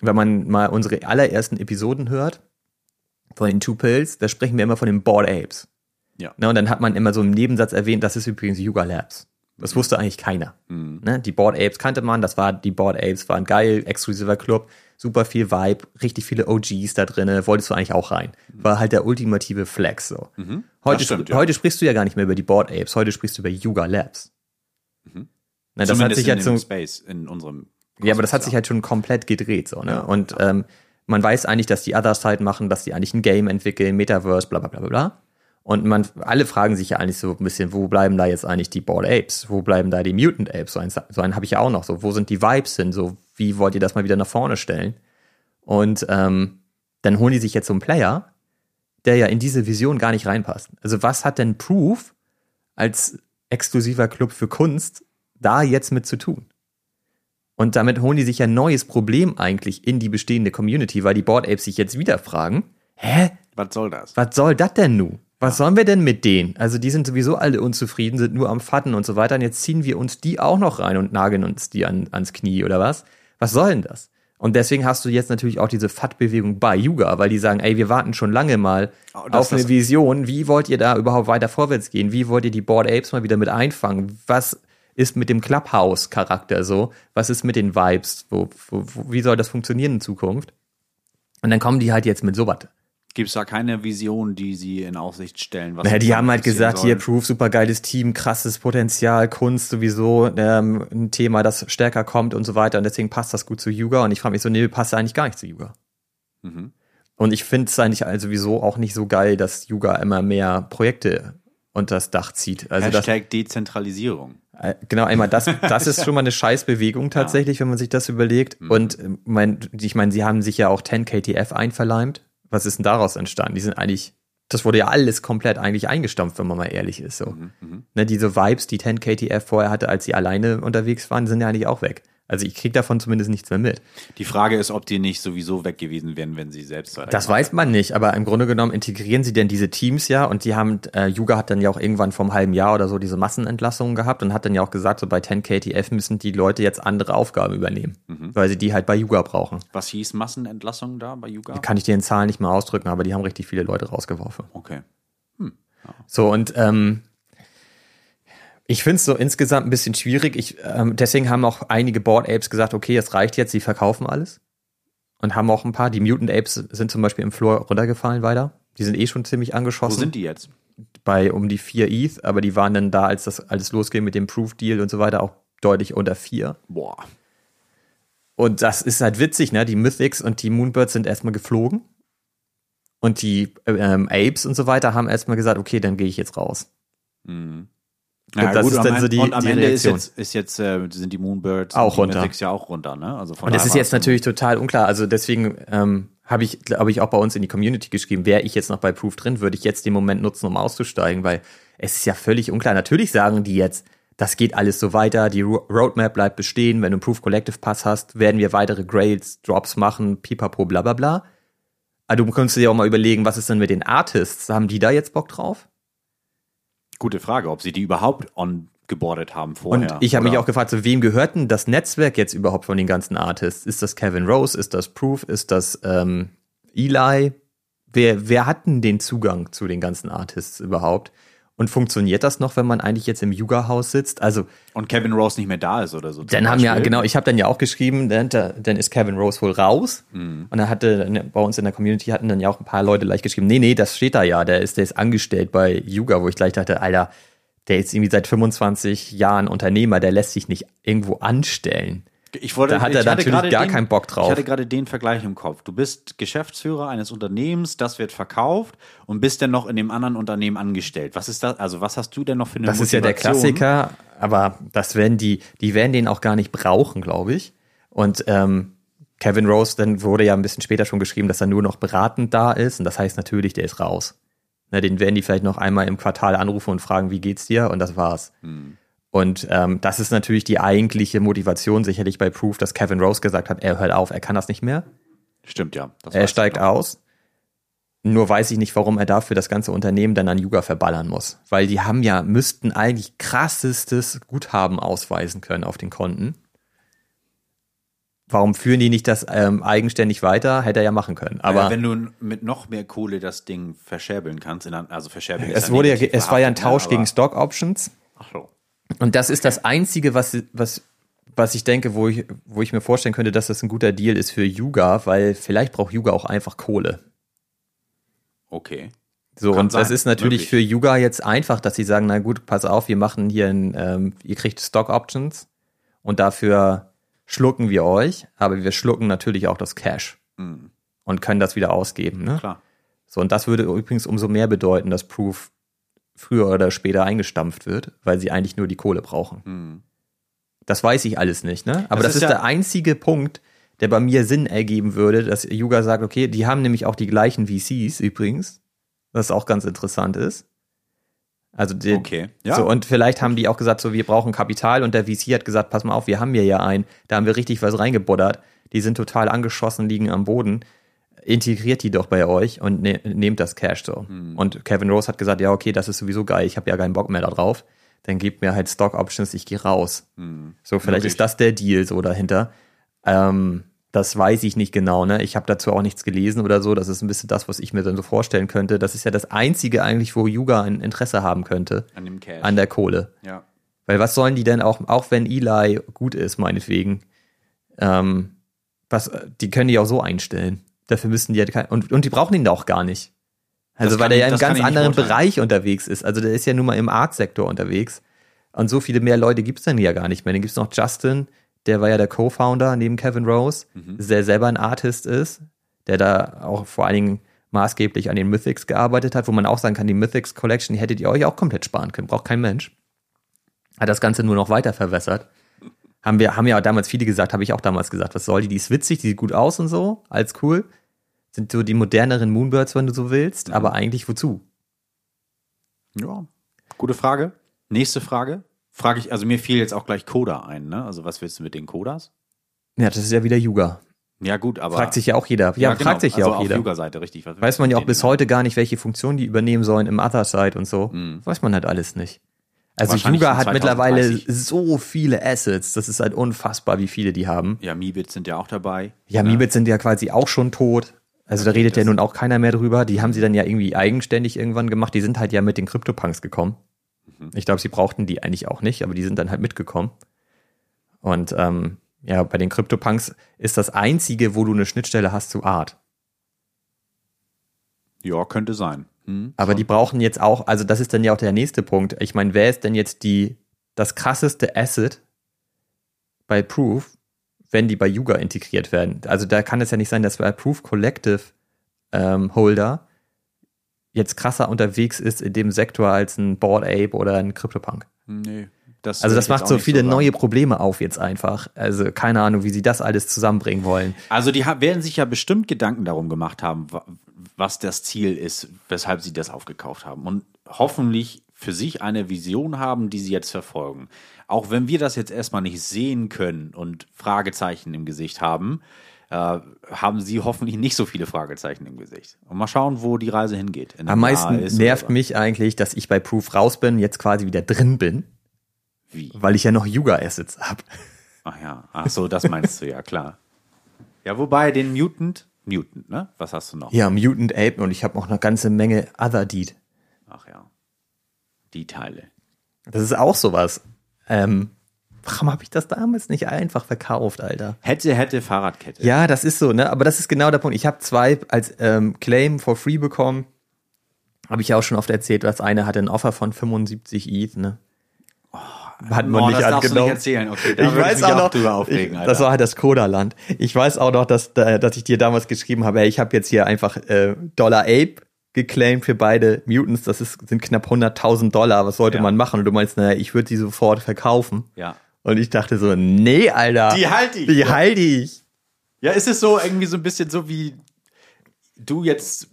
Speaker 1: wenn man mal unsere allerersten Episoden hört, von den Two Pills, da sprechen wir immer von den Bored Apes.
Speaker 2: Ja.
Speaker 1: Ne, und dann hat man immer so im Nebensatz erwähnt, das ist übrigens Yuga Labs. Das mhm. wusste eigentlich keiner. Mhm. Ne, die Bored Apes kannte man, das war, die Bored Apes waren geil, exklusiver Club, super viel Vibe, richtig viele OGs da drin, wolltest du eigentlich auch rein. Mhm. War halt der ultimative Flex, so. Mhm. Heute, stimmt, ja. heute sprichst du ja gar nicht mehr über die Bored Apes, heute sprichst du über Yuga Labs.
Speaker 2: Mhm. Na, das hat sich in ja zum Space, in unserem
Speaker 1: Kosmos, Ja, aber das hat sich halt schon komplett gedreht, so, ne? Ja, und, ja. ähm, man weiß eigentlich, dass die Other Side machen, dass die eigentlich ein Game entwickeln, Metaverse, bla bla bla bla. Und man, alle fragen sich ja eigentlich so ein bisschen, wo bleiben da jetzt eigentlich die Ball Apes? Wo bleiben da die Mutant Apes? So einen, so einen habe ich ja auch noch. So, wo sind die Vibes hin? So, wie wollt ihr das mal wieder nach vorne stellen? Und ähm, dann holen die sich jetzt so einen Player, der ja in diese Vision gar nicht reinpasst. Also was hat denn Proof als exklusiver Club für Kunst da jetzt mit zu tun? Und damit holen die sich ein neues Problem eigentlich in die bestehende Community, weil die Board Apes sich jetzt wieder fragen, hä?
Speaker 2: Was soll das?
Speaker 1: Was soll das denn nun? Was sollen wir denn mit denen? Also die sind sowieso alle unzufrieden, sind nur am Fatten und so weiter. Und jetzt ziehen wir uns die auch noch rein und nageln uns die an, ans Knie oder was? Was soll denn das? Und deswegen hast du jetzt natürlich auch diese Fat-Bewegung bei Yuga, weil die sagen, ey, wir warten schon lange mal oh, auf eine Vision. Wie wollt ihr da überhaupt weiter vorwärts gehen? Wie wollt ihr die Board Apes mal wieder mit einfangen? Was ist mit dem Clubhouse-Charakter so? Was ist mit den Vibes? Wo, wo, wo, wie soll das funktionieren in Zukunft? Und dann kommen die halt jetzt mit sowas.
Speaker 2: Gibt es da keine Vision, die sie in Aussicht stellen?
Speaker 1: Was naja, die haben halt gesagt, sollen? hier Proof, super geiles Team, krasses Potenzial, Kunst sowieso, ähm, ein Thema, das stärker kommt und so weiter. Und deswegen passt das gut zu Yuga. Und ich frage mich so, nee, passt eigentlich gar nicht zu Yuga. Mhm. Und ich finde es eigentlich also sowieso auch nicht so geil, dass Yuga immer mehr Projekte und das Dach zieht. Also das,
Speaker 2: Hashtag Dezentralisierung.
Speaker 1: äh, genau, einmal das, das ist schon mal eine Scheißbewegung tatsächlich, wenn man sich das überlegt. Und äh, mein, ich meine, sie haben sich ja auch 10 KTF einverleimt. Was ist denn daraus entstanden? Die sind eigentlich, das wurde ja alles komplett eigentlich eingestampft, wenn man mal ehrlich ist. So. Ne, diese Vibes, die 10 KTF vorher hatte, als sie alleine unterwegs waren, sind ja eigentlich auch weg. Also ich krieg davon zumindest nichts mehr mit.
Speaker 2: Die Frage ist, ob die nicht sowieso weg gewesen wären, wenn sie selbst.
Speaker 1: Das weiß man nicht, aber im Grunde genommen integrieren sie denn diese Teams ja und die haben, äh, Yuga hat dann ja auch irgendwann vor einem halben Jahr oder so diese Massenentlassungen gehabt und hat dann ja auch gesagt, so bei 10 KTF müssen die Leute jetzt andere Aufgaben übernehmen, weil sie die halt bei Yuga brauchen.
Speaker 2: Was hieß Massenentlassung da bei Yuga?
Speaker 1: Kann ich dir in Zahlen nicht mal ausdrücken, aber die haben richtig viele Leute rausgeworfen.
Speaker 2: Okay.
Speaker 1: So und ähm, ich finde es so insgesamt ein bisschen schwierig. Ich, ähm, deswegen haben auch einige Board Apes gesagt, okay, es reicht jetzt, sie verkaufen alles. Und haben auch ein paar, die Mutant Apes sind zum Beispiel im Floor runtergefallen weiter. Die sind eh schon ziemlich
Speaker 2: Wo
Speaker 1: angeschossen.
Speaker 2: sind die jetzt?
Speaker 1: bei um die 4 ETH, aber die waren dann da, als das alles losging mit dem Proof-Deal und so weiter, auch deutlich unter 4.
Speaker 2: Boah.
Speaker 1: Und das ist halt witzig, ne? Die Mythics und die Moonbirds sind erstmal geflogen. Und die ähm, Apes und so weiter haben erstmal gesagt, okay, dann gehe ich jetzt raus.
Speaker 2: Ja,
Speaker 1: das ist
Speaker 2: am
Speaker 1: dann so die-
Speaker 2: und am
Speaker 1: die
Speaker 2: Ende ist
Speaker 1: Reaktion.
Speaker 2: jetzt, ist jetzt äh, sind die Moonbirds
Speaker 1: Auch
Speaker 2: die
Speaker 1: runter.
Speaker 2: Ja auch runter, ne? Also
Speaker 1: Und das ist jetzt natürlich total unklar. Also deswegen ähm, habe ich, glaube ich, auch bei uns in die Community geschrieben, wäre ich jetzt noch bei Proof drin, würde ich jetzt den Moment nutzen, um auszusteigen, weil es ist ja völlig unklar. Natürlich sagen die jetzt, das geht alles so weiter, die Ro- Roadmap bleibt bestehen, wenn du einen Proof Collective Pass hast, werden wir weitere Grades, Drops machen, pipapo, bla bla bla. Aber du kannst dir auch mal überlegen, was ist denn mit den Artists? Haben die da jetzt Bock drauf?
Speaker 2: Gute Frage, ob sie die überhaupt on geboardet haben vorher.
Speaker 1: Und ich habe mich auch gefragt, so, wem gehört denn das Netzwerk jetzt überhaupt von den ganzen Artists? Ist das Kevin Rose? Ist das Proof? Ist das ähm, Eli? Wer, wer hat denn den Zugang zu den ganzen Artists überhaupt? Und funktioniert das noch, wenn man eigentlich jetzt im Yuga-Haus sitzt? Also,
Speaker 2: Und Kevin Rose nicht mehr da ist oder so.
Speaker 1: dann haben ja, genau, ich habe dann ja auch geschrieben, dann, dann ist Kevin Rose wohl raus.
Speaker 2: Mhm.
Speaker 1: Und dann hatte, ne, bei uns in der Community hatten dann ja auch ein paar Leute gleich geschrieben, nee, nee, das steht da ja, der ist, der ist angestellt bei Yuga, wo ich gleich dachte, Alter, der ist irgendwie seit 25 Jahren Unternehmer, der lässt sich nicht irgendwo anstellen.
Speaker 2: Ich wollte,
Speaker 1: Da hat er natürlich
Speaker 2: gerade
Speaker 1: gar
Speaker 2: den,
Speaker 1: keinen Bock drauf.
Speaker 2: Ich hatte gerade den Vergleich im Kopf. Du bist Geschäftsführer eines Unternehmens, das wird verkauft und bist dann noch in dem anderen Unternehmen angestellt. Was ist das? Also was hast du denn noch für eine
Speaker 1: Das ist ja der
Speaker 2: Motivation?
Speaker 1: Klassiker, aber das werden die, die werden den auch gar nicht brauchen, glaube ich. Und ähm, Kevin Rose, dann wurde ja ein bisschen später schon geschrieben, dass er nur noch beratend da ist. Und das heißt natürlich, der ist raus. Na, den werden die vielleicht noch einmal im Quartal anrufen und fragen, wie geht's dir? Und das war's. Und ähm, das ist natürlich die eigentliche Motivation sicherlich bei Proof, dass Kevin Rose gesagt hat, er hört auf, er kann das nicht mehr.
Speaker 2: Stimmt ja.
Speaker 1: Er steigt aus. Nur weiß ich nicht, warum er dafür das ganze Unternehmen dann an Yuga verballern muss. Weil die haben ja, müssten eigentlich krassestes Guthaben ausweisen können auf den Konten. Warum führen die nicht das ähm, eigenständig weiter? Hätte er ja machen können. Aber
Speaker 2: Aber wenn du mit noch mehr Kohle das Ding verscherbeln kannst, also verscherbeln
Speaker 1: es wurde ja, es war ja ein
Speaker 2: ne?
Speaker 1: Tausch gegen Stock Options.
Speaker 2: Ach so.
Speaker 1: Und das ist das Einzige, was, was, was ich denke, wo ich, wo ich mir vorstellen könnte, dass das ein guter Deal ist für Yuga, weil vielleicht braucht Yuga auch einfach Kohle.
Speaker 2: Okay.
Speaker 1: So,
Speaker 2: Kann
Speaker 1: und das
Speaker 2: sein,
Speaker 1: ist natürlich
Speaker 2: möglich.
Speaker 1: für Yuga jetzt einfach, dass sie sagen, na gut, pass auf, wir machen hier ein, ähm, ihr kriegt Stock Options und dafür schlucken wir euch, aber wir schlucken natürlich auch das Cash und können das wieder ausgeben. Ne?
Speaker 2: Mhm. Klar.
Speaker 1: So, und das würde übrigens umso mehr bedeuten, dass Proof früher oder später eingestampft wird, weil sie eigentlich nur die Kohle brauchen. Das weiß ich alles nicht, ne? Aber
Speaker 2: Mhm. Das
Speaker 1: das,
Speaker 2: ist
Speaker 1: ist
Speaker 2: ja-
Speaker 1: der einzige Punkt, der bei mir Sinn ergeben würde, dass Yuga sagt, okay, die haben nämlich auch die gleichen VCs übrigens, was auch ganz interessant ist. Also die,
Speaker 2: Okay, ja.
Speaker 1: so, und vielleicht haben die auch gesagt, so wir brauchen Kapital und der VC hat gesagt, pass mal auf, wir haben hier ja einen, da haben wir richtig was reingebuddert, die sind total angeschossen, liegen am Boden, integriert die doch bei euch und ne, nehmt das Cash so.
Speaker 2: Hm.
Speaker 1: Und Kevin Rose hat gesagt, ja okay, das ist sowieso geil, ich habe ja keinen Bock mehr darauf, dann gebt mir halt Stock Options, ich gehe raus. So, vielleicht
Speaker 2: Möglich.
Speaker 1: ist das der Deal so dahinter. Ähm, das weiß ich nicht genau, ne? Ich habe dazu auch nichts gelesen oder so. Das ist ein bisschen das, was ich mir dann so vorstellen könnte. Das ist ja das Einzige eigentlich, wo Yuga ein Interesse haben könnte
Speaker 2: An dem Cash.
Speaker 1: an der Kohle.
Speaker 2: ja.
Speaker 1: Weil was sollen die denn auch, auch wenn Eli gut ist, meinetwegen, ähm, was, die können die auch so einstellen. Dafür müssen die ja kein, und, und die brauchen ihn auch gar nicht. Also
Speaker 2: Das
Speaker 1: weil er ja im ganz anderen. Bereich unterwegs ist. Also der ist ja nun mal im Art-Sektor unterwegs. Und so viele mehr Leute gibt's dann ja gar nicht mehr. Dann gibt's noch Justin, der war ja der Co-Founder neben Kevin Rose,
Speaker 2: Mhm.
Speaker 1: der selber ein Artist ist, der da auch vor allen Dingen maßgeblich an den Mythics gearbeitet hat, wo man auch sagen kann, die Mythics Collection, die hättet ihr euch auch komplett sparen können, braucht kein Mensch. Hat das Ganze nur noch weiter verwässert. Haben wir, haben ja damals viele gesagt, habe ich auch damals gesagt, was soll die, die ist witzig, die sieht gut aus und so, alles cool. Sind so die moderneren Moonbirds, wenn du so willst,
Speaker 2: Mhm.
Speaker 1: aber eigentlich wozu?
Speaker 2: Ja, gute Frage. Nächste Frage. Frage ich, also mir fiel jetzt auch gleich Coda ein, ne? Also was willst du mit den Codas?
Speaker 1: Ja, das ist ja wieder Yuga.
Speaker 2: Ja, gut, aber.
Speaker 1: Fragt sich ja auch jeder. Ja,
Speaker 2: genau.
Speaker 1: fragt sich ja
Speaker 2: also
Speaker 1: auch
Speaker 2: auf
Speaker 1: jeder.
Speaker 2: Yuga-Seite, richtig. Was
Speaker 1: Weiß man ja auch bis
Speaker 2: denen?
Speaker 1: heute gar nicht, welche Funktion die übernehmen sollen im Other-Side und so. Weiß man halt alles nicht. Also Yuga hat mittlerweile
Speaker 2: 2030.
Speaker 1: so viele Assets, das ist halt unfassbar, wie viele die haben.
Speaker 2: Ja, Mibits sind ja auch dabei.
Speaker 1: Ja, Mibits sind ja quasi auch schon tot. Also da redet ja nun auch keiner mehr drüber. Die haben sie dann ja irgendwie eigenständig irgendwann gemacht. Die sind halt ja mit den CryptoPunks gekommen. Ich glaube, sie brauchten die eigentlich auch nicht, aber die sind dann halt mitgekommen. Und ähm, ja, bei den CryptoPunks ist das einzige, wo du eine Schnittstelle hast zu Art.
Speaker 2: Ja, könnte sein. Hm?
Speaker 1: Aber die brauchen jetzt auch, also das ist dann ja auch der nächste Punkt. Ich meine, wer ist denn jetzt die, das krasseste Asset bei Proof, wenn die bei Yuga integriert werden? Also da kann es ja nicht sein, dass bei Proof Collective ähm, Holder jetzt krasser unterwegs ist in dem Sektor als ein Board Ape oder ein CryptoPunk.
Speaker 2: Nee. Das
Speaker 1: Also das macht so viele
Speaker 2: sagen.
Speaker 1: neue Probleme auf jetzt einfach. Also keine Ahnung, wie sie das alles zusammenbringen wollen.
Speaker 2: Also die werden sich ja bestimmt Gedanken darum gemacht haben, was das Ziel ist, weshalb sie das aufgekauft haben. Und hoffentlich für sich eine Vision haben, die sie jetzt verfolgen. Auch wenn wir das jetzt erstmal nicht sehen können und Fragezeichen im Gesicht haben, äh, haben sie hoffentlich nicht so viele Fragezeichen im Gesicht. Und mal schauen, wo die Reise hingeht. In
Speaker 1: Am meisten nervt mich eigentlich, dass ich bei Proof raus bin, jetzt quasi wieder drin bin,
Speaker 2: Wie?
Speaker 1: weil ich ja noch Yuga-Assets habe.
Speaker 2: Ach ja, ach so, das meinst du, ja klar. Ja, wobei den Mutant, Mutant, ne? Was hast du noch?
Speaker 1: Ja, Mutant Ape und ich habe auch eine ganze Menge Other Deed.
Speaker 2: Ach ja. Die Teile.
Speaker 1: Das ist auch sowas. Ähm, warum habe ich das damals nicht einfach verkauft, Alter?
Speaker 2: Hätte, hätte Fahrradkette.
Speaker 1: Ja, das ist so, ne? Aber das ist genau der Punkt. Ich habe zwei als ähm, Claim for free bekommen. Habe ich ja auch schon oft erzählt. Das eine hatte ein Offer von 75 ETH, ne? Hat man
Speaker 2: Oh,
Speaker 1: nicht
Speaker 2: das darfst du
Speaker 1: angenommen.
Speaker 2: nicht erzählen. Okay, da
Speaker 1: ich weiß auch noch,
Speaker 2: drüber aufregen,
Speaker 1: ich, das war halt das Koda-Land. Ich weiß auch noch, dass, da- dass ich dir damals geschrieben habe, ey, ich habe jetzt hier einfach äh, Dollar Ape geclaimed für beide Mutants. Das ist, sind knapp 100.000 Dollar. Was sollte
Speaker 2: Ja.
Speaker 1: man machen? Und du meinst, naja, ich würde die sofort verkaufen.
Speaker 2: Ja.
Speaker 1: Und ich dachte so, nee, Alter.
Speaker 2: Die halte ich.
Speaker 1: Die halte ich.
Speaker 2: Ja, ist es so irgendwie so ein bisschen so wie du jetzt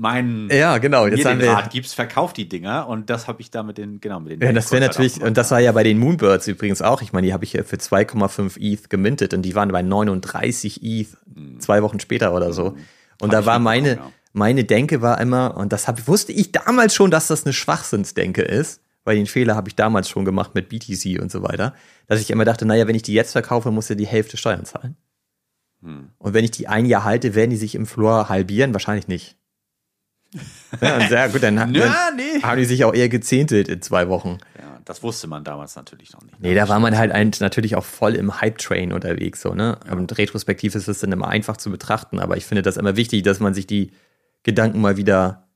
Speaker 2: meinen
Speaker 1: Ja, genau. Jetzt haben wir,
Speaker 2: Rat gibst, verkauf die Dinger und das habe ich da mit den genau mit den
Speaker 1: ja, das wäre natürlich,
Speaker 2: auch
Speaker 1: und das war ja bei den Moonbirds übrigens auch. Ich meine, die habe ich ja für 2,5 ETH gemintet und die waren bei 39 ETH zwei Wochen später oder so. Und da
Speaker 2: ich
Speaker 1: war meine,
Speaker 2: mitbekommen, ja.
Speaker 1: meine Denke war immer, und das hab, wusste ich damals schon, dass das eine Schwachsinnsdenke ist, weil den Fehler habe ich damals schon gemacht mit BTC und so weiter, dass ich immer dachte, naja, wenn ich die jetzt verkaufe, muss ja die Hälfte Steuern zahlen.
Speaker 2: Hm.
Speaker 1: Und wenn ich die ein Jahr halte, werden die sich im Floor halbieren? Wahrscheinlich nicht. Ja, sehr gut, dann, dann
Speaker 2: Ja, nee.
Speaker 1: haben die sich auch eher gezehntelt in zwei Wochen.
Speaker 2: ja, das wusste man damals natürlich noch nicht.
Speaker 1: Nee, da war man halt ein, natürlich auch voll im Hype-Train unterwegs, so, ne? Und retrospektiv ist es dann immer einfach zu betrachten, aber ich finde das immer wichtig, dass man sich die Gedanken mal wieder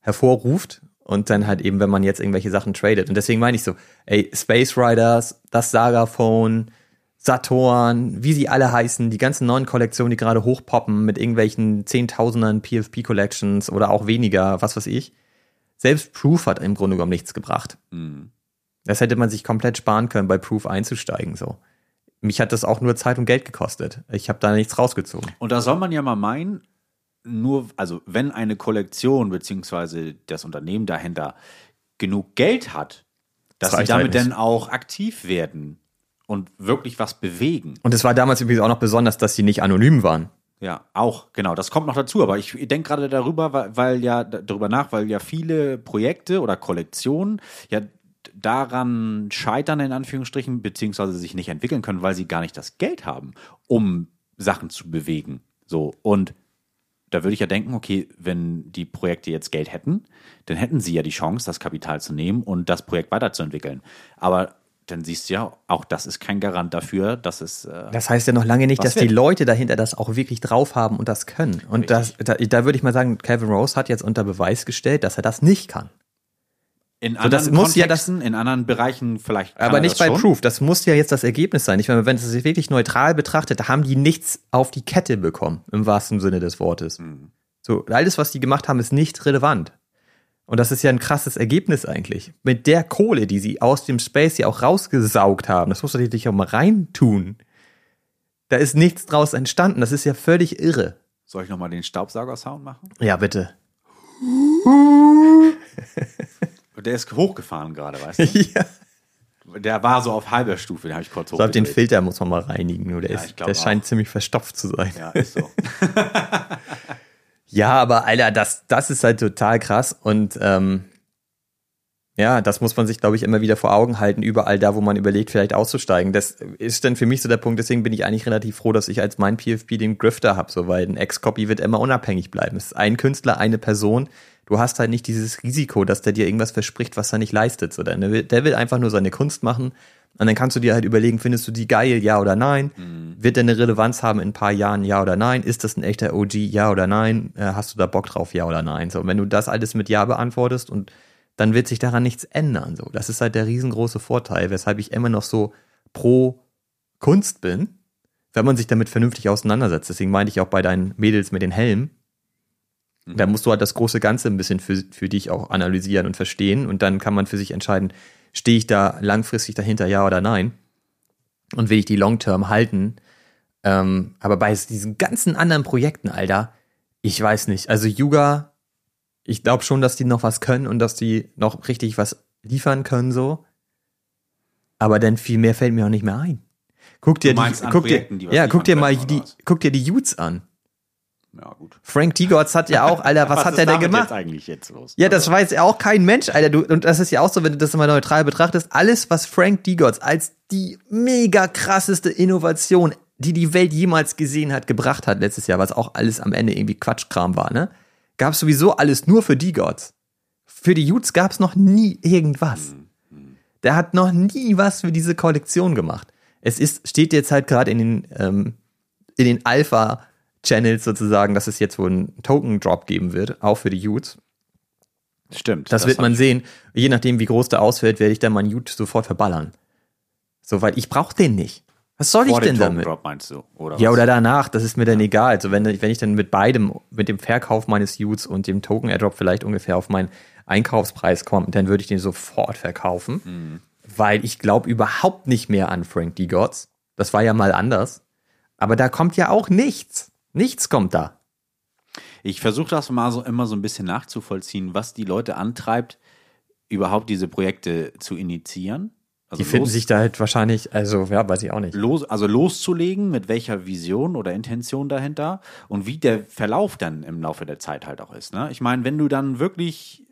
Speaker 1: hervorruft und dann halt eben, wenn man jetzt irgendwelche Sachen tradet. Und deswegen meine ich so, ey, Space Riders, das Saga-Phone, Saturn, wie sie alle heißen, die ganzen neuen Kollektionen, die gerade hochpoppen mit irgendwelchen Zehntausendern PFP-Collections oder auch weniger, was weiß ich. Selbst Proof hat im Grunde genommen nichts gebracht. Das hätte man sich komplett sparen können, bei Proof einzusteigen. So. Mich hat das auch nur Zeit und Geld gekostet. Ich habe da nichts rausgezogen.
Speaker 2: Und da soll man ja mal meinen, nur, also wenn eine Kollektion beziehungsweise das Unternehmen dahinter genug Geld hat, dass
Speaker 1: Das
Speaker 2: sie
Speaker 1: halt
Speaker 2: damit
Speaker 1: nicht.
Speaker 2: dann auch aktiv werden und wirklich was bewegen.
Speaker 1: Und es war damals übrigens auch noch besonders, dass sie nicht anonym waren.
Speaker 2: Ja, auch, genau. Das kommt noch dazu. Aber ich denke gerade darüber, weil, weil ja darüber nach, weil ja viele Projekte oder Kollektionen ja daran scheitern, in Anführungsstrichen, beziehungsweise sich nicht entwickeln können, weil sie gar nicht das Geld haben, um Sachen zu bewegen. So. Und da würde ich ja denken, okay, wenn die Projekte jetzt Geld hätten, dann hätten sie ja die Chance, das Kapital zu nehmen und das Projekt weiterzuentwickeln. Aber dann siehst du ja, auch das ist kein Garant dafür, dass es. Äh,
Speaker 1: Das heißt ja noch lange nicht, dass die
Speaker 2: wird?
Speaker 1: Leute dahinter das auch wirklich drauf haben und das können. Und das, da, da würde ich mal sagen, Kevin Rose hat jetzt unter Beweis gestellt, dass er das nicht kann.
Speaker 2: in
Speaker 1: So, das
Speaker 2: anderen
Speaker 1: muss ja das-
Speaker 2: in anderen Bereichen vielleicht.
Speaker 1: Aber
Speaker 2: er
Speaker 1: nicht bei
Speaker 2: schon.
Speaker 1: Proof. Das muss ja jetzt das Ergebnis sein. Ich meine, wenn es sich wirklich neutral betrachtet, da haben die nichts auf die Kette bekommen, im wahrsten Sinne des Wortes.
Speaker 2: Mhm.
Speaker 1: So, alles, was die gemacht haben, ist nicht relevant. Und das ist ja ein krasses Ergebnis eigentlich. Mit der Kohle, die sie aus dem Space ja auch rausgesaugt haben, das musst du dich auch mal reintun. Da ist nichts draus entstanden. Das ist ja völlig irre.
Speaker 2: Soll ich nochmal den Staubsauger-Sound machen?
Speaker 1: Ja, bitte.
Speaker 2: Der ist hochgefahren gerade, weißt du?
Speaker 1: ja.
Speaker 2: Der war so auf halber Stufe, den habe ich kurz
Speaker 1: Ich glaube, den. Filter muss man mal reinigen. Nur der,
Speaker 2: Ja,
Speaker 1: ist, der scheint
Speaker 2: auch.
Speaker 1: ziemlich verstopft zu sein.
Speaker 2: Ja, ist so.
Speaker 1: Ja, aber Alter, das, das ist halt total krass. Und ähm, ja, das muss man sich, glaube ich, immer wieder vor Augen halten, überall da, wo man überlegt, vielleicht auszusteigen. Das ist dann für mich so der Punkt, deswegen bin ich eigentlich relativ froh, dass ich als mein PFP den Grifter habe, so, weil ein Ex-Copy wird immer unabhängig bleiben. Es ist ein Künstler, eine Person. Du hast halt nicht dieses Risiko, dass der dir irgendwas verspricht, was er nicht leistet. So, der, will, der will einfach nur seine Kunst machen. Und dann kannst du dir halt überlegen, findest du die geil, ja oder nein? Wird der eine Relevanz haben in ein paar Jahren, ja oder nein? Ist das ein echter OG, ja oder nein? Äh, hast du da Bock drauf, ja oder nein? So, und wenn du das alles mit Ja beantwortest und dann wird sich daran nichts ändern. So, das ist halt der riesengroße Vorteil, weshalb ich immer noch so pro Kunst bin, wenn man sich damit vernünftig auseinandersetzt. Deswegen meinte ich auch bei deinen Mädels mit den Helmen, da musst du halt das große Ganze ein bisschen für, für dich auch analysieren und verstehen und dann kann man für sich entscheiden, stehe ich da langfristig dahinter, ja oder nein? Und will ich die Long-Term halten? Ähm, aber bei diesen ganzen anderen Projekten, Alter, ich weiß nicht. Also Yuga, ich glaube schon, dass die noch was können und dass die noch richtig was liefern können, so. Aber dann viel mehr fällt mir auch nicht mehr ein. Guck dir die,
Speaker 2: an
Speaker 1: guck dir,
Speaker 2: Projekten, die was
Speaker 1: ja, guck dir mal die, guck dir die Jutes an.
Speaker 2: Ja, gut.
Speaker 1: Frank Tigotz hat ja auch, Alter, was, hat
Speaker 2: ist
Speaker 1: er denn gemacht?
Speaker 2: jetzt eigentlich jetzt los?
Speaker 1: Ja, das
Speaker 2: Also,
Speaker 1: weiß ja auch kein Mensch, Alter. Du, und das ist ja auch so, wenn du das mal neutral betrachtest. Alles, was Frank Digotz als die mega krasseste Innovation, die die Welt jemals gesehen hat, gebracht hat letztes Jahr, was auch alles am Ende irgendwie Quatschkram war, ne? Gab sowieso alles nur für Digotz. Für die Jutes gab es noch nie irgendwas. Der hat noch nie was für diese Kollektion gemacht. Es ist, steht jetzt halt gerade in den, ähm, in den Alpha-Channels sozusagen, dass es jetzt wohl einen Token-Drop geben wird, auch für die Jutes.
Speaker 2: Stimmt.
Speaker 1: Das, wird
Speaker 2: hab
Speaker 1: man
Speaker 2: ich-
Speaker 1: sehen. Je nachdem, wie groß der ausfällt, werde ich dann meinen Jute sofort verballern. So, weil ich brauche den nicht. Was soll ich
Speaker 2: Vor dem
Speaker 1: denn damit?
Speaker 2: Drop meinst du? Oder
Speaker 1: Ja,
Speaker 2: was?
Speaker 1: oder danach, das ist mir dann egal. Also wenn, wenn ich dann mit beidem, mit dem Verkauf meines Jutes und dem Token-Airdrop vielleicht ungefähr auf meinen Einkaufspreis komme, dann würde ich den sofort verkaufen.
Speaker 2: Mhm.
Speaker 1: Weil ich glaube überhaupt nicht mehr an Frank D. Gods. Das war ja mal anders. Aber da kommt ja auch nichts. Nichts kommt da.
Speaker 2: Ich versuche das mal so immer so ein bisschen nachzuvollziehen, was die Leute antreibt, überhaupt diese Projekte zu initiieren. Also
Speaker 1: Die finden sich da halt wahrscheinlich, also ja, weiß ich auch nicht.
Speaker 2: los, also loszulegen, mit welcher Vision oder Intention dahinter und wie der Verlauf dann im Laufe der Zeit halt auch ist. Ne? Ich meine, wenn du dann wirklich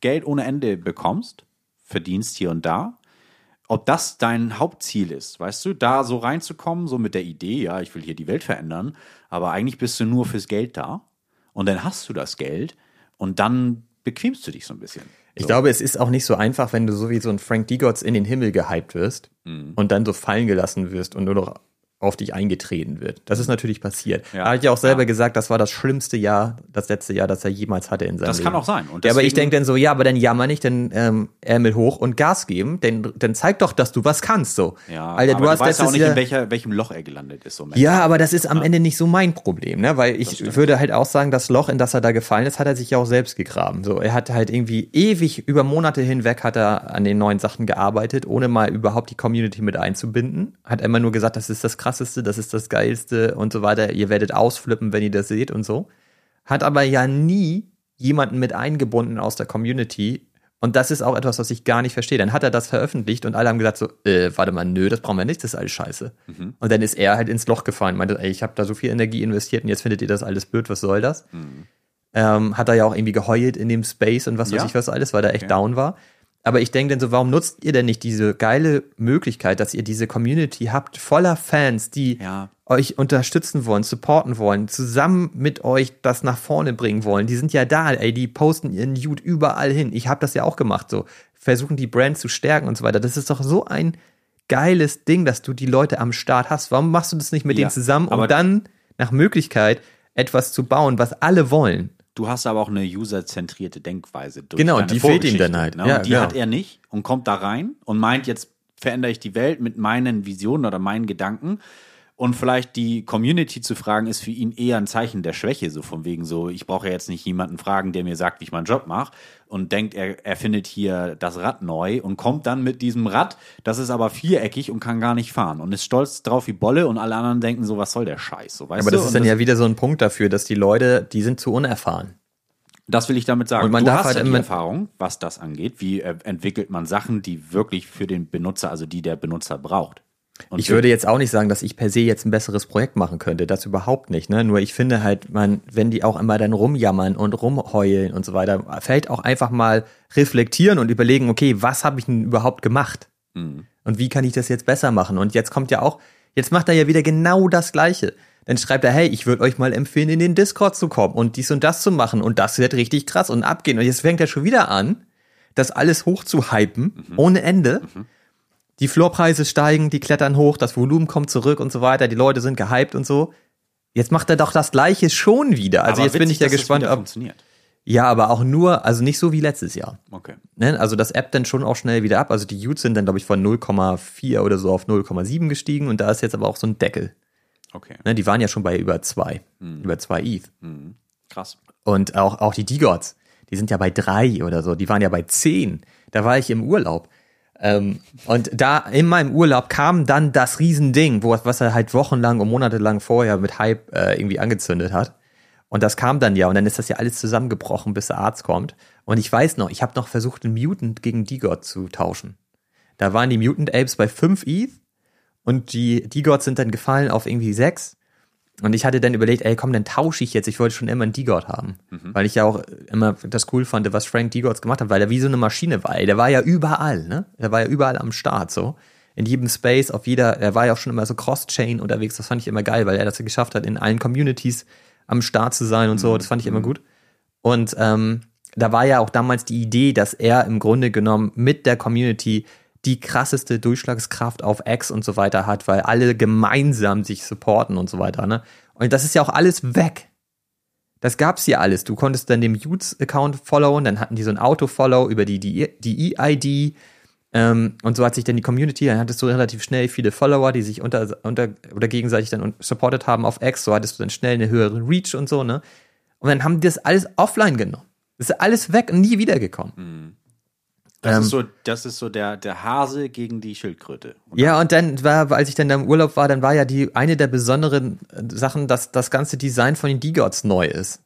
Speaker 2: Geld ohne Ende bekommst, verdienst hier und da, ob das dein Hauptziel ist, weißt du, da so reinzukommen, so mit der Idee, ja, ich will hier die Welt verändern, aber eigentlich bist du nur fürs Geld da und dann hast du das Geld und dann bequemst du dich so ein bisschen.
Speaker 1: Ich
Speaker 2: so.
Speaker 1: glaube, es ist auch nicht so einfach, wenn du so wie so ein Frank Digotz in den Himmel gehypt wirst
Speaker 2: Mhm.
Speaker 1: und dann so fallen gelassen wirst und nur noch auf dich eingetreten wird. Das ist natürlich passiert.
Speaker 2: Ja.
Speaker 1: Er hat ja auch selber
Speaker 2: Ja.
Speaker 1: gesagt, das war das schlimmste Jahr, das letzte Jahr, das er jemals hatte in seinem
Speaker 2: Das
Speaker 1: Leben.
Speaker 2: kann auch sein. Und
Speaker 1: ja, aber ich
Speaker 2: deswegen-
Speaker 1: denke dann so, ja, aber dann jammer nicht, dann ähm, Ärmel hoch und Gas geben, denn dann zeig doch, dass du was kannst, so.
Speaker 2: Ja,
Speaker 1: Alter,
Speaker 2: aber
Speaker 1: du hast
Speaker 2: weißt ja auch nicht, in welcher, welchem Loch er gelandet ist. So
Speaker 1: ja, aber das ist am Ende nicht so mein Problem, ne? Weil ich würde halt auch sagen, das Loch, in das er da gefallen ist, hat er sich ja auch selbst gegraben. So, er hat halt irgendwie ewig über Monate hinweg hat er an den neuen Sachen gearbeitet, ohne mal überhaupt die Community mit einzubinden. Hat immer nur gesagt, das ist das krasseste, das ist das geilste und so weiter. Ihr werdet ausflippen, wenn ihr das seht und so. Hat aber ja nie jemanden mit eingebunden aus der Community. Und das ist auch etwas, was ich gar nicht verstehe. Dann hat er das veröffentlicht und alle haben gesagt so, äh, warte mal, nö, das brauchen wir nicht, das ist alles scheiße. Und dann ist er halt ins Loch gefallen, meinte, ey, ich habe da so viel Energie investiert und jetzt findet ihr das alles blöd, was soll das? Ähm, hat er ja auch irgendwie geheult in dem Space und was weiß
Speaker 2: Ja.
Speaker 1: ich was alles, weil er echt
Speaker 2: Okay.
Speaker 1: down war. Aber ich denke dann so, warum nutzt ihr denn nicht diese geile Möglichkeit, dass ihr diese Community habt, voller Fans, die
Speaker 2: Ja.
Speaker 1: euch unterstützen wollen, supporten wollen, zusammen mit euch das nach vorne bringen wollen. Die sind ja da, ey, die posten ihren Jude überall hin. Ich habe das ja auch gemacht, so versuchen die Brand zu stärken und so weiter. Das ist doch so ein geiles Ding, dass du die Leute am Start hast. Warum machst du das nicht mit
Speaker 2: Ja,
Speaker 1: denen zusammen, um dann nach Möglichkeit etwas zu bauen, was alle wollen?
Speaker 2: Du hast aber auch eine userzentrierte Denkweise. Durch
Speaker 1: Genau, die fehlt ihm dann halt.
Speaker 2: Ne?
Speaker 1: Ja,
Speaker 2: und die
Speaker 1: genau.
Speaker 2: hat er nicht und kommt da rein und meint, jetzt verändere ich die Welt mit meinen Visionen oder meinen Gedanken. Und vielleicht die Community zu fragen, ist für ihn eher ein Zeichen der Schwäche, so von wegen so, ich brauche ja jetzt nicht jemanden fragen, der mir sagt, wie ich meinen Job mache und denkt, er, er findet hier das Rad neu und kommt dann mit diesem Rad, das ist aber viereckig und kann gar nicht fahren und ist stolz drauf wie Bolle und alle anderen denken so, was soll der Scheiß, so weißt
Speaker 1: Aber
Speaker 2: du?
Speaker 1: das ist
Speaker 2: Und
Speaker 1: dann ja wieder so ein Punkt dafür, dass die Leute, die sind zu unerfahren.
Speaker 2: Das will ich damit sagen.
Speaker 1: Und man
Speaker 2: du
Speaker 1: darf
Speaker 2: hast
Speaker 1: halt
Speaker 2: ja die Erfahrung, was das angeht. Wie äh, entwickelt man Sachen, die wirklich für den Benutzer, also die der Benutzer braucht? Und
Speaker 1: Ich würde jetzt auch nicht sagen, dass ich per se jetzt ein besseres Projekt machen könnte. Das überhaupt nicht. Ne? Nur ich finde halt, man, wenn die auch immer dann rumjammern und rumheulen und so weiter, vielleicht auch einfach mal reflektieren und überlegen, okay, was habe ich denn überhaupt gemacht?
Speaker 2: Mhm.
Speaker 1: Und wie kann ich das jetzt besser machen? Und jetzt kommt ja auch, jetzt macht er ja wieder genau das Gleiche. Dann schreibt er, hey, ich würde euch mal empfehlen, in den Discord zu kommen und dies und das zu machen. Und das wird richtig krass und abgehen. Und jetzt fängt er schon wieder an, das alles hoch zu hypen, ohne Ende. Die Floorpreise steigen, die klettern hoch, das Volumen kommt zurück und so weiter, die Leute sind gehypt und so. Jetzt macht er doch das Gleiche schon wieder. Also
Speaker 2: Aber
Speaker 1: jetzt bin
Speaker 2: witzig,
Speaker 1: ich ja gespannt, ob.
Speaker 2: funktioniert.
Speaker 1: Ja, aber auch nur, also nicht so wie letztes Jahr.
Speaker 2: Okay.
Speaker 1: Ne? Also das App dann schon auch schnell wieder ab. Also die Utes sind dann, glaube ich, von 0,4 oder so auf 0,7 gestiegen und da ist jetzt aber auch so ein Deckel.
Speaker 2: Okay.
Speaker 1: Ne? Die waren ja schon bei über zwei, über zwei ETH.
Speaker 2: Krass.
Speaker 1: Und auch, auch die D-Gods, die sind ja bei drei oder so, die waren ja bei zehn. Da war ich im Urlaub. Ähm, und da in meinem Urlaub kam dann das Riesending, wo, was er halt wochenlang und monatelang vorher mit Hype äh, irgendwie angezündet hat. Und das kam dann ja und dann ist das ja alles zusammengebrochen, bis der Arzt kommt. Und ich weiß noch, ich habe noch versucht, einen Mutant gegen D-God zu tauschen. Da waren die Mutant Apes bei 5 ETH und die D-Gods sind dann gefallen auf irgendwie 6. Und ich hatte dann überlegt, ey, komm, dann tausche ich jetzt. Ich wollte schon immer einen D-God haben. Weil ich ja auch immer das cool fand, was Frank D-Gods gemacht hat, weil er wie so eine Maschine war. Ey, der war ja überall, ne? Der war ja überall am Start, so. In jedem Space, auf jeder, er war ja auch schon immer so Cross-Chain unterwegs. Das fand ich immer geil, weil er das geschafft hat, in allen Communities am Start zu sein und so. Das fand ich immer gut. Und ähm, da war ja auch damals die Idee, dass er im Grunde genommen mit der Community die krasseste Durchschlagskraft auf X und so weiter hat, weil alle gemeinsam sich supporten und so weiter. Ne? Und das ist ja auch alles weg. Das gab's ja alles. Du konntest dann dem Utes-Account followen, dann hatten die so ein Auto-Follow über die, die, die EID. Ähm, und so hat sich dann die Community, dann hattest du relativ schnell viele Follower, die sich unter, unter oder gegenseitig dann supported haben auf X. So hattest du dann schnell eine höhere Reach und so, ne? Und dann haben die das alles offline genommen. Das ist alles weg und nie wiedergekommen.
Speaker 2: Das
Speaker 1: Ähm,
Speaker 2: ist so, das ist so der, der Hase gegen die Schildkröte. Und
Speaker 1: Ja, und dann war, als ich dann da im Urlaub war, dann war ja die eine der besonderen äh, Sachen, dass das ganze Design von den D-Gods neu ist.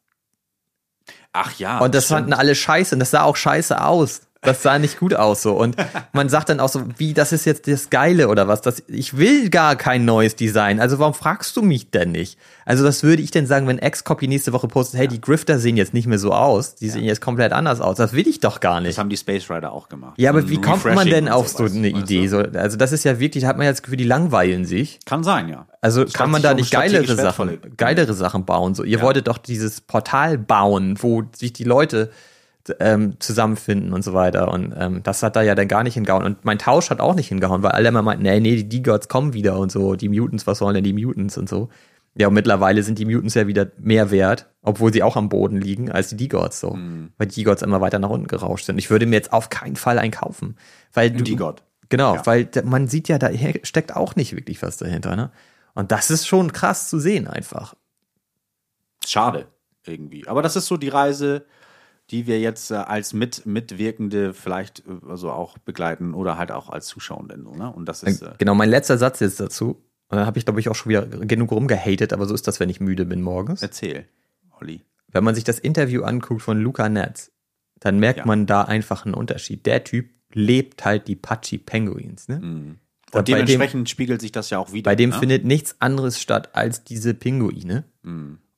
Speaker 2: Ach ja.
Speaker 1: Und das
Speaker 2: stimmt.
Speaker 1: fanden alle scheiße und das sah auch scheiße aus. Das sah nicht gut aus so. Und man sagt dann auch so, wie, das ist jetzt das Geile oder was? Das, ich will gar kein neues Design. Also warum fragst du mich denn nicht? Also das würde ich denn sagen, wenn X-Copy nächste Woche postet, hey, die Grifter sehen jetzt nicht mehr so aus. Die sehen jetzt komplett anders aus. Das will ich doch gar nicht.
Speaker 2: Das haben die Space Rider auch gemacht.
Speaker 1: Ja, aber wie kommt man denn auf so eine Idee? So, also das ist ja wirklich, da hat man ja das Gefühl, die langweilen sich.
Speaker 2: Kann sein, ja.
Speaker 1: Also
Speaker 2: Statt
Speaker 1: kann man da nicht geilere Sachen, geilere Sachen bauen. So, ihr wolltet doch dieses Portal bauen, wo sich die Leute ähm, zusammenfinden und so weiter. Und ähm, das hat da ja dann gar nicht hingehauen. Und mein Tausch hat auch nicht hingehauen, weil alle immer meinten, nee, nee, die D-Gods kommen wieder und so, die Mutants, was sollen denn die Mutants und so. Ja, und mittlerweile sind die Mutants ja wieder mehr wert, obwohl sie auch am Boden liegen, als die D-Gods so.
Speaker 2: Mhm.
Speaker 1: Weil die D-Gods immer weiter nach unten gerauscht sind. Ich würde mir jetzt auf keinen Fall einkaufen. Weil du,
Speaker 2: D-God.
Speaker 1: Genau,
Speaker 2: Ja.
Speaker 1: weil man sieht ja, da steckt auch nicht wirklich was dahinter, ne? Und das ist schon krass zu sehen einfach.
Speaker 2: Schade, irgendwie. Aber das ist so die Reise, die wir jetzt äh, als mit, Mitwirkende vielleicht äh, also auch begleiten oder halt auch als Zuschauenden. Ne? Und das ist. Äh,
Speaker 1: Genau, mein letzter Satz jetzt dazu. Und dann habe ich, glaube ich, auch schon wieder genug rumgehatet, aber so ist das, wenn ich müde bin morgens.
Speaker 2: erzähl, Olli.
Speaker 1: Wenn man sich das Interview anguckt von Luca Netz, dann merkt
Speaker 2: Ja.
Speaker 1: man da einfach einen Unterschied. Der Typ lebt halt die Pachi Penguins, ne?
Speaker 2: Und
Speaker 1: bei dem-
Speaker 2: dementsprechend spiegelt sich das ja auch wieder.
Speaker 1: Bei dem
Speaker 2: ne?
Speaker 1: findet nichts anderes statt als diese Pinguine.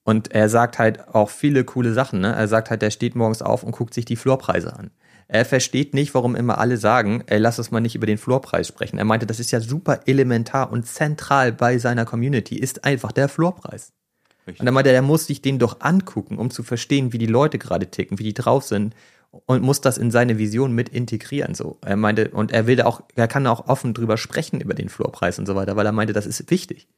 Speaker 1: Und er sagt halt auch viele coole Sachen. Ne? Er sagt halt, er steht morgens auf und guckt sich die Floorpreise an. Er versteht nicht, warum immer alle sagen, ey, lass uns mal nicht über den Floorpreis sprechen. Er meinte, das ist ja super elementar und zentral bei seiner Community, ist einfach der Floorpreis.
Speaker 2: Richtig.
Speaker 1: Und er meinte, er muss sich den doch angucken, um zu verstehen, wie die Leute gerade ticken, wie die drauf sind und muss das in seine Vision mit integrieren. So, er meinte, und er will da auch, er kann auch offen drüber sprechen über den Floorpreis und so weiter, weil er meinte, das ist wichtig.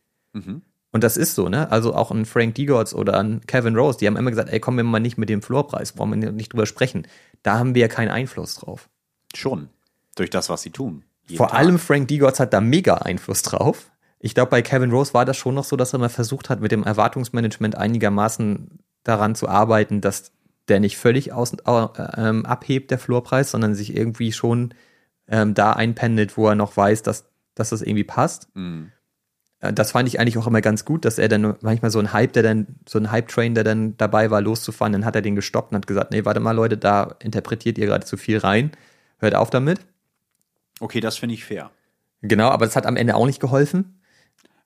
Speaker 1: Und das ist so, ne? Also auch ein Frank Diegorts oder ein Kevin Rose, die haben immer gesagt, ey, kommen wir mal nicht mit dem Floorpreis, brauchen wir nicht drüber sprechen. Da haben wir ja keinen Einfluss drauf.
Speaker 2: Schon. Durch das, was sie tun.
Speaker 1: Vor
Speaker 2: Tag.
Speaker 1: allem Frank Diegorts hat da mega Einfluss drauf, Ich glaube, bei Kevin Rose war das schon noch so, dass er mal versucht hat, mit dem Erwartungsmanagement einigermaßen daran zu arbeiten, dass der nicht völlig aus, äh, abhebt, der Floorpreis, sondern sich irgendwie schon ähm, da einpendelt, wo er noch weiß, dass, dass das irgendwie passt.
Speaker 2: Mhm.
Speaker 1: Äh, Das fand ich eigentlich auch immer ganz gut, dass er dann manchmal so ein Hype, der dann, so ein Hype-Train, der dann dabei war, loszufahren, dann hat er den gestoppt und hat gesagt, nee, warte mal, Leute, da interpretiert ihr gerade zu viel rein. Hört auf damit.
Speaker 2: Okay, das finde ich fair.
Speaker 1: Genau, aber das hat am Ende auch nicht geholfen.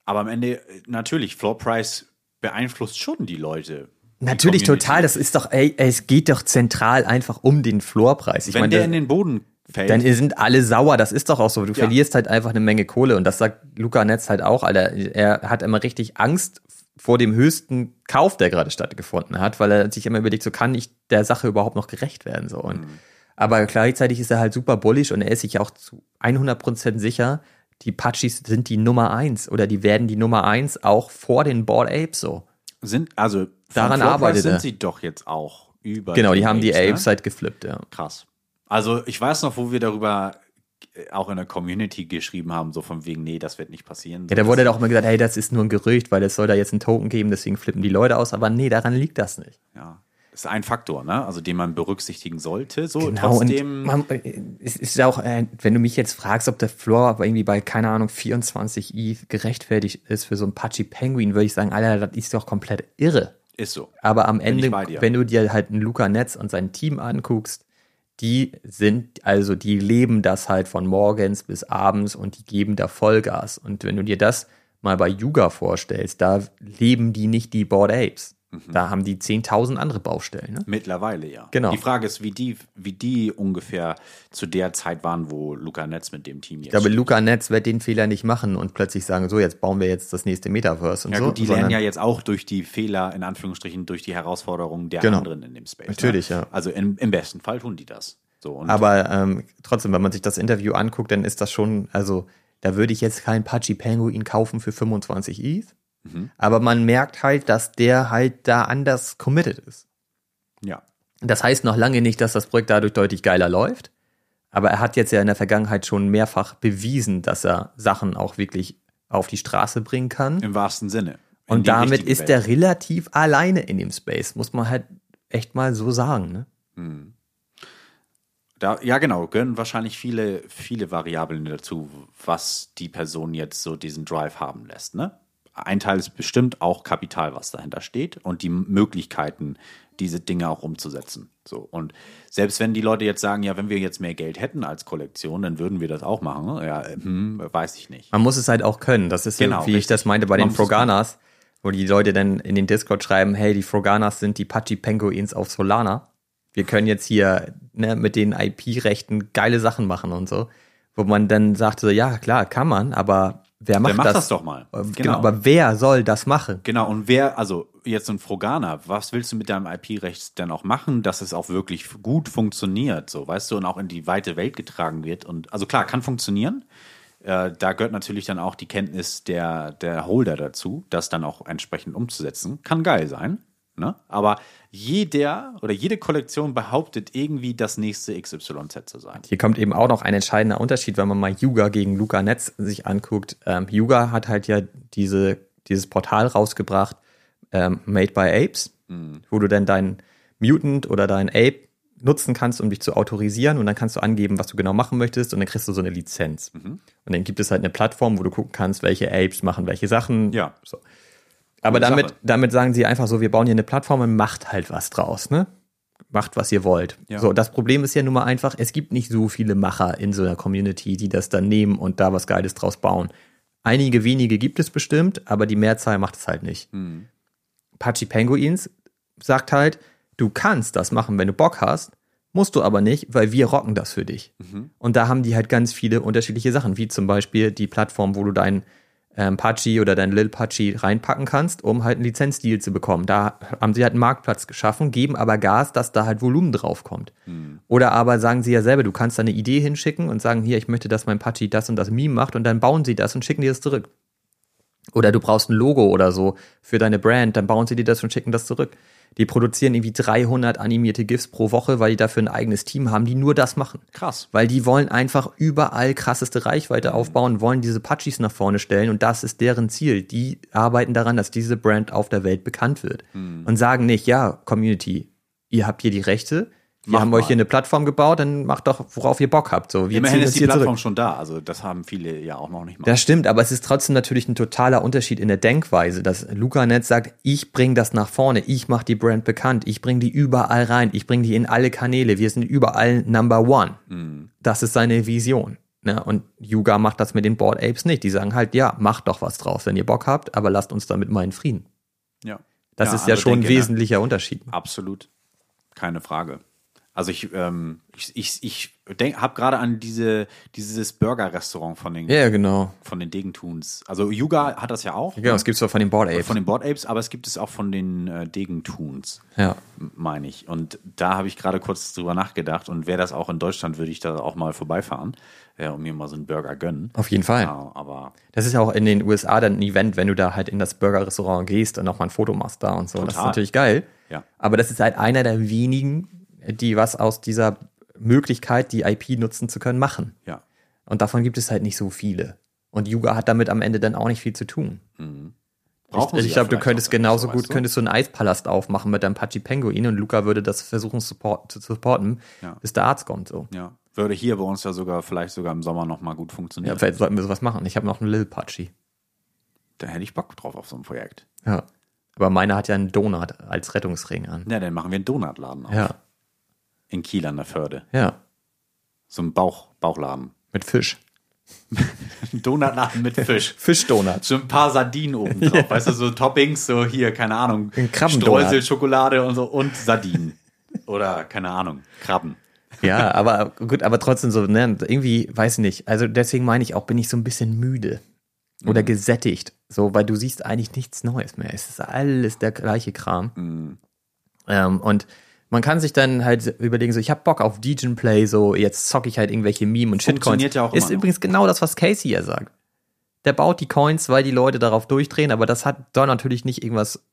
Speaker 2: Aber am Ende, natürlich, Floor Price beeinflusst schon die Leute.
Speaker 1: Natürlich total, das ist doch, ey, es geht doch zentral einfach um den Floorpreis. Ich
Speaker 2: Wenn
Speaker 1: meine,
Speaker 2: der in den Boden fällt,
Speaker 1: dann sind alle sauer, das ist doch auch so. Du
Speaker 2: Ja.
Speaker 1: verlierst halt einfach eine Menge Kohle und das sagt Luca Netz halt auch, Alter. Er hat immer richtig Angst vor dem höchsten Kauf, der gerade stattgefunden hat, weil er sich immer überlegt, so kann ich der Sache überhaupt noch gerecht werden, so. Und, Aber gleichzeitig ist er halt super bullish und er ist sich auch zu 100% sicher, die Pachis sind die Nummer eins oder die werden die Nummer eins auch vor den Bored Apes so.
Speaker 2: sind, also
Speaker 1: Daran arbeitet
Speaker 2: sind
Speaker 1: er.
Speaker 2: sie doch jetzt auch über
Speaker 1: Genau, die haben die
Speaker 2: ne?
Speaker 1: Apes halt geflippt, ja.
Speaker 2: Krass. Also ich weiß noch, wo wir darüber äh, auch in der Community geschrieben haben, so von wegen, nee, das wird nicht passieren.
Speaker 1: Ja, da wurde doch immer gesagt, hey, das ist nur ein Gerücht, weil es soll da jetzt einen Token geben, deswegen flippen die Leute aus. Aber nee, daran liegt das nicht.
Speaker 2: ja, ist ein Faktor, ne? Also den man berücksichtigen sollte. So
Speaker 1: Genau,
Speaker 2: trotzdem.
Speaker 1: und man, es ist auch, äh, wenn du mich jetzt fragst, ob der Floor aber irgendwie bei, keine Ahnung, 24 ETH gerechtfertigt ist für so einen Pachi Penguin, würde ich sagen, Alter, das ist doch komplett irre.
Speaker 2: ist so.
Speaker 1: Aber am Ende, wenn du dir halt einen Luca Netz und sein Team anguckst, die sind, also die leben das halt von morgens bis abends und die geben da Vollgas. Und wenn du dir das mal bei Yuga vorstellst, da leben die nicht die Bored Apes.
Speaker 2: Mhm.
Speaker 1: Da haben die 10.000 andere Baustellen. Ne?
Speaker 2: Mittlerweile ja.
Speaker 1: Genau.
Speaker 2: Die Frage ist, wie die, wie die ungefähr zu der Zeit waren, wo Luca Netz mit dem Team jetzt.
Speaker 1: Ich glaube,
Speaker 2: steht.
Speaker 1: Luca Netz wird den Fehler nicht machen und plötzlich sagen, so, jetzt bauen wir jetzt das nächste Metaverse und
Speaker 2: ja
Speaker 1: so.
Speaker 2: gut, die lernen ja jetzt auch durch die Fehler, in Anführungsstrichen, durch die Herausforderungen der
Speaker 1: Genau.
Speaker 2: anderen in dem Space.
Speaker 1: Natürlich,
Speaker 2: ne?
Speaker 1: ja.
Speaker 2: Also im, im besten Fall tun die das. So,
Speaker 1: Aber ähm, trotzdem, wenn man sich das Interview anguckt, dann ist das schon, also da würde ich jetzt keinen Pachi Penguin kaufen für 25 ETH.
Speaker 2: Mhm.
Speaker 1: Aber man merkt halt, dass der halt da anders committed ist.
Speaker 2: ja.
Speaker 1: Das heißt noch lange nicht, dass das Projekt dadurch deutlich geiler läuft. Aber er hat jetzt ja in der Vergangenheit schon mehrfach bewiesen, dass er Sachen auch wirklich auf die Straße bringen kann.
Speaker 2: Im wahrsten Sinne. In
Speaker 1: Und damit ist
Speaker 2: Welt.
Speaker 1: er relativ alleine in dem Space, muss man halt echt mal so sagen. Ne?
Speaker 2: Da, ja, genau, gehören wahrscheinlich viele, viele Variablen dazu, was die Person jetzt so diesen Drive haben lässt. Ne? Ein Teil ist bestimmt auch Kapital, was dahinter steht und die Möglichkeiten, diese Dinge auch umzusetzen. So. Und selbst wenn die Leute jetzt sagen, ja, wenn wir jetzt mehr Geld hätten als Kollektion, dann würden wir das auch machen. Ja, hm, weiß ich nicht.
Speaker 1: Man muss es halt auch können. Das ist
Speaker 2: Genau,
Speaker 1: so, wie ich
Speaker 2: richtig.
Speaker 1: das meinte bei
Speaker 2: Man
Speaker 1: den Froganas, wo die Leute dann in den Discord schreiben, hey, die Froganas sind die Pachi Penguins auf Solana. Wir können jetzt hier ne, mit den IP-Rechten geile Sachen machen und so. Wo man dann sagt so, ja, klar, kann man, aber wer macht,
Speaker 2: macht
Speaker 1: das?
Speaker 2: das doch mal.
Speaker 1: Äh, Genau.
Speaker 2: Genau.
Speaker 1: aber wer soll das machen?
Speaker 2: Genau, und wer, also jetzt ein Froganer, was willst du mit deinem IP-Recht denn auch machen, dass es auch wirklich gut funktioniert, so, weißt du, und auch in die weite Welt getragen wird? Und also klar, kann funktionieren. Äh, da gehört natürlich dann auch die Kenntnis der, der Holder dazu, das dann auch entsprechend umzusetzen. Kann geil sein. Ne? Aber jeder oder jede Kollektion behauptet irgendwie das nächste XYZ zu sein.
Speaker 1: Hier kommt eben auch noch ein entscheidender Unterschied, wenn man mal Yuga gegen Luca Netz sich anguckt. Ähm, Yuga hat halt ja diese, dieses Portal rausgebracht, ähm, Made by Apes, wo du dann dein Mutant oder dein Ape nutzen kannst, um dich zu autorisieren und dann kannst du angeben, was du genau machen möchtest und dann kriegst du so eine Lizenz. Und dann gibt es halt eine Plattform, wo du gucken kannst, welche Apes machen welche Sachen.
Speaker 2: Ja.
Speaker 1: So. Aber damit,
Speaker 2: Sache.
Speaker 1: damit sagen sie einfach so, wir bauen hier eine Plattform und macht halt was draus, ne? Macht, was ihr wollt.
Speaker 2: Ja.
Speaker 1: So, das Problem ist ja nun mal einfach, es gibt nicht so viele Macher in so einer Community, die das dann nehmen und da was Geiles draus bauen. Einige wenige gibt es bestimmt, aber die Mehrzahl macht es halt nicht.
Speaker 2: Hm.
Speaker 1: Pachi Penguins sagt halt, du kannst das machen, wenn du Bock hast, musst du aber nicht, weil wir rocken das für dich.
Speaker 2: Mhm.
Speaker 1: Und da haben die halt ganz viele unterschiedliche Sachen, wie zum Beispiel die Plattform, wo du dein ähm, Pachi oder dein Lil Pachi reinpacken kannst, um halt einen Lizenzdeal zu bekommen. Da haben sie halt einen Marktplatz geschaffen, geben aber Gas, dass da halt Volumen draufkommt.
Speaker 2: Mhm.
Speaker 1: Oder aber sagen sie ja selber, du kannst da eine Idee hinschicken und sagen, hier, ich möchte, dass mein Pachi das und das Meme macht und dann bauen sie das und schicken dir das zurück. Oder du brauchst ein Logo oder so für deine Brand, dann bauen sie dir das und schicken das zurück. Die produzieren irgendwie 300 animierte GIFs pro Woche, weil die dafür ein eigenes Team haben, die nur das machen.
Speaker 2: Krass.
Speaker 1: Weil die wollen einfach überall krasseste Reichweite
Speaker 2: Mhm.
Speaker 1: aufbauen, wollen diese Patchis nach vorne stellen und das ist deren Ziel. Die arbeiten daran, dass diese Brand auf der Welt bekannt wird.
Speaker 2: Mhm.
Speaker 1: Und sagen nicht, ja, Community, ihr habt hier die Rechte, wir haben
Speaker 2: mal.
Speaker 1: euch hier eine Plattform gebaut, dann macht doch, worauf ihr Bock habt. So, wir
Speaker 2: Immerhin ist die Plattform
Speaker 1: zurück.
Speaker 2: schon da. Also das haben viele ja auch noch nicht mal.
Speaker 1: Das stimmt, aber es ist trotzdem natürlich ein totaler Unterschied in der Denkweise, dass LucaNet sagt, ich bringe das nach vorne, ich mache die Brand bekannt, ich bringe die überall rein, ich bringe die in alle Kanäle, wir sind überall Number One. Das ist seine Vision. Ne? Und Yuga macht das mit den Board Apes nicht. Die sagen halt, ja, macht doch was draus, wenn ihr Bock habt, aber lasst uns damit mal in Frieden.
Speaker 2: ja.
Speaker 1: Das ist ja
Speaker 2: andere
Speaker 1: schon ein wesentlicher Unterschied.
Speaker 2: Absolut. Keine Frage. Also ich, ähm, ich, ich, ich denk, habe gerade an diese, dieses Burger-Restaurant von den,
Speaker 1: Ja, genau.
Speaker 2: von den Degentuns. Also Yuga hat das ja auch.
Speaker 1: Genau, das gibt's doch von den Board Apes.
Speaker 2: Von den Board Apes, aber es gibt es auch von den äh, Degentuns,
Speaker 1: ja.
Speaker 2: m- meine ich. Und da habe ich gerade kurz drüber nachgedacht und wäre das auch in Deutschland, würde ich da auch mal vorbeifahren äh, und mir mal so einen Burger gönnen.
Speaker 1: Auf jeden Fall.
Speaker 2: Ja, aber
Speaker 1: Das ist ja auch in den USA dann ein Event, wenn du da halt in das Burger-Restaurant gehst und nochmal ein Foto machst da und so. Das ist
Speaker 2: Total.
Speaker 1: natürlich geil.
Speaker 2: Ja.
Speaker 1: Aber das ist halt einer der wenigen, die was aus dieser Möglichkeit, die IP nutzen zu können, machen.
Speaker 2: ja,
Speaker 1: Und davon gibt es halt nicht so viele. Und Yuga hat damit am Ende dann auch nicht viel zu tun.
Speaker 2: brauchen
Speaker 1: ich
Speaker 2: sie
Speaker 1: ich
Speaker 2: ja
Speaker 1: glaube, du könntest genauso
Speaker 2: so,
Speaker 1: gut,
Speaker 2: weißt du?
Speaker 1: könntest du einen Eispalast aufmachen mit deinem Pachi Penguin und Luca würde das versuchen support, zu supporten,
Speaker 2: Ja.
Speaker 1: bis der Arzt kommt. So.
Speaker 2: Ja, würde hier bei uns ja sogar vielleicht sogar im Sommer noch mal gut
Speaker 1: Ja,
Speaker 2: funktionieren.
Speaker 1: vielleicht sollten wir sowas machen. Ich habe noch einen Lil Pachi.
Speaker 2: da hätte ich Bock drauf auf so ein Projekt.
Speaker 1: Ja. Aber meiner hat ja einen Donut als Rettungsring an.
Speaker 2: Ja, dann machen wir einen Donutladen auf.
Speaker 1: Ja.
Speaker 2: In Kiel an der Förde.
Speaker 1: Ja.
Speaker 2: So ein Bauch, Bauchladen.
Speaker 1: Mit Fisch.
Speaker 2: Donutladen mit Fisch.
Speaker 1: Fischdonut.
Speaker 2: So ein paar Sardinen oben drauf. Weißt du, so Toppings, so hier, keine Ahnung. Streusel, Schokolade und so und Sardinen. Oder, keine Ahnung, Krabben.
Speaker 1: Ja, aber gut, aber trotzdem so, ne, irgendwie, weiß ich nicht. Also deswegen meine ich auch, bin ich so ein bisschen müde oder
Speaker 2: Mhm.
Speaker 1: gesättigt. So, weil du siehst eigentlich nichts Neues mehr. Es ist alles der gleiche Kram.
Speaker 2: Mhm.
Speaker 1: Ähm, und man kann sich dann halt überlegen, so, ich habe Bock auf Degen Play, so, jetzt zocke ich halt irgendwelche Meme und Shitcoins.
Speaker 2: Funktioniert ja auch
Speaker 1: Ist
Speaker 2: immer noch.
Speaker 1: übrigens genau das, was Casey ja sagt. Der baut die Coins, weil die Leute darauf durchdrehen, aber das hat, soll natürlich nicht irgendwas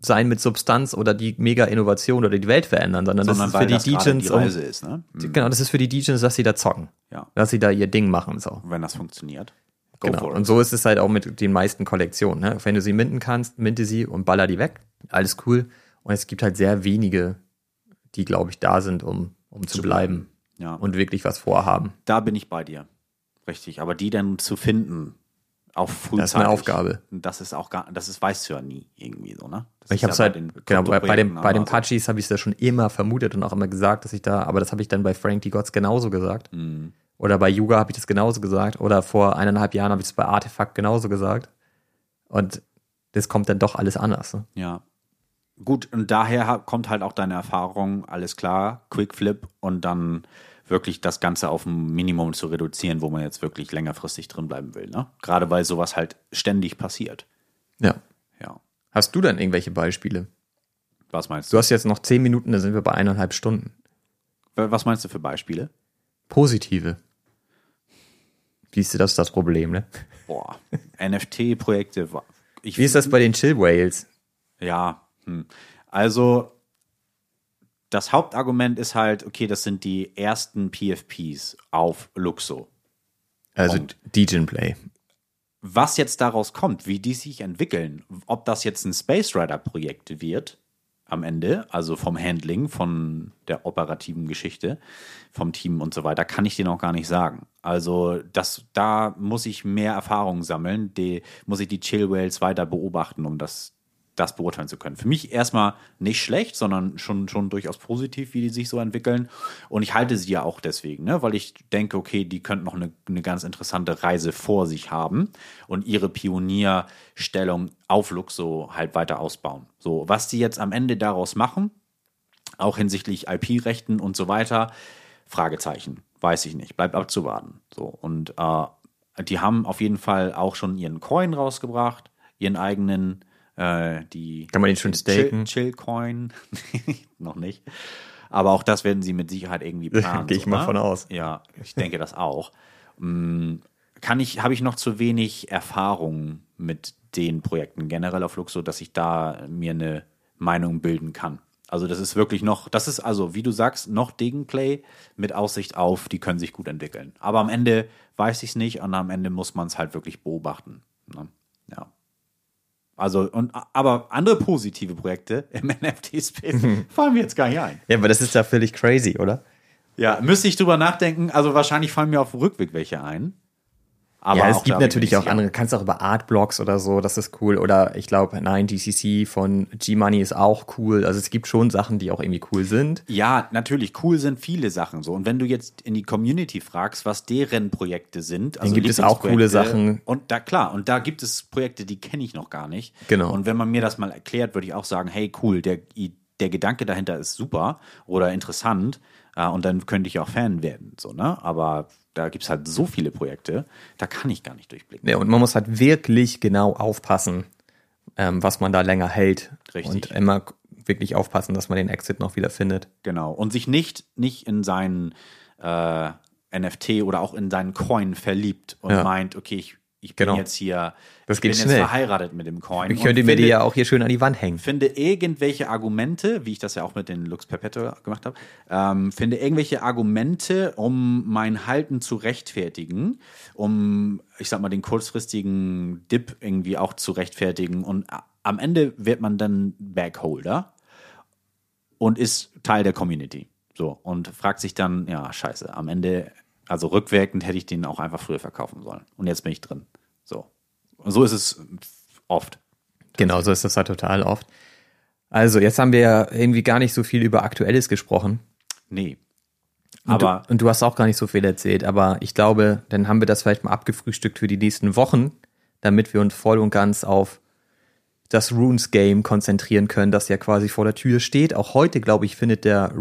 Speaker 1: sein mit Substanz oder die mega Innovation oder die Welt verändern, sondern,
Speaker 2: Sondern
Speaker 1: das ist für die Degens,
Speaker 2: die ne? Mhm.
Speaker 1: genau, das ist für die Degens, dass sie da zocken
Speaker 2: Ja.
Speaker 1: dass sie da ihr Ding machen. So.
Speaker 2: Wenn das funktioniert. Go
Speaker 1: Genau. Und so ist es halt auch mit den meisten Kollektionen. Ne? Wenn du sie minden kannst, minte sie und baller die weg. Alles cool. Und es gibt halt sehr wenige, die, glaube ich, da sind, um, um zu, bleiben
Speaker 2: Ja.
Speaker 1: und wirklich was vorhaben.
Speaker 2: Da bin ich bei dir. Richtig. Aber die dann zu finden, auch frühzeitig.
Speaker 1: Das ist eine Aufgabe.
Speaker 2: Das ist auch gar, das ist, weißt du ja nie irgendwie so, ne? Das
Speaker 1: Ich habe es
Speaker 2: ja
Speaker 1: halt, genau, bei, bei, dem, bei den. Pachis habe ich es ja schon immer vermutet und auch immer gesagt, dass ich da, aber das habe ich dann bei Frank die Gods genauso gesagt.
Speaker 2: Mhm.
Speaker 1: Oder bei Yuga habe ich das genauso gesagt. Oder vor eineinhalb Jahren habe ich es bei Artefakt genauso gesagt. Und das kommt dann doch alles anders. Ne?
Speaker 2: Ja. Gut, und daher kommt halt auch deine Erfahrung, alles klar, Quick Flip und dann wirklich das Ganze auf ein Minimum zu reduzieren, wo man jetzt wirklich längerfristig drin bleiben will, ne? Gerade weil sowas halt ständig passiert.
Speaker 1: Ja.
Speaker 2: Ja.
Speaker 1: Hast du dann irgendwelche Beispiele?
Speaker 2: Was meinst
Speaker 1: Du
Speaker 2: du?
Speaker 1: hast jetzt noch zehn Minuten, dann sind wir bei eineinhalb Stunden.
Speaker 2: Was meinst du für Beispiele?
Speaker 1: Positive. Siehst du, das ist das Problem, ne?
Speaker 2: Boah, NFT-Projekte.
Speaker 1: Wie ist das bei den Chill Whales?
Speaker 2: Ja, hm. also das Hauptargument ist halt, okay, das sind die ersten PFPs auf Luxo.
Speaker 1: Also
Speaker 2: Punkt.
Speaker 1: Degen Play.
Speaker 2: Was jetzt daraus kommt, wie die sich entwickeln, ob das jetzt ein Space Rider Projekt wird am Ende, also vom Handling, von der operativen Geschichte, vom Team und so weiter, kann ich dir noch gar nicht sagen. Also das, da muss ich mehr Erfahrung sammeln, die, muss ich die Chill Whales weiter beobachten, um das, das beurteilen zu können. Für mich erstmal nicht schlecht, sondern schon, schon durchaus positiv, wie die sich so entwickeln. Und ich halte sie ja auch deswegen, ne? weil ich denke, okay, die könnten noch eine, eine ganz interessante Reise vor sich haben und ihre Pionierstellung auf Luxo halt weiter ausbauen. So, was die jetzt am Ende daraus machen, auch hinsichtlich IP-Rechten und so weiter, Fragezeichen. Weiß ich nicht. Bleibt abzuwarten. So, und äh, die haben auf jeden Fall auch schon ihren Coin rausgebracht, ihren eigenen, äh, die.
Speaker 1: Kann man den schon staken?
Speaker 2: Chill, Chill Coin. Noch nicht. Aber auch das werden sie mit Sicherheit irgendwie planen.
Speaker 1: Gehe ich
Speaker 2: so,
Speaker 1: mal
Speaker 2: ne?
Speaker 1: von aus.
Speaker 2: Ja, ich denke das auch. Mm, Kann ich, habe ich noch zu wenig Erfahrung mit den Projekten generell auf Luxo, dass ich da mir eine Meinung bilden kann. Also das ist wirklich noch, das ist also, wie du sagst, noch Degenplay mit Aussicht auf, die können sich gut entwickeln. Aber am Ende weiß ich es nicht und am Ende muss man es halt wirklich beobachten. Ne? Ja. Also, und, aber andere positive Projekte im NFT-Space fallen mir jetzt gar nicht ein.
Speaker 1: Ja, aber das ist ja völlig crazy, oder?
Speaker 2: Ja, müsste ich drüber nachdenken. Also wahrscheinlich fallen mir auf dem Rückweg welche ein.
Speaker 1: Aber ja, es gibt natürlich
Speaker 2: ich
Speaker 1: auch andere, kannst auch über Artblocks oder so, das ist cool. Oder ich glaube, 9DCC von G-Money ist auch cool. Also es gibt schon Sachen, die auch irgendwie cool sind.
Speaker 2: Ja, natürlich, cool sind viele Sachen so. Und wenn du jetzt in die Community fragst, was deren Projekte sind, also
Speaker 1: gibt es auch coole Sachen.
Speaker 2: Und da klar, und da gibt es Projekte, die kenne ich noch gar nicht.
Speaker 1: Genau.
Speaker 2: Und wenn man mir das mal erklärt, würde ich auch sagen, hey, cool, der, der Gedanke dahinter ist super oder interessant. Äh, und dann könnte ich auch Fan werden. So, ne? Aber da gibt es halt so viele Projekte, da kann ich gar nicht durchblicken.
Speaker 1: Ja, und man muss halt wirklich genau aufpassen, ähm, was man da länger hält.
Speaker 2: Richtig.
Speaker 1: Und immer wirklich aufpassen, dass man den Exit noch wieder findet.
Speaker 2: Genau. Und sich nicht, nicht in seinen äh, NFT oder auch in seinen Coin verliebt und
Speaker 1: Ja.
Speaker 2: meint, okay, ich, ich bin
Speaker 1: Genau.
Speaker 2: jetzt hier,
Speaker 1: Das
Speaker 2: ich bin
Speaker 1: geht
Speaker 2: jetzt
Speaker 1: schnell.
Speaker 2: verheiratet mit dem Coin.
Speaker 1: Ich könnte mir die ja auch hier schön an die Wand hängen.
Speaker 2: Finde irgendwelche Argumente, wie ich das ja auch mit den Lux Perpetua gemacht habe, ähm, finde irgendwelche Argumente, um mein Halten zu rechtfertigen, um, ich sag mal, den kurzfristigen Dip irgendwie auch zu rechtfertigen. Und am Ende wird man dann Backholder und ist Teil der Community. So, und fragt sich dann, ja, scheiße, am Ende, also rückwirkend hätte ich den auch einfach früher verkaufen sollen. Und jetzt bin ich drin. So. Und so ist es oft.
Speaker 1: Genau, so ist das halt total oft. Also, jetzt haben wir ja irgendwie gar nicht so viel über Aktuelles gesprochen.
Speaker 2: Nee.
Speaker 1: Und
Speaker 2: Aber
Speaker 1: du, und du hast auch gar nicht so viel erzählt, aber ich glaube, dann haben wir das vielleicht mal abgefrühstückt für die nächsten Wochen, damit wir uns voll und ganz auf das Runes-Game konzentrieren können, das ja quasi vor der Tür steht. Auch heute, glaube ich, findet der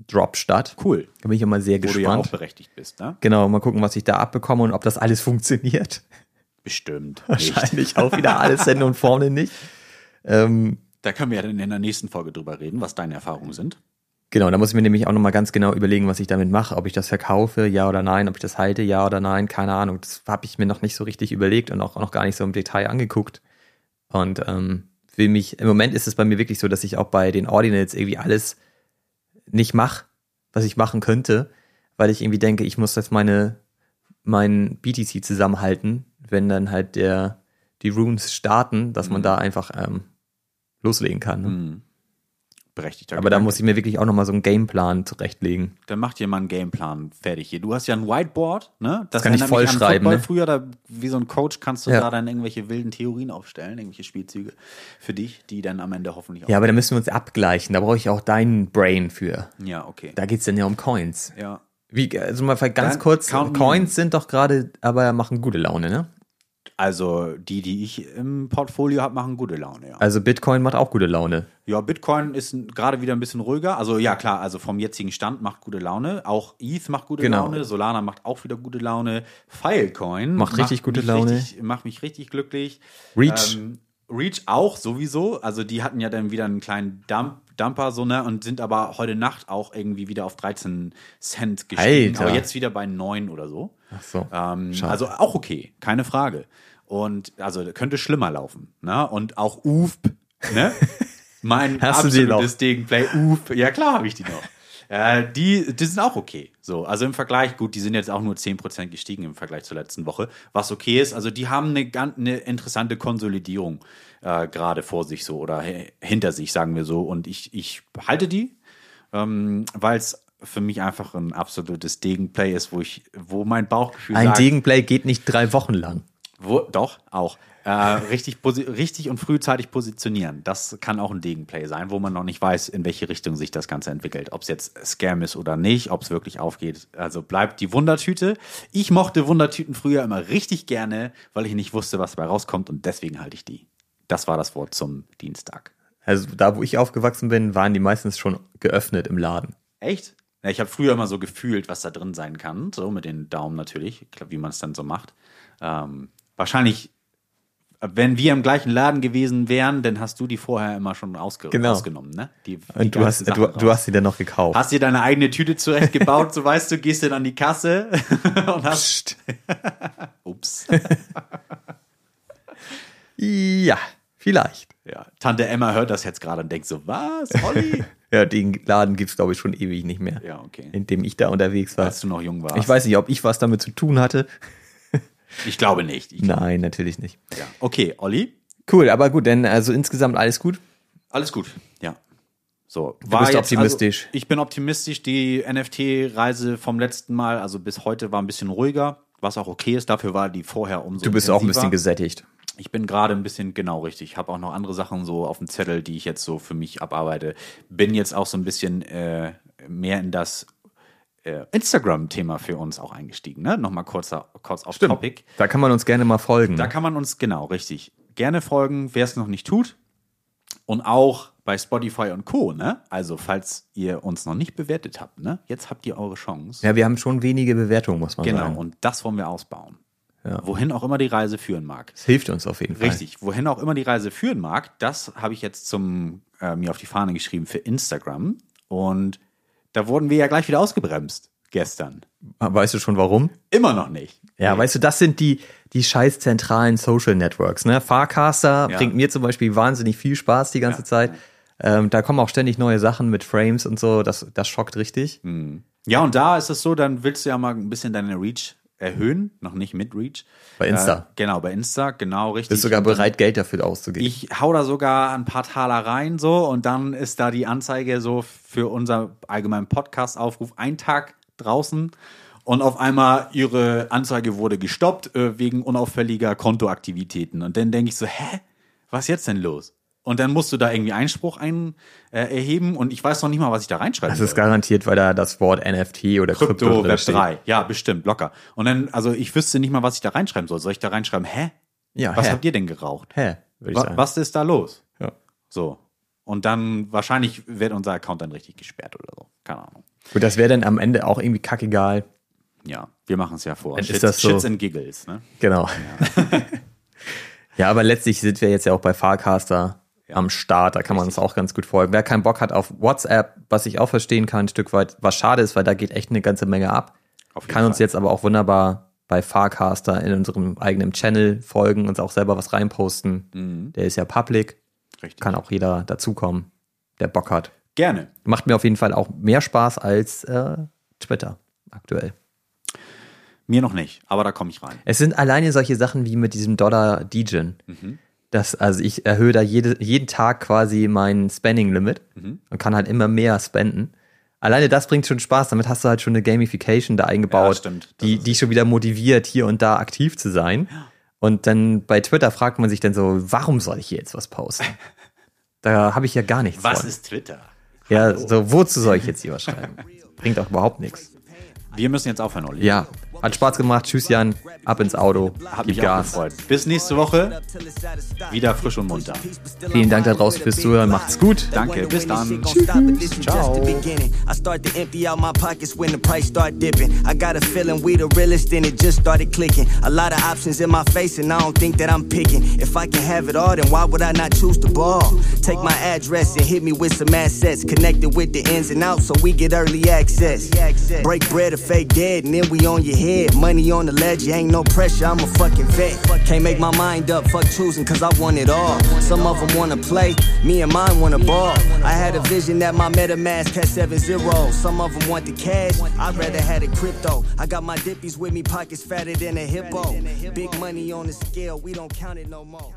Speaker 1: Runestone-Drop statt.
Speaker 2: cool.
Speaker 1: Da bin ich immer sehr
Speaker 2: Wo du ja auch
Speaker 1: gespannt.
Speaker 2: berechtigt bist, ne?
Speaker 1: Genau, mal gucken, was ich da abbekomme und ob das alles funktioniert.
Speaker 2: Bestimmt. Nicht.
Speaker 1: Wahrscheinlich auch wieder alles Hände und vorne nicht. Ähm,
Speaker 2: Da können wir ja dann in der nächsten Folge drüber reden, was deine Erfahrungen sind.
Speaker 1: Genau, da muss ich mir nämlich auch nochmal ganz genau überlegen, was ich damit mache. Ob ich das verkaufe, ja oder nein, ob ich das halte, ja oder nein, keine Ahnung. Das habe ich mir noch nicht so richtig überlegt und auch noch gar nicht so im Detail angeguckt. Und ähm, will mich, im Moment ist es bei mir wirklich so, dass ich auch bei den Ordinals irgendwie alles nicht mache, was ich machen könnte, weil ich irgendwie denke, ich muss jetzt meine, mein BTC zusammenhalten, wenn dann halt der, die Runes starten, dass man da einfach ähm, loslegen kann. Ne?
Speaker 2: Berechtigter
Speaker 1: Aber da muss ich mir wirklich auch nochmal so einen Gameplan zurechtlegen.
Speaker 2: Dann mach dir mal einen Gameplan fertig hier. Du hast ja ein Whiteboard, ne? Das
Speaker 1: kann ich vollschreiben, ne?
Speaker 2: Früher, da, wie so ein Coach, kannst du
Speaker 1: Ja.
Speaker 2: da dann irgendwelche wilden Theorien aufstellen, irgendwelche Spielzüge für dich, die dann am Ende hoffentlich auch.
Speaker 1: Ja, aber da müssen wir uns abgleichen. Da brauche ich auch deinen Brain für.
Speaker 2: Ja, okay.
Speaker 1: Da geht's dann ja um Coins.
Speaker 2: Ja.
Speaker 1: Wie, also mal ganz
Speaker 2: Dann
Speaker 1: kurz, Coins sind doch gerade, aber machen gute Laune, ne?
Speaker 2: Also die, die ich im Portfolio habe, machen gute Laune, ja.
Speaker 1: Also Bitcoin macht auch gute Laune.
Speaker 2: Ja, Bitcoin ist gerade wieder ein bisschen ruhiger. Also ja, klar, also vom jetzigen Stand macht gute Laune. Auch ETH macht gute
Speaker 1: Genau.
Speaker 2: Laune. Solana macht auch wieder gute Laune. Filecoin
Speaker 1: Macht richtig gute
Speaker 2: mich
Speaker 1: Laune.
Speaker 2: Richtig, macht mich richtig glücklich.
Speaker 1: Reach.
Speaker 2: Ähm, Reach auch sowieso. Also die hatten ja dann wieder einen kleinen Dump, Dumper so ne und sind aber heute Nacht auch irgendwie wieder auf 13 Cent gestiegen.
Speaker 1: Alter.
Speaker 2: Aber jetzt wieder bei 9 oder so.
Speaker 1: Ach so.
Speaker 2: Ähm, also auch okay, keine Frage. Und also könnte schlimmer laufen. Ne? Und auch UFP, ne? mein
Speaker 1: Hast
Speaker 2: absolutes Gegenplay, UFP, ja klar habe ich die noch. Äh, die, die sind auch okay. So, also im Vergleich, gut, die sind jetzt auch nur 10% gestiegen im Vergleich zur letzten Woche, was okay ist. Also die haben eine, eine interessante Konsolidierung äh, gerade vor sich so oder hinter sich, sagen wir so. Und ich, ich halte die, ähm, weil es für mich einfach ein absolutes Degenplay ist, wo ich, wo mein Bauchgefühl
Speaker 1: Ein
Speaker 2: sagt,
Speaker 1: Degenplay geht nicht drei Wochen lang.
Speaker 2: wo, doch, auch. Äh, richtig, richtig und frühzeitig positionieren. Das kann auch ein Degenplay sein, wo man noch nicht weiß, in welche Richtung sich das Ganze entwickelt. Ob es jetzt Scam ist oder nicht, ob es wirklich aufgeht. Also bleibt die Wundertüte. Ich mochte Wundertüten früher immer richtig gerne, weil ich nicht wusste, was dabei rauskommt und deswegen halte ich die. Das war das Wort zum Dienstag.
Speaker 1: Also da, wo ich aufgewachsen bin, waren die meistens schon geöffnet im Laden.
Speaker 2: Echt? Ja, ich habe früher immer so gefühlt, was da drin sein kann. So mit den Daumen natürlich, wie man es dann so macht. Ähm, wahrscheinlich, wenn wir im gleichen Laden gewesen wären, dann hast du die vorher immer schon ausge
Speaker 1: Genau.
Speaker 2: ausgenommen, ne? Die, die
Speaker 1: Und du hast, du, du hast sie dann noch gekauft.
Speaker 2: Hast dir deine eigene Tüte zurechtgebaut, so weißt du, gehst dann an die Kasse und hast. Ups.
Speaker 1: Ja, Vielleicht.
Speaker 2: Ja. Tante Emma hört das jetzt gerade und denkt so, was, Olli?
Speaker 1: Ja, den Laden gibt es, glaube ich, schon ewig nicht mehr.
Speaker 2: ja, okay.
Speaker 1: In dem ich da unterwegs war.
Speaker 2: Als du noch jung warst.
Speaker 1: Ich weiß nicht, ob ich was damit zu tun hatte.
Speaker 2: Ich glaube nicht. Ich,
Speaker 1: Nein, natürlich nicht.
Speaker 2: ja. Okay, Olli?
Speaker 1: Cool, aber gut, denn also insgesamt alles gut.
Speaker 2: Alles gut. Ja. So,
Speaker 1: Du bist optimistisch.
Speaker 2: Also, ich bin optimistisch. Die NFT-Reise vom letzten Mal, also bis heute, war ein bisschen ruhiger, was auch okay ist. Dafür war die vorher umso
Speaker 1: Du bist auch ein bisschen
Speaker 2: intensiver.
Speaker 1: gesättigt.
Speaker 2: Ich bin gerade ein bisschen genau richtig. Ich habe auch noch andere Sachen so auf dem Zettel, die ich jetzt so für mich abarbeite. Bin jetzt auch so ein bisschen äh, mehr in das äh, Instagram-Thema für uns auch eingestiegen. Ne? Nochmal kurzer, kurz auf Topic.
Speaker 1: Da kann man uns gerne mal folgen.
Speaker 2: Da kann man uns genau richtig gerne folgen, wer es noch nicht tut. Und auch bei Spotify und Co. Ne? Also falls ihr uns noch nicht bewertet habt, ne? jetzt habt ihr eure Chance.
Speaker 1: ja, wir haben schon wenige Bewertungen, muss man
Speaker 2: genau.
Speaker 1: sagen.
Speaker 2: Und das wollen wir ausbauen. Wohin auch immer die Reise führen mag.
Speaker 1: Das hilft uns auf jeden Fall.
Speaker 2: Richtig, wohin auch immer die Reise führen mag, das habe ich jetzt zum äh, mir auf die Fahne geschrieben für Instagram. Und da wurden wir ja gleich wieder ausgebremst gestern.
Speaker 1: Weißt du schon warum?
Speaker 2: Immer noch nicht.
Speaker 1: Ja, weißt du, das sind die, die scheiß zentralen Social Networks. Ne? Farcaster
Speaker 2: Ja.
Speaker 1: bringt mir zum Beispiel wahnsinnig viel Spaß die ganze
Speaker 2: Ja.
Speaker 1: Zeit. Ähm, da kommen auch ständig neue Sachen mit Frames und so. Das, das schockt richtig.
Speaker 2: Ja, und da ist es so, dann willst du ja mal ein bisschen deine Reach erhöhen, noch nicht mit Reach.
Speaker 1: Bei Insta.
Speaker 2: Äh, genau, bei Insta, genau richtig.
Speaker 1: Bist sogar bereit, Geld dafür auszugeben.
Speaker 2: Ich hau da sogar ein paar Taler rein so und dann ist da die Anzeige so für unser allgemeinen Podcast-Aufruf ein Tag draußen und auf einmal ihre Anzeige wurde gestoppt äh, wegen unauffälliger Kontoaktivitäten und dann denke ich so, hä, was jetzt denn los? Und dann musst du da irgendwie Einspruch ein, äh, erheben und ich weiß noch nicht mal, was ich da reinschreiben
Speaker 1: das ist garantiert, weil da das Wort NFT oder Krypto,
Speaker 2: Krypto Web
Speaker 1: steht.
Speaker 2: 3. Ja, bestimmt, locker. Und dann, also ich wüsste nicht mal, was ich da reinschreiben soll. Soll ich da reinschreiben, hä?
Speaker 1: Ja,
Speaker 2: was
Speaker 1: hä?
Speaker 2: habt ihr denn geraucht?
Speaker 1: Hä, würde ich
Speaker 2: Wa
Speaker 1: sagen.
Speaker 2: was ist da los?
Speaker 1: Ja.
Speaker 2: So. Und dann wahrscheinlich wird unser Account dann richtig gesperrt oder so. Keine Ahnung.
Speaker 1: Gut, das wäre dann am Ende auch irgendwie kackegal.
Speaker 2: Ja, wir machen es ja vor.
Speaker 1: Dann ist
Speaker 2: Shits,
Speaker 1: das so-
Speaker 2: Shits and Giggles, ne?
Speaker 1: Genau. Ja. aber letztlich sind wir jetzt ja auch bei Farcaster am Start. Da kann man uns auch ganz gut folgen. Wer keinen Bock hat auf WhatsApp, was ich auch verstehen kann, ein Stück weit, was schade ist, weil da geht echt eine ganze Menge ab.
Speaker 2: Auf
Speaker 1: Kann uns
Speaker 2: Fall.
Speaker 1: jetzt aber auch wunderbar bei Farcaster in unserem eigenen Channel folgen, uns auch selber was reinposten.
Speaker 2: Mhm.
Speaker 1: Der ist ja public.
Speaker 2: Richtig.
Speaker 1: Kann auch jeder dazukommen, der Bock hat.
Speaker 2: Gerne.
Speaker 1: Macht mir auf jeden Fall auch mehr Spaß als äh, Twitter aktuell.
Speaker 2: Mir noch nicht, aber da komme ich rein.
Speaker 1: Es sind alleine solche Sachen wie mit diesem Dollar Degen. Das, also ich erhöhe da jede, jeden Tag quasi mein Spending-Limit und kann halt immer mehr spenden. Alleine das bringt schon Spaß. Damit hast du halt schon eine Gamification da eingebaut,
Speaker 2: Ja,
Speaker 1: die, die schon wieder motiviert, hier und da aktiv zu sein. Und dann bei Twitter fragt man sich dann so, warum soll ich hier jetzt was posten? Da habe ich ja gar nichts
Speaker 2: Was
Speaker 1: von.
Speaker 2: ist Twitter?
Speaker 1: Ja, so, wozu soll ich jetzt hier was schreiben? Bringt auch überhaupt nichts.
Speaker 2: Wir müssen jetzt aufhören, Olli.
Speaker 1: Ja, Hat Spaß gemacht. Tschüss, Jan. Ab ins Auto.
Speaker 2: Hab
Speaker 1: Gib
Speaker 2: mich
Speaker 1: Gas.
Speaker 2: gefreut. Bis nächste Woche. Wieder frisch und munter.
Speaker 1: Vielen Dank da draußen fürs Zuhören. Macht's gut.
Speaker 2: Danke. Bis dann.
Speaker 3: Tschüss. Ciao. Break bread or fake dead, and then we on your head. Money on the ledge, ain't no pressure, I'm a fucking vet. Can't make my mind up, fuck choosing cause I want it all. Some of them wanna play, me and mine wanna ball. I had a vision that my MetaMask had seven zeros. Some of them want the cash, I'd rather had it crypto. I got my dippies with me, pockets fatter than a hippo. Big money on the scale, we don't count it no more.